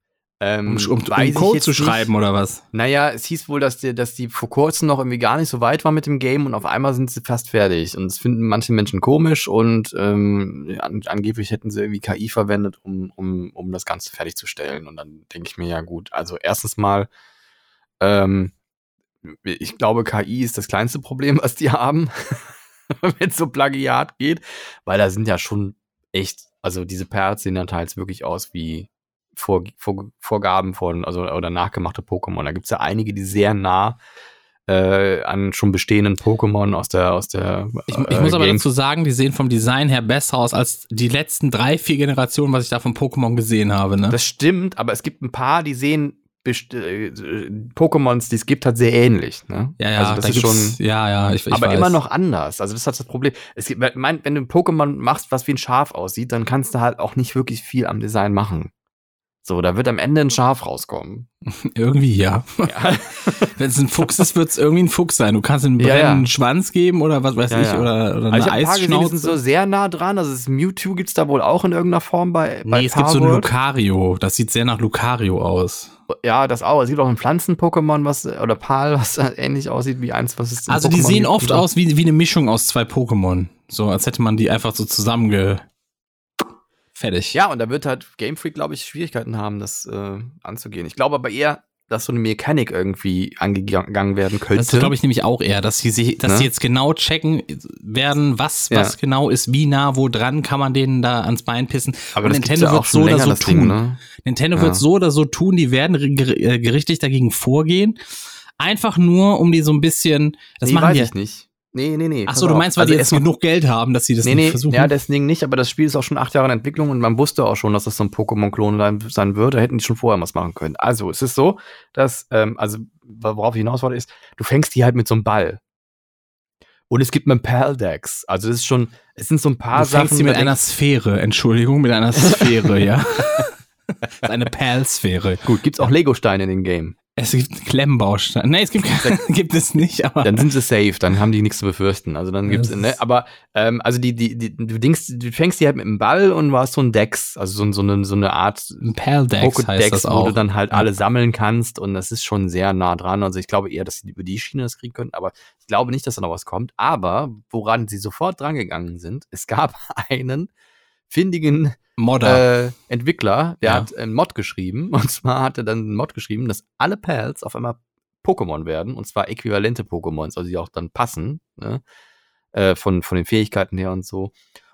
Ähm, Um, um, um Code zu nicht. schreiben oder was? Naja, es hieß wohl, dass die, dass die vor kurzem noch irgendwie gar nicht so weit war mit dem Game und auf einmal sind sie fast fertig. Und das finden manche Menschen komisch und ähm, an, angeblich hätten sie irgendwie KI verwendet, um, um, um das Ganze fertigzustellen. Und dann denke ich mir, ja gut, also erstens mal, ähm, ich glaube, KI ist das kleinste Problem, was die haben, *laughs* wenn es so Plagiat geht, weil da sind ja schon echt, also diese Perls sehen dann teils wirklich aus wie vor, vor, Vorgaben von, also oder nachgemachte Pokémon. Da gibt es ja einige, die sehr nah äh, an schon bestehenden Pokémon aus der, aus der Ich, ich äh, muss aber Game- dazu sagen, die sehen vom Design her besser aus als die letzten drei, vier Generationen, was ich da von Pokémon gesehen habe. Ne? Das stimmt, aber es gibt ein paar, die sehen äh, äh, Pokémons, die es gibt, halt sehr ähnlich. Ne? ja, ja, also das da ist schon. ja, ja, ich, ich aber weiß. immer noch anders. Also das ist halt das Problem. Es gibt, mein, wenn du ein Pokémon machst, was wie ein Schaf aussieht, dann kannst du halt auch nicht wirklich viel am Design machen. So, da wird am Ende ein Schaf rauskommen. *laughs* Irgendwie ja. Ja. *laughs* Wenn es ein Fuchs ist, wird es irgendwie ein Fuchs sein. Du kannst ihm einen Ja, ja. Schwanz geben oder was weiß ich, oder, oder Also eine ich habe ein paar gesehen, die sind Eisschnauze. so sehr nah dran. Also das Mewtwo gibt's da wohl auch in irgendeiner Form bei, bei nee, es gibt so ein. Lucario. Das sieht sehr nach Lucario aus. Ja, das auch. Es gibt auch ein Pflanzen-Pokémon, was, oder Pal, was *laughs* ähnlich aussieht wie eins, was es Also die Pokémon sehen gibt oft aus wie, wie eine Mischung aus zwei Pokémon. So, als hätte man die einfach so zusammenge... Fertig. Ja, und da wird halt Game Freak, glaube ich, Schwierigkeiten haben, das äh, anzugehen. Ich glaube aber eher, dass so eine Mechanik irgendwie angegangen werden könnte. Das glaube ich nämlich auch eher, dass sie, sich- dass Ne? sie jetzt genau checken werden, was, Ja. was genau ist, wie nah, wo dran kann man denen da ans Bein pissen. aber Und das Nintendo ja wird so oder so tun. Ding, ne? Nintendo Ja. wird so oder so tun, die werden äh, gerichtlich dagegen vorgehen. Einfach nur, um die so ein bisschen, das nee, machen weiß die. ich nicht. Nee, nee, nee. Ach pass so, du meinst, weil Also die jetzt genug Geld haben, dass sie das Nee, nicht nee, versuchen? ja, deswegen nicht, aber das Spiel ist auch schon acht Jahre in Entwicklung und man wusste auch schon, dass das so ein Pokémon-Klon sein- wird. Da hätten die schon vorher was machen können. Also, es ist so, dass, ähm, also, worauf ich hinaus wollte, ist, du fängst die halt mit so einem Ball. Und es gibt einen Paldex. Also, das ist schon, es sind so ein paar du fängst Sachen. sie mit einer Sphäre, Entschuldigung, mit einer Sphäre, ja. *laughs* *laughs* Eine Perlsphäre. Gut, gibt's auch Lego-Steine in dem Game. Es gibt einen Klemmbaustein. Nee, es gibt, *laughs* *laughs* gibt es nicht, aber. Dann sind sie safe, dann haben die nichts zu befürchten. Also dann gibt's, ne, aber ähm, also die, die, die, du denkst, du fängst die halt mit einem Ball und hast so ein Dex, also so, so, eine, so eine Art Perldex heißt das wo auch. du dann halt alle sammeln kannst und das ist schon sehr nah dran. Also ich glaube eher, dass sie über die Schiene das kriegen können, aber ich glaube nicht, dass da noch was kommt. Aber woran sie sofort drangegangen sind, es gab *laughs* einen findigen Modder. äh, Entwickler, der Ja. hat einen Mod geschrieben. *laughs* Und zwar hat er dann einen Mod geschrieben, dass alle Pals auf einmal Pokémon werden. Und zwar äquivalente Pokémons, also die auch dann passen. Ne? Äh, von, von den Fähigkeiten her und so.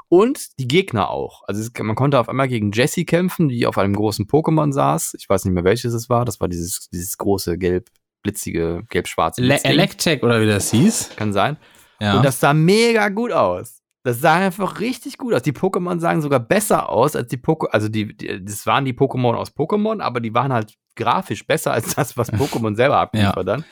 Und die Gegner auch. Also es, man konnte auf einmal gegen Jessie kämpfen, die auf einem großen Pokémon saß. Ich weiß nicht mehr welches es war. Das war dieses, dieses große gelb, blitzige, gelb-schwarze. Electek oder wie das hieß. Kann sein. Ja. Und das sah mega gut aus. Das sah einfach richtig gut aus. Die Pokémon sahen sogar besser aus als die Pokémon. Also die, die, das waren die Pokémon aus Pokémon, aber die waren halt grafisch besser als das, was *laughs* Pokémon selber abliefert dann.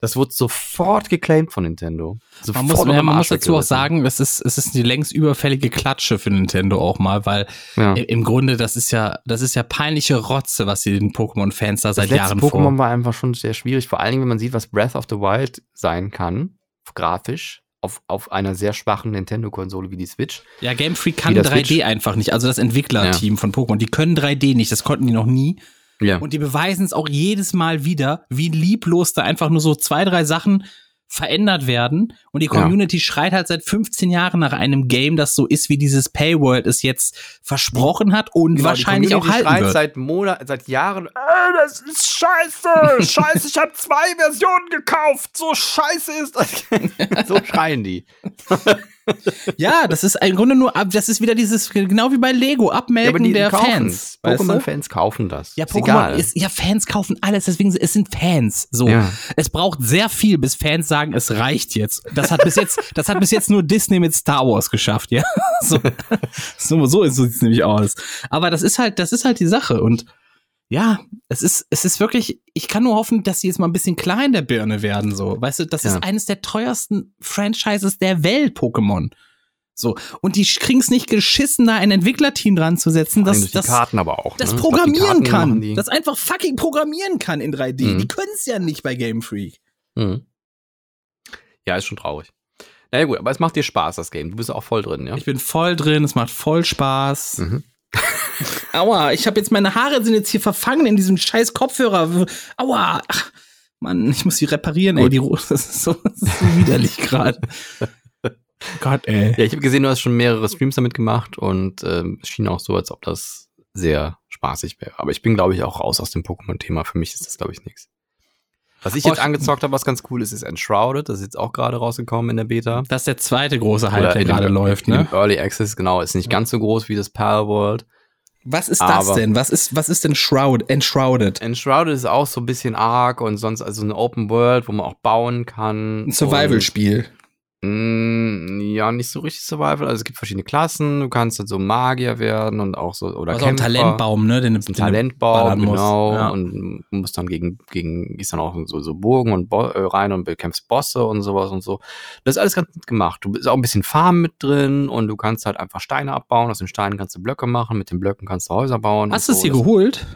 Das wurde sofort geclaimed von Nintendo. Sofort Man muss, ja, man muss dazu auch sagen, es ist, es ist die längst überfällige Klatsche für Nintendo auch mal, weil Ja. im Grunde, das ist ja, das ist ja peinliche Rotze, was sie den Pokémon-Fans da Das seit letzte Jahren Pokémon war einfach schon sehr schwierig, vor allen Dingen, wenn man sieht, was Breath of the Wild sein kann, grafisch, auf, auf einer sehr schwachen Nintendo-Konsole wie die Switch. Ja, Game Freak kann Wie das 3D Switch. einfach nicht. Also das Entwicklerteam von Pokémon, die können 3D nicht, das konnten die noch nie. Ja. Und die beweisen es auch jedes Mal wieder, wie lieblos da einfach nur so zwei, drei Sachen verändert werden. Und die Ja. Community schreit halt seit 15 Jahren nach einem Game, das so ist, wie dieses Payworld es jetzt versprochen hat und Genau, wahrscheinlich auch halten schreit wird. seit Monaten, seit Jahren, äh, das ist scheiße, *laughs* scheiße, ich habe zwei Versionen gekauft, so scheiße ist das. *laughs* so schreien die. Ja, das ist im Grunde nur, das ist wieder dieses, genau wie bei Lego, Abmelden der Fans. Pokémon-Fans kaufen das. Ja, Pokémon egal. ist, ja, Fans kaufen alles, deswegen, es sind Fans. So. Ja. Es braucht sehr viel, bis Fans sagen, es reicht jetzt. Das hat bis jetzt, das hat bis jetzt nur Disney mit Star Wars geschafft, ja. *laughs* So, so, so sieht's nämlich aus. Aber das ist halt, das ist halt die Sache und ja, es ist, es ist wirklich, ich kann nur hoffen, dass sie jetzt mal ein bisschen klar in der Birne werden, so. Weißt du, das Ja. ist eines der teuersten Franchises der Welt, Pokémon. So. Und die kriegen es nicht geschissen, da ein Entwicklerteam dran zu setzen, das, das, Karten aber auch. das ne? Programmieren kann. Das einfach fucking programmieren kann in 3D. Mhm. Die können es ja nicht bei Game Freak. Mhm. Ja, ist schon traurig. Naja gut, aber es macht dir Spaß, das Game. Du bist auch voll drin, ja? Ich bin voll drin, es macht voll Spaß. Mhm. *laughs* Aua, ich habe jetzt meine Haare sind jetzt hier verfangen in diesem scheiß Kopfhörer. Aua. Ach, Mann, ich muss sie reparieren, ey. Gut. Die Ro- *laughs* das ist so, das ist so widerlich gerade. *laughs* Gott, ey. Ja, ich habe gesehen, du hast schon mehrere Streams damit gemacht und ähm, es schien auch so, als ob das sehr spaßig wäre. Aber ich bin, glaube ich, auch raus aus dem Pokémon-Thema. Für mich ist das, glaube ich, nichts. Was ich Oh, jetzt ich- angezockt habe, was ganz cool ist, ist Enshrouded. Das ist jetzt auch gerade rausgekommen in der Beta. Das ist der zweite große Hype, der gerade läuft, ne? Early Access, genau. Ist nicht ganz so groß wie das Pal World. Was ist das Aber- denn? Was ist, was ist denn Shroud, Enshrouded? Enshrouded ist auch so ein bisschen arg und sonst also eine Open World, wo man auch bauen kann. Ein Survival-Spiel. Mm, Ja, nicht so richtig Survival. Also es gibt verschiedene Klassen. Du kannst dann so Magier werden und auch so oder Also auch ein Kämpfer. Talentbaum, ne? Den, ein den Talentbaum, genau. Ja. Und du musst dann gegen, gegen, gehst dann auch so, so Burgen und Bo äh, rein und bekämpfst Bosse und sowas und so. Das ist alles ganz gut gemacht. Du bist auch ein bisschen Farm mit drin und du kannst halt einfach Steine abbauen. Aus den Steinen kannst du Blöcke machen, mit den Blöcken kannst du Häuser bauen. Hast du und es so. dir geholt?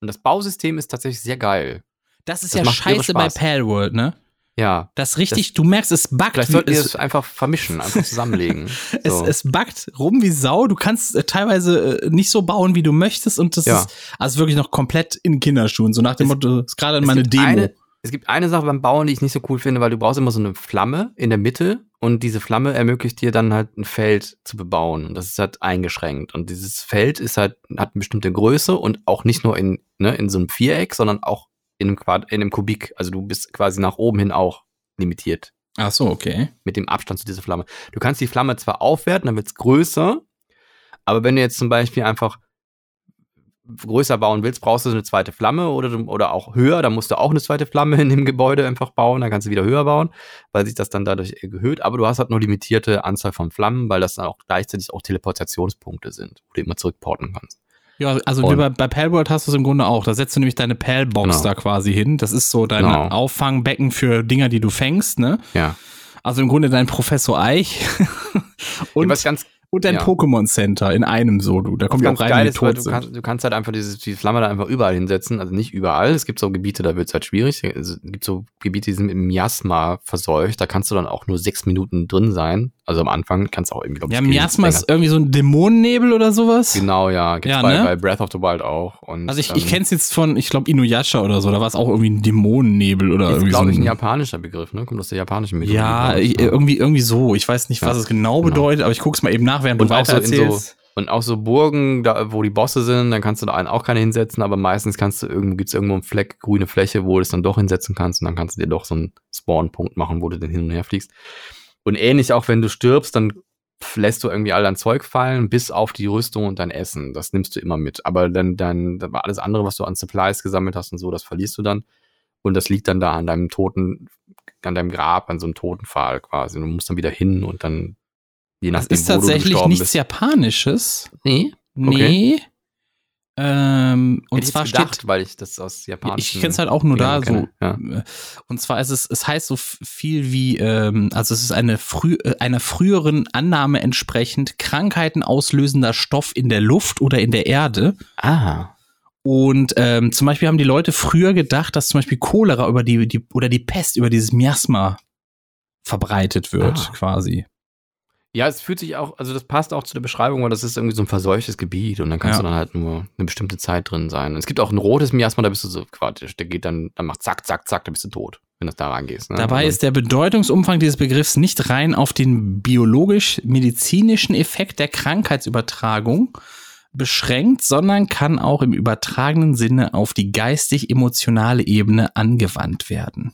Und das Bausystem ist tatsächlich sehr geil. Das ist Das ja scheiße bei. Palworld, ne? Ja. Das richtig, du merkst, es buggt. Vielleicht sollten wir es, es einfach vermischen, einfach zusammenlegen. es, *laughs* So. es buggt rum wie Sau. Du kannst äh, teilweise äh, nicht so bauen, wie du möchtest. Und das Ja. ist also wirklich noch komplett in Kinderschuhen. So nach dem Es- Motto, das ist gerade Es meine Demo. Eine, es gibt eine Sache beim Bauen, die ich nicht so cool finde, weil du brauchst immer so eine Flamme in der Mitte und diese Flamme ermöglicht dir dann halt ein Feld zu bebauen und das ist halt eingeschränkt und dieses Feld ist halt hat eine bestimmte Größe und auch nicht nur in ne, in so einem Viereck, sondern auch in einem Quad in einem Kubik. Also du bist quasi nach oben hin auch limitiert Ach so, okay. mit dem Abstand zu dieser Flamme. Du kannst die Flamme zwar aufwerten, dann wird's größer, aber wenn du jetzt zum Beispiel einfach größer bauen willst, brauchst du eine zweite Flamme oder, oder auch höher, dann musst du auch eine zweite Flamme in dem Gebäude einfach bauen, dann kannst du wieder höher bauen, weil sich das dann dadurch erhöht, aber du hast halt nur limitierte Anzahl von Flammen, weil das dann auch gleichzeitig auch Teleportationspunkte sind, wo du immer zurückporten kannst. Ja, also wie Und- bei, bei Palworld hast du es im Grunde auch. Da setzt du nämlich deine Pal-Box Genau. da quasi hin. Das ist so dein Genau. Auffangbecken für Dinger, die du fängst, ne? Ja. Also im Grunde dein Professor Eich *laughs* und, was ganz und dein ja. Pokémon Center in einem so, du. Da kommt ja auch rein, geil ist, tot du kannst, du kannst halt einfach dieses, die Flamme da einfach überall hinsetzen. Also nicht überall. Es gibt so Gebiete, da wird es halt schwierig. Es gibt so Gebiete, die sind mit Miasma verseucht. Da kannst du dann auch nur sechs Minuten drin sein. Also am Anfang kannst du auch irgendwie, glaub Ja, ich, viel Miasma ist irgendwie so ein Dämonennebel oder sowas. Genau, ja. Gibt's Ja, bei, ne? bei Breath of the Wild auch. Und, Also ich, ich ähm, kenn's jetzt von, ich glaube, Inuyasha oder so, da war es auch irgendwie ein Dämonennebel oder Ist, irgendwie so. glaube ich, ein ein- japanischer Begriff, ne? Kommt aus der japanischen Mythologie. ja, glaub ich, irgendwie, irgendwie so. Ich weiß nicht, was Ja, es genau genau. bedeutet, aber ich guck's mal eben nach, während Und du weiter erzählst. und auch so Burgen, da, wo die Bosse sind, dann kannst du da einen auch keine hinsetzen, aber meistens kannst du irgendwo, gibt's irgendwo einen Fleck, grüne Fläche, wo du es dann doch hinsetzen kannst und dann kannst du dir doch so einen Spawn-Punkt machen, wo du dann hin und her fliegst. Und ähnlich auch, wenn du stirbst, dann lässt du irgendwie all dein Zeug fallen, bis auf die Rüstung und dein Essen. Das nimmst du immer mit. Aber dann, dann, dann alles andere, was du an Supplies gesammelt hast und so, das verlierst du dann. Und das liegt dann da an deinem toten, an deinem Grab, an so einem Totenpfahl quasi. Du musst dann wieder hin und dann, je Das nachdem, ist wo du tatsächlich nichts bist. Japanisches. Nee? Nee. Ähm, und Hätte ich zwar gedacht, steht, weil ich das aus Japan. ich kenne es halt auch nur da so. Ja. Äh, Und zwar ist es, es heißt so viel wie, ähm, also es ist eine früh, äh, einer früheren Annahme entsprechend Krankheiten auslösender Stoff in der Luft oder in der Erde. Ah. Und ähm, zum Beispiel haben die Leute früher gedacht, dass zum Beispiel Cholera über die, die oder die Pest über dieses Miasma verbreitet wird, Ah. quasi. Ja, es fühlt sich auch, also das passt auch zu der Beschreibung, weil das ist irgendwie so ein verseuchtes Gebiet und dann kannst Ja. du dann halt nur eine bestimmte Zeit drin sein. Es gibt auch ein rotes Miasma, da bist du so quatsch, der geht dann, dann macht zack, zack, zack, da bist du tot, wenn du da reingehst. Ne? Dabei Also- ist der Bedeutungsumfang dieses Begriffs nicht rein auf den biologisch-medizinischen Effekt der Krankheitsübertragung beschränkt, sondern kann auch im übertragenen Sinne auf die geistig-emotionale Ebene angewandt werden.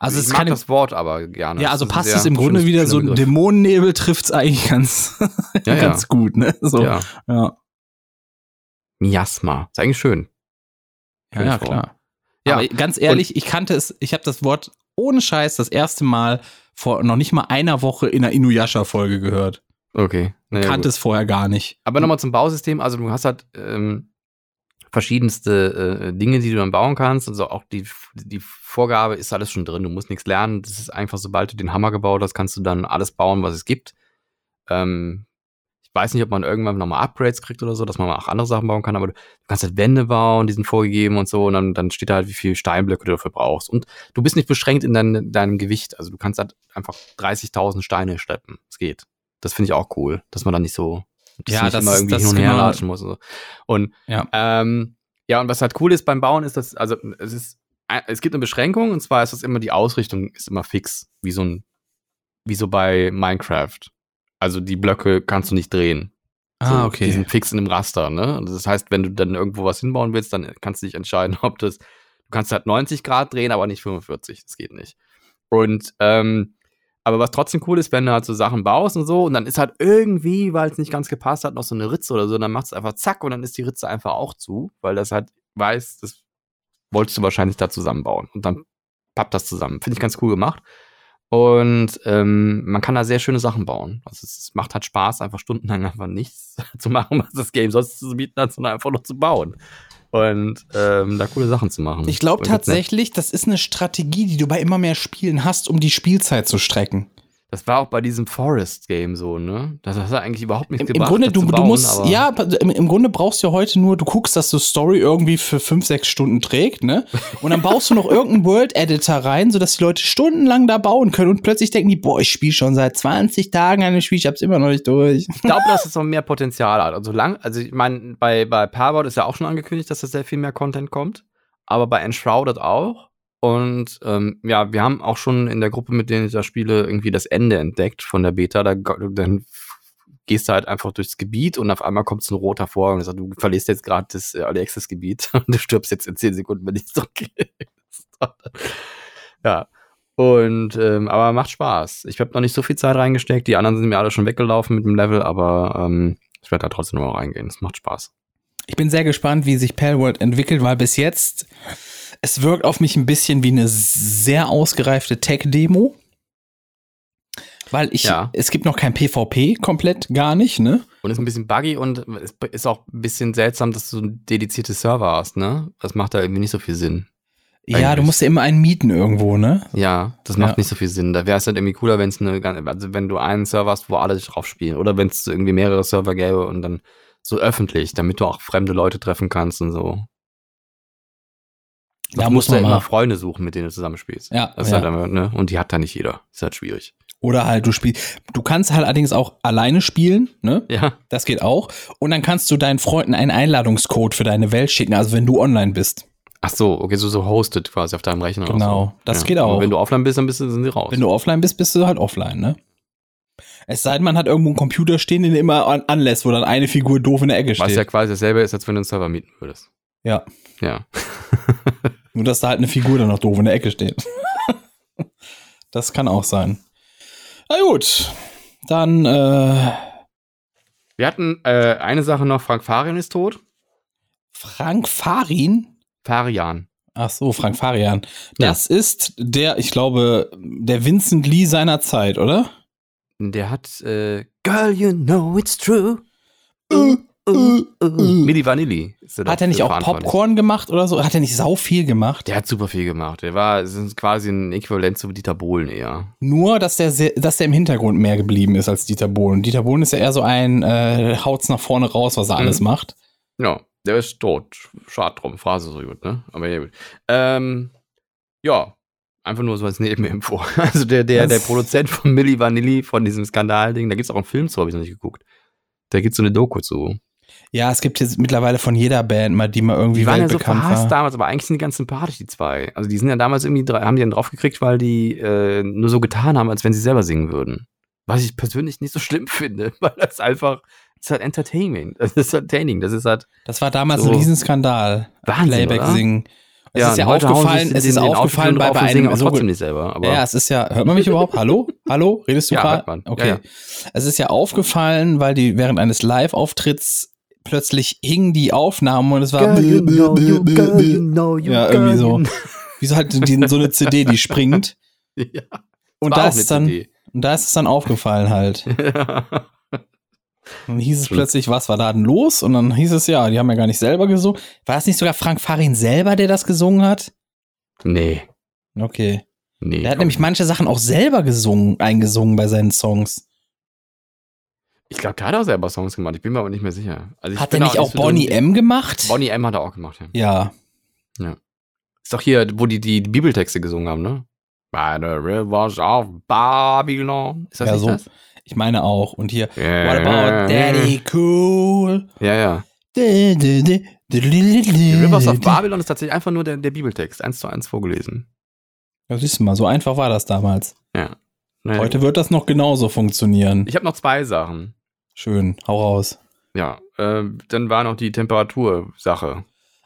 Also es ich ist mag keine, das Wort aber gerne. ja, also passt es im Grunde wieder so ein. Dämonennebel trifft es eigentlich ganz, Ja, ja. ganz gut, ne? So, ja, Ja, ja, Miasma. Ist eigentlich schön. ja, Schönes Wort. klar. Ja, Aber ganz ehrlich, ich kannte es, ich habe das Wort ohne Scheiß das erste Mal vor noch nicht mal einer Woche in einer Inuyasha-Folge gehört. Okay. Naja, kannte es vorher gar nicht. Aber nochmal zum Bausystem. Also du hast halt ähm, verschiedenste äh, Dinge, die du dann bauen kannst. Also auch die, die Vorgabe ist alles schon drin. Du musst nichts lernen. Das ist einfach, sobald du den Hammer gebaut hast, kannst du dann alles bauen, was es gibt. Ähm, ich weiß nicht, ob man irgendwann nochmal Upgrades kriegt oder so, dass man auch andere Sachen bauen kann, aber du kannst halt Wände bauen, die sind vorgegeben und so, und dann, dann steht da halt, wie viel Steinblöcke du dafür brauchst. Und du bist nicht beschränkt in dein, deinem Gewicht. Also du kannst halt einfach 30.000 Steine schleppen. Es geht. Das finde ich auch cool, dass man da nicht so dass Ja, nicht das immer irgendwie hin und her genau- latschen muss. Und, so. und Ja. ähm, ja, und was halt cool ist beim Bauen, ist, dass, also es ist, es gibt eine Beschränkung, und zwar ist das immer, die Ausrichtung ist immer fix, wie so ein, wie so bei Minecraft. Also die Blöcke kannst du nicht drehen. So, Ah, Die okay. sind fix in einem Raster, ne? Das heißt, wenn du dann irgendwo was hinbauen willst, dann kannst du dich entscheiden, *laughs* ob das, du kannst halt 90 Grad drehen, aber nicht 45. Das geht nicht. Und, ähm, aber was trotzdem cool ist, wenn du halt so Sachen baust und so, und dann ist halt irgendwie, weil es nicht ganz gepasst hat, noch so eine Ritze oder so, dann machst du einfach zack und dann ist die Ritze einfach auch zu, weil das halt weiß, das wolltest du wahrscheinlich da zusammenbauen. Und dann pappt das zusammen. Finde ich ganz cool gemacht. Und ähm, man kann da sehr schöne Sachen bauen. Also es, es macht halt Spaß, einfach stundenlang *laughs* einfach nichts *laughs* zu machen, was das Game sonst zu bieten hat, sondern einfach nur zu bauen. Und ähm, da coole Sachen zu machen. Ich glaube tatsächlich, das ist eine Strategie, die du bei immer mehr Spielen hast, um die Spielzeit zu strecken. Das war auch bei diesem Forest-Game so, ne? Das hat eigentlich überhaupt nichts Im, im gebracht. Grunde, das du, zu du bauen, musst, ja, im, im Grunde brauchst du ja heute nur, du guckst, dass du Story irgendwie für fünf, sechs Stunden trägt, ne? Und dann baust du noch *laughs* irgendeinen World-Editor rein, sodass die Leute stundenlang da bauen können und plötzlich denken die, boah, ich spiele schon seit 20 Tagen dem Spiel, ich hab's immer noch nicht durch. Ich glaube, dass es noch mehr Potenzial hat. *laughs* Also lang, also ich meine, bei, bei Parbout ist ja auch schon angekündigt, dass da sehr viel mehr Content kommt. Aber bei Enshrouded auch. Und ähm, ja, wir haben auch schon in der Gruppe, mit denen ich da spiele, irgendwie das Ende entdeckt von der Beta. Da, dann gehst du halt einfach durchs Gebiet und auf einmal kommt so ein roter vor und sagt, du verlierst jetzt gerade das äh, Early Access Gebiet *laughs* und du stirbst jetzt in 10 Sekunden, wenn nichts drückst. ja. Und ähm, aber macht Spaß. Ich habe noch nicht so viel Zeit reingesteckt. Die anderen sind mir alle schon weggelaufen mit dem Level, aber ähm, ich werde da trotzdem noch reingehen. Es macht Spaß. Ich bin sehr gespannt, wie sich Palworld entwickelt, weil bis jetzt, es wirkt auf mich ein bisschen wie eine sehr ausgereifte Tech-Demo. Weil ich, Ja. es gibt noch kein PvP komplett, gar nicht, ne? Und ist ein bisschen buggy und es ist auch ein bisschen seltsam, dass du so ein dedizierte Server hast, ne? Das macht da irgendwie nicht so viel Sinn. Ja, du musst ja immer einen mieten irgendwo, ne? Ja, das macht Ja. nicht so viel Sinn. Da wäre es halt irgendwie cooler, wenn es eine, also wenn du einen Server hast, wo alle drauf spielen. Oder wenn es irgendwie mehrere Server gäbe und dann so öffentlich, damit du auch fremde Leute treffen kannst und so. Da du muss musst man ja immer Freunde suchen, mit denen du zusammenspielst. Ja, Das ist ja. halt einfach, ne? Und die hat da nicht jeder. Ist halt schwierig. Oder halt du spielst, du kannst halt allerdings auch alleine spielen, ne? Ja. Das geht auch. Und dann kannst du deinen Freunden einen Einladungscode für deine Welt schicken, also wenn du online bist. Ach so, okay, so, so hosted quasi auf deinem Rechner. Genau, so. das ja. geht Aber auch. wenn du offline bist, dann bist du, sind die raus. Wenn du offline bist, bist du halt offline, ne? Es sei denn, man hat irgendwo einen Computer stehen, den immer an anlässt, wo dann eine Figur doof in der Ecke Was ja steht. quasi dasselbe ist, als wenn du einen Server mieten würdest. Ja. Ja. *laughs* Nur, dass da halt eine Figur dann noch doof in der Ecke steht. *laughs* das kann auch sein. Na gut. Dann, äh, Wir hatten äh, eine Sache noch, Frank Farian ist tot. Frank Farin. Farian. Ach so, Frank Farian. Das ist der, ich glaube, der Vincent Lee seiner Zeit, oder? Der hat äh, Girl, you know it's true. Äh, uh, uh. Milli Vanilli. Hat er nicht auch. Popcorn gemacht oder so? Hat er nicht sau viel gemacht? Der hat super viel gemacht. Der war quasi ein Äquivalent zu Dieter Bohlen eher. Nur, dass der, sehr, dass der im Hintergrund mehr geblieben ist als Dieter Bohlen. Dieter Bohlen ist ja eher so ein äh, Haut's nach vorne raus, was er alles Mhm. macht. Ja, der ist tot. Schade drum, Phrase so gut, ne? Aber ja, gut. Ähm, ja, einfach nur so als Nebeninfo. *laughs* Also der, der, der Produzent von Milli Vanilli, von diesem Skandalding, da gibt's auch einen Film zu, habe ich noch nicht geguckt. Da gibt's so eine Doku zu. Ja, es gibt jetzt mittlerweile von jeder Band mal, die mal irgendwie Die waren ja so verhasst war. damals, aber eigentlich sind die ganz sympathisch, die zwei. Also die sind ja damals irgendwie, dra- haben die dann draufgekriegt, weil die äh, nur so getan haben, als wenn sie selber singen würden. Was ich persönlich nicht so schlimm *laughs* finde, weil das einfach, das ist halt Entertainment. *laughs* Das ist Entertaining. Das ist halt, Das war damals So. ein Riesenskandal. Wahnsinn, Playback oder? singen. Es ist ja heute hauen aufgefallen, es ist aufgefallen bei, bei einem so trotzdem nicht selber. Aber Ja, es ist ja, hört man mich überhaupt? Hallo? Hallo? Redest du Ja, gerade? hört man. Okay. Ja, ja. Es ist ja aufgefallen, weil die während eines Live-Auftritts plötzlich hingen die Aufnahmen und es war ja, irgendwie so. Wie so halt die, so eine CD, die springt. *laughs* Ja, Und da ist dann, CD. und da ist es dann aufgefallen halt. *laughs* Und dann hieß es plötzlich, was war da denn los? Und dann hieß es ja, die haben ja gar nicht selber gesungen. War es nicht sogar Frank Farin selber, der das gesungen hat? nee, Okay. nee. Der hat nämlich manche Sachen auch selber gesungen, eingesungen bei seinen Songs. Ich glaube, der hat auch selber Songs gemacht. Ich bin mir aber nicht mehr sicher. Also Hat er nicht auch so Bonnie dumm. M gemacht? Bonnie M hat er auch gemacht, ja. Ja. Ist doch hier, wo die, die, die Bibeltexte gesungen haben, ne? By the rivers of Babylon. Ist das Ja, nicht so. das? Ich meine auch. Und hier, Yeah. what about Daddy Cool? Ja, ja. Die Rivers of Babylon ist tatsächlich einfach nur der, der Bibeltext, eins zu eins vorgelesen. Ja, siehst du mal, so einfach war das damals. Ja. Naja, Heute gut. wird das noch genauso funktionieren. Ich habe noch zwei Sachen. Schön, hau raus. Ja, ähm, dann war noch die Temperatursache.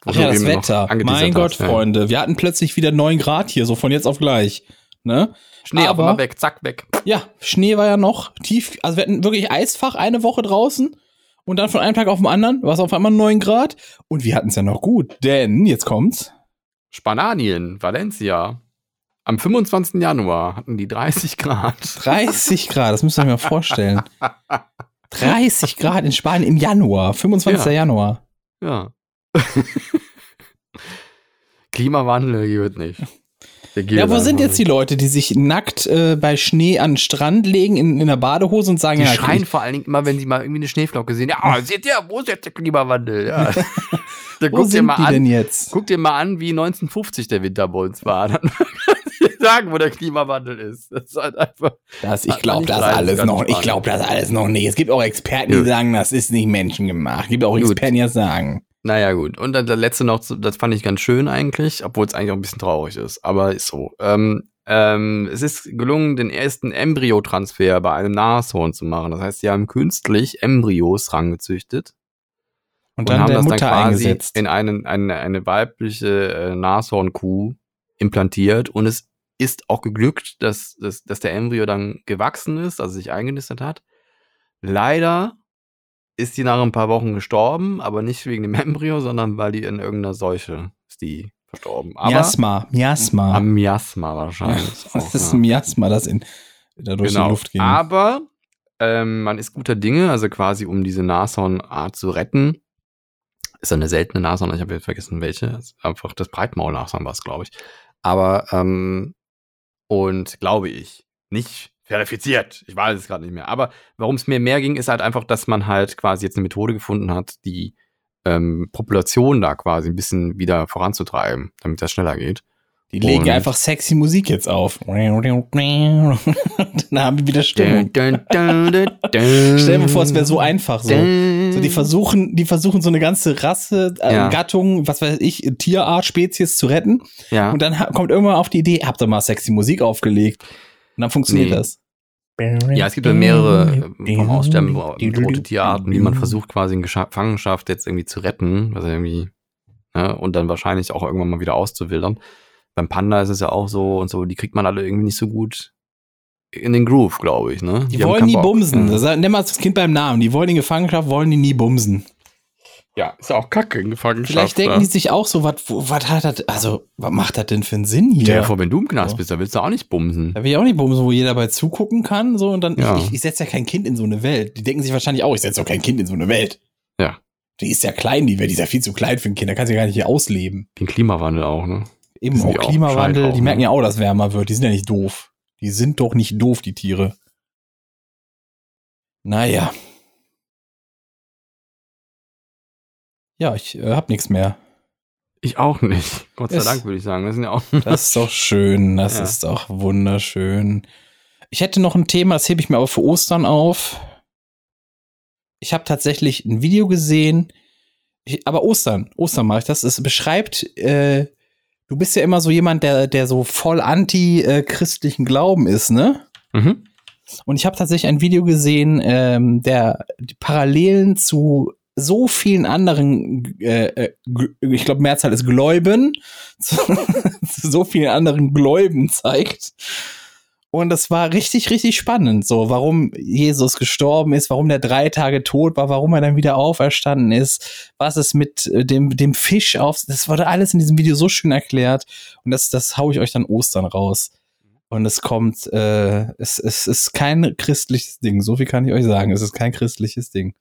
Ach ja, das Wetter. Mein Gott, hast. Freunde. Wir hatten plötzlich wieder 9 Grad hier, so von jetzt auf gleich. Ne? Schnee auf Aber- einmal weg, zack, weg. Ja, Schnee war ja noch tief. Also wir hatten wirklich Eisfach eine Woche draußen. Und dann von einem Tag auf den anderen war es auf einmal 9 Grad. Und wir hatten es ja noch gut. Denn, jetzt kommt's. Spanien, Valencia. Am 25. Januar hatten die 30 Grad. 30 Grad, das müsst ihr euch mal vorstellen. 30 Grad in Spanien im Januar, 25. Ja. Januar. Ja. *laughs* Klimawandel geht nicht. Ja, wo sind jetzt die. Leute, die sich nackt äh, bei Schnee an den Strand legen in, in der Badehose und sagen, Die ja, schreien vor allen Dingen immer, wenn sie mal irgendwie eine Schneeflocke sehen. Ja, seht ihr, wo ist jetzt der Klimawandel? Ja. *laughs* Dann wo guck dir sind mal die an. denn jetzt? Guck dir mal an, wie 1950 der Winter bei uns war. *laughs* Dann sagen, wo der Klimawandel ist. Das ist halt einfach. Das, ich glaube das alles noch. Ich glaube das alles noch nicht. Es gibt auch Experten, die Gut. sagen, das ist nicht menschengemacht. Es gibt auch. Experten, die das sagen. Naja, gut. Und dann der letzte noch, das fand ich ganz schön eigentlich, obwohl es eigentlich auch ein bisschen traurig ist. Aber ist so. Ähm, ähm, es ist gelungen, den ersten Embryotransfer bei einem Nashorn zu machen. Das heißt, sie haben künstlich Embryos rangezüchtet Und dann haben der das Mutter dann quasi eingesetzt. in einen, eine, eine weibliche äh, Nashornkuh implantiert. Und es ist auch geglückt, dass, dass, dass der Embryo dann gewachsen ist, also sich eingenistet hat. Leider ist die nach ein paar Wochen gestorben, aber nicht wegen dem *laughs* Embryo, sondern weil die in irgendeiner Seuche ist die verstorben. Aber Miasma, Miasma. am Miasma wahrscheinlich. Das *laughs* auch, ist ja. ein Miasma, das in, da durch die Luft ging. Aber ähm, man ist guter Dinge, also quasi um diese Nashornart zu retten. Ist eine seltene Nashorn, ich habe jetzt vergessen welche. Einfach das Breitmaul-Nashorn war es, glaube ich. Aber, ähm, und glaube ich, nicht verifiziert. Ich weiß es gerade nicht mehr. Aber warum es mir mehr ging, ist halt einfach, dass man halt quasi jetzt eine Methode gefunden hat, die ähm, Population da quasi ein bisschen wieder voranzutreiben, damit das schneller geht. Die legen Und- einfach sexy Musik jetzt auf. *laughs* Dann haben wir wieder Stimmung. Stell dir vor, es wäre so einfach so. So, die versuchen, die versuchen so eine ganze Rasse, äh, Ja. Gattung, was weiß ich, Tierart, Spezies zu retten. ja. Und dann kommt irgendwann auf die Idee, habt ihr mal sexy Musik aufgelegt. Und dann funktioniert Nee. das. Ja, es gibt ja mehrere äh, vom Aussterben bedrohte Tierarten, die man versucht quasi in Gefangenschaft jetzt irgendwie zu retten, was irgendwie, ne, und dann wahrscheinlich auch irgendwann mal wieder auszuwildern. Beim Panda ist es ja auch so und so, die kriegt man alle irgendwie nicht so gut in den Groove, glaube ich, ne? Die, haben wollen nie Bock. bumsen. Ja. Das, nenn mal das Kind beim Namen. Die wollen in Gefangenschaft, wollen die nie bumsen. Ja, ist ja auch kacke in Gefangenschaft. Vielleicht denken ja. die sich auch so, was hat das, also, was macht das denn für einen Sinn hier? vor, wenn du im Knast So. bist, da willst du auch nicht bumsen. Da will ich auch nicht bumsen, wo jeder bei zugucken kann, so, und dann, Ja. ich, ich, setze ja kein Kind in so eine Welt. Die denken sich wahrscheinlich auch, ich setze doch kein Kind in so eine Welt. Ja. Die ist ja klein, die, die ist ja viel zu klein für ein Kind, da kann sie ja gar nicht hier ausleben. Den Klimawandel auch, ne? Eben auch Klimawandel, auch, die merken ne? ja auch, dass wärmer wird. Die sind ja nicht doof. Die sind doch nicht doof, die Tiere. Naja. Ja, ich äh, hab nichts mehr. Ich auch nicht. Gott sei Es- Dank, würde ich sagen. Sind ja auch. Das ist doch schön. Das Ja. ist doch wunderschön. Ich hätte noch ein Thema, das hebe ich mir aber für Ostern auf. Ich habe tatsächlich ein Video gesehen, ich, aber Ostern, Ostern mache ich das. Es beschreibt, äh, du bist ja immer so jemand, der, der so voll anti-christlichen Glauben ist, ne? Mhm. Und ich habe tatsächlich ein Video gesehen, ähm, der die Parallelen zu so vielen anderen, äh, äh, ich glaube Mehrzahl ist Gläuben, zu, *laughs* zu so vielen anderen Gläuben zeigt. Und das war richtig, richtig spannend, so warum Jesus gestorben ist, warum der drei Tage tot war, warum er dann wieder auferstanden ist, was es mit äh, dem, dem Fisch auf, das wurde alles in diesem Video so schön erklärt. Und das, das hau ich euch dann Ostern raus. Und es kommt, äh, es, es ist kein christliches Ding. So viel kann ich euch sagen. Es ist kein christliches Ding.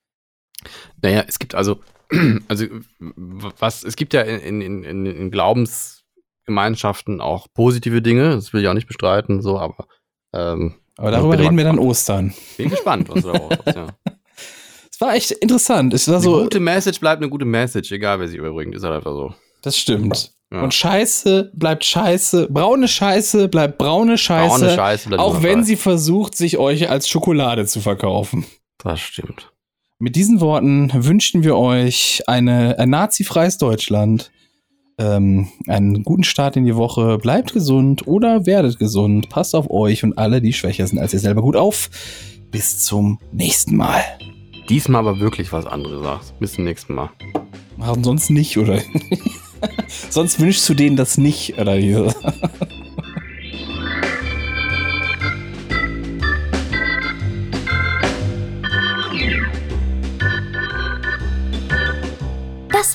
Naja, es gibt also, *clears throat* also was, es gibt ja in, in, in, in Glaubensgemeinschaften auch positive Dinge, das will ich auch nicht bestreiten, so, aber ähm, Aber darüber reden wir dann Ostern. bin gespannt, was du da rauskommst, *laughs* ja. Es war echt interessant. Es war Eine so, gute Message bleibt eine gute Message, egal wer sie überbringt, ist halt einfach so. das stimmt. Ja. Und Scheiße bleibt Scheiße. Braune Scheiße bleibt braune Scheiße. Braune Scheiße bleibt auch wenn Scheiße. sie versucht, sich euch als Schokolade zu verkaufen. Das stimmt. Mit diesen Worten wünschen wir euch eine, ein nazifreies Deutschland. Ähm, einen guten Start in die Woche. Bleibt gesund oder werdet gesund. Passt auf euch und alle, die schwächer sind als ihr selber gut auf. Bis zum nächsten Mal. Diesmal aber wirklich was anderes sagst. Bis zum nächsten Mal. Machen sonst nicht, oder? *laughs* sonst wünschst du denen das nicht, oder? *laughs*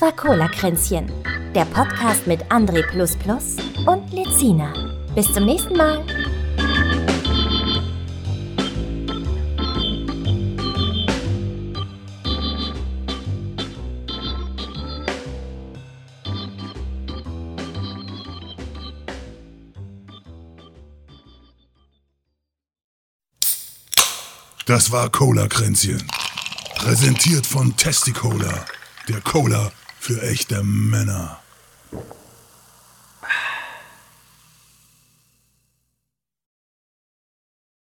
Das war Cola-Kränzchen, der Podcast mit André und Lezina. Bis zum nächsten Mal. Das war Cola-Kränzchen. Präsentiert von Testicola, der Cola für echte Männer.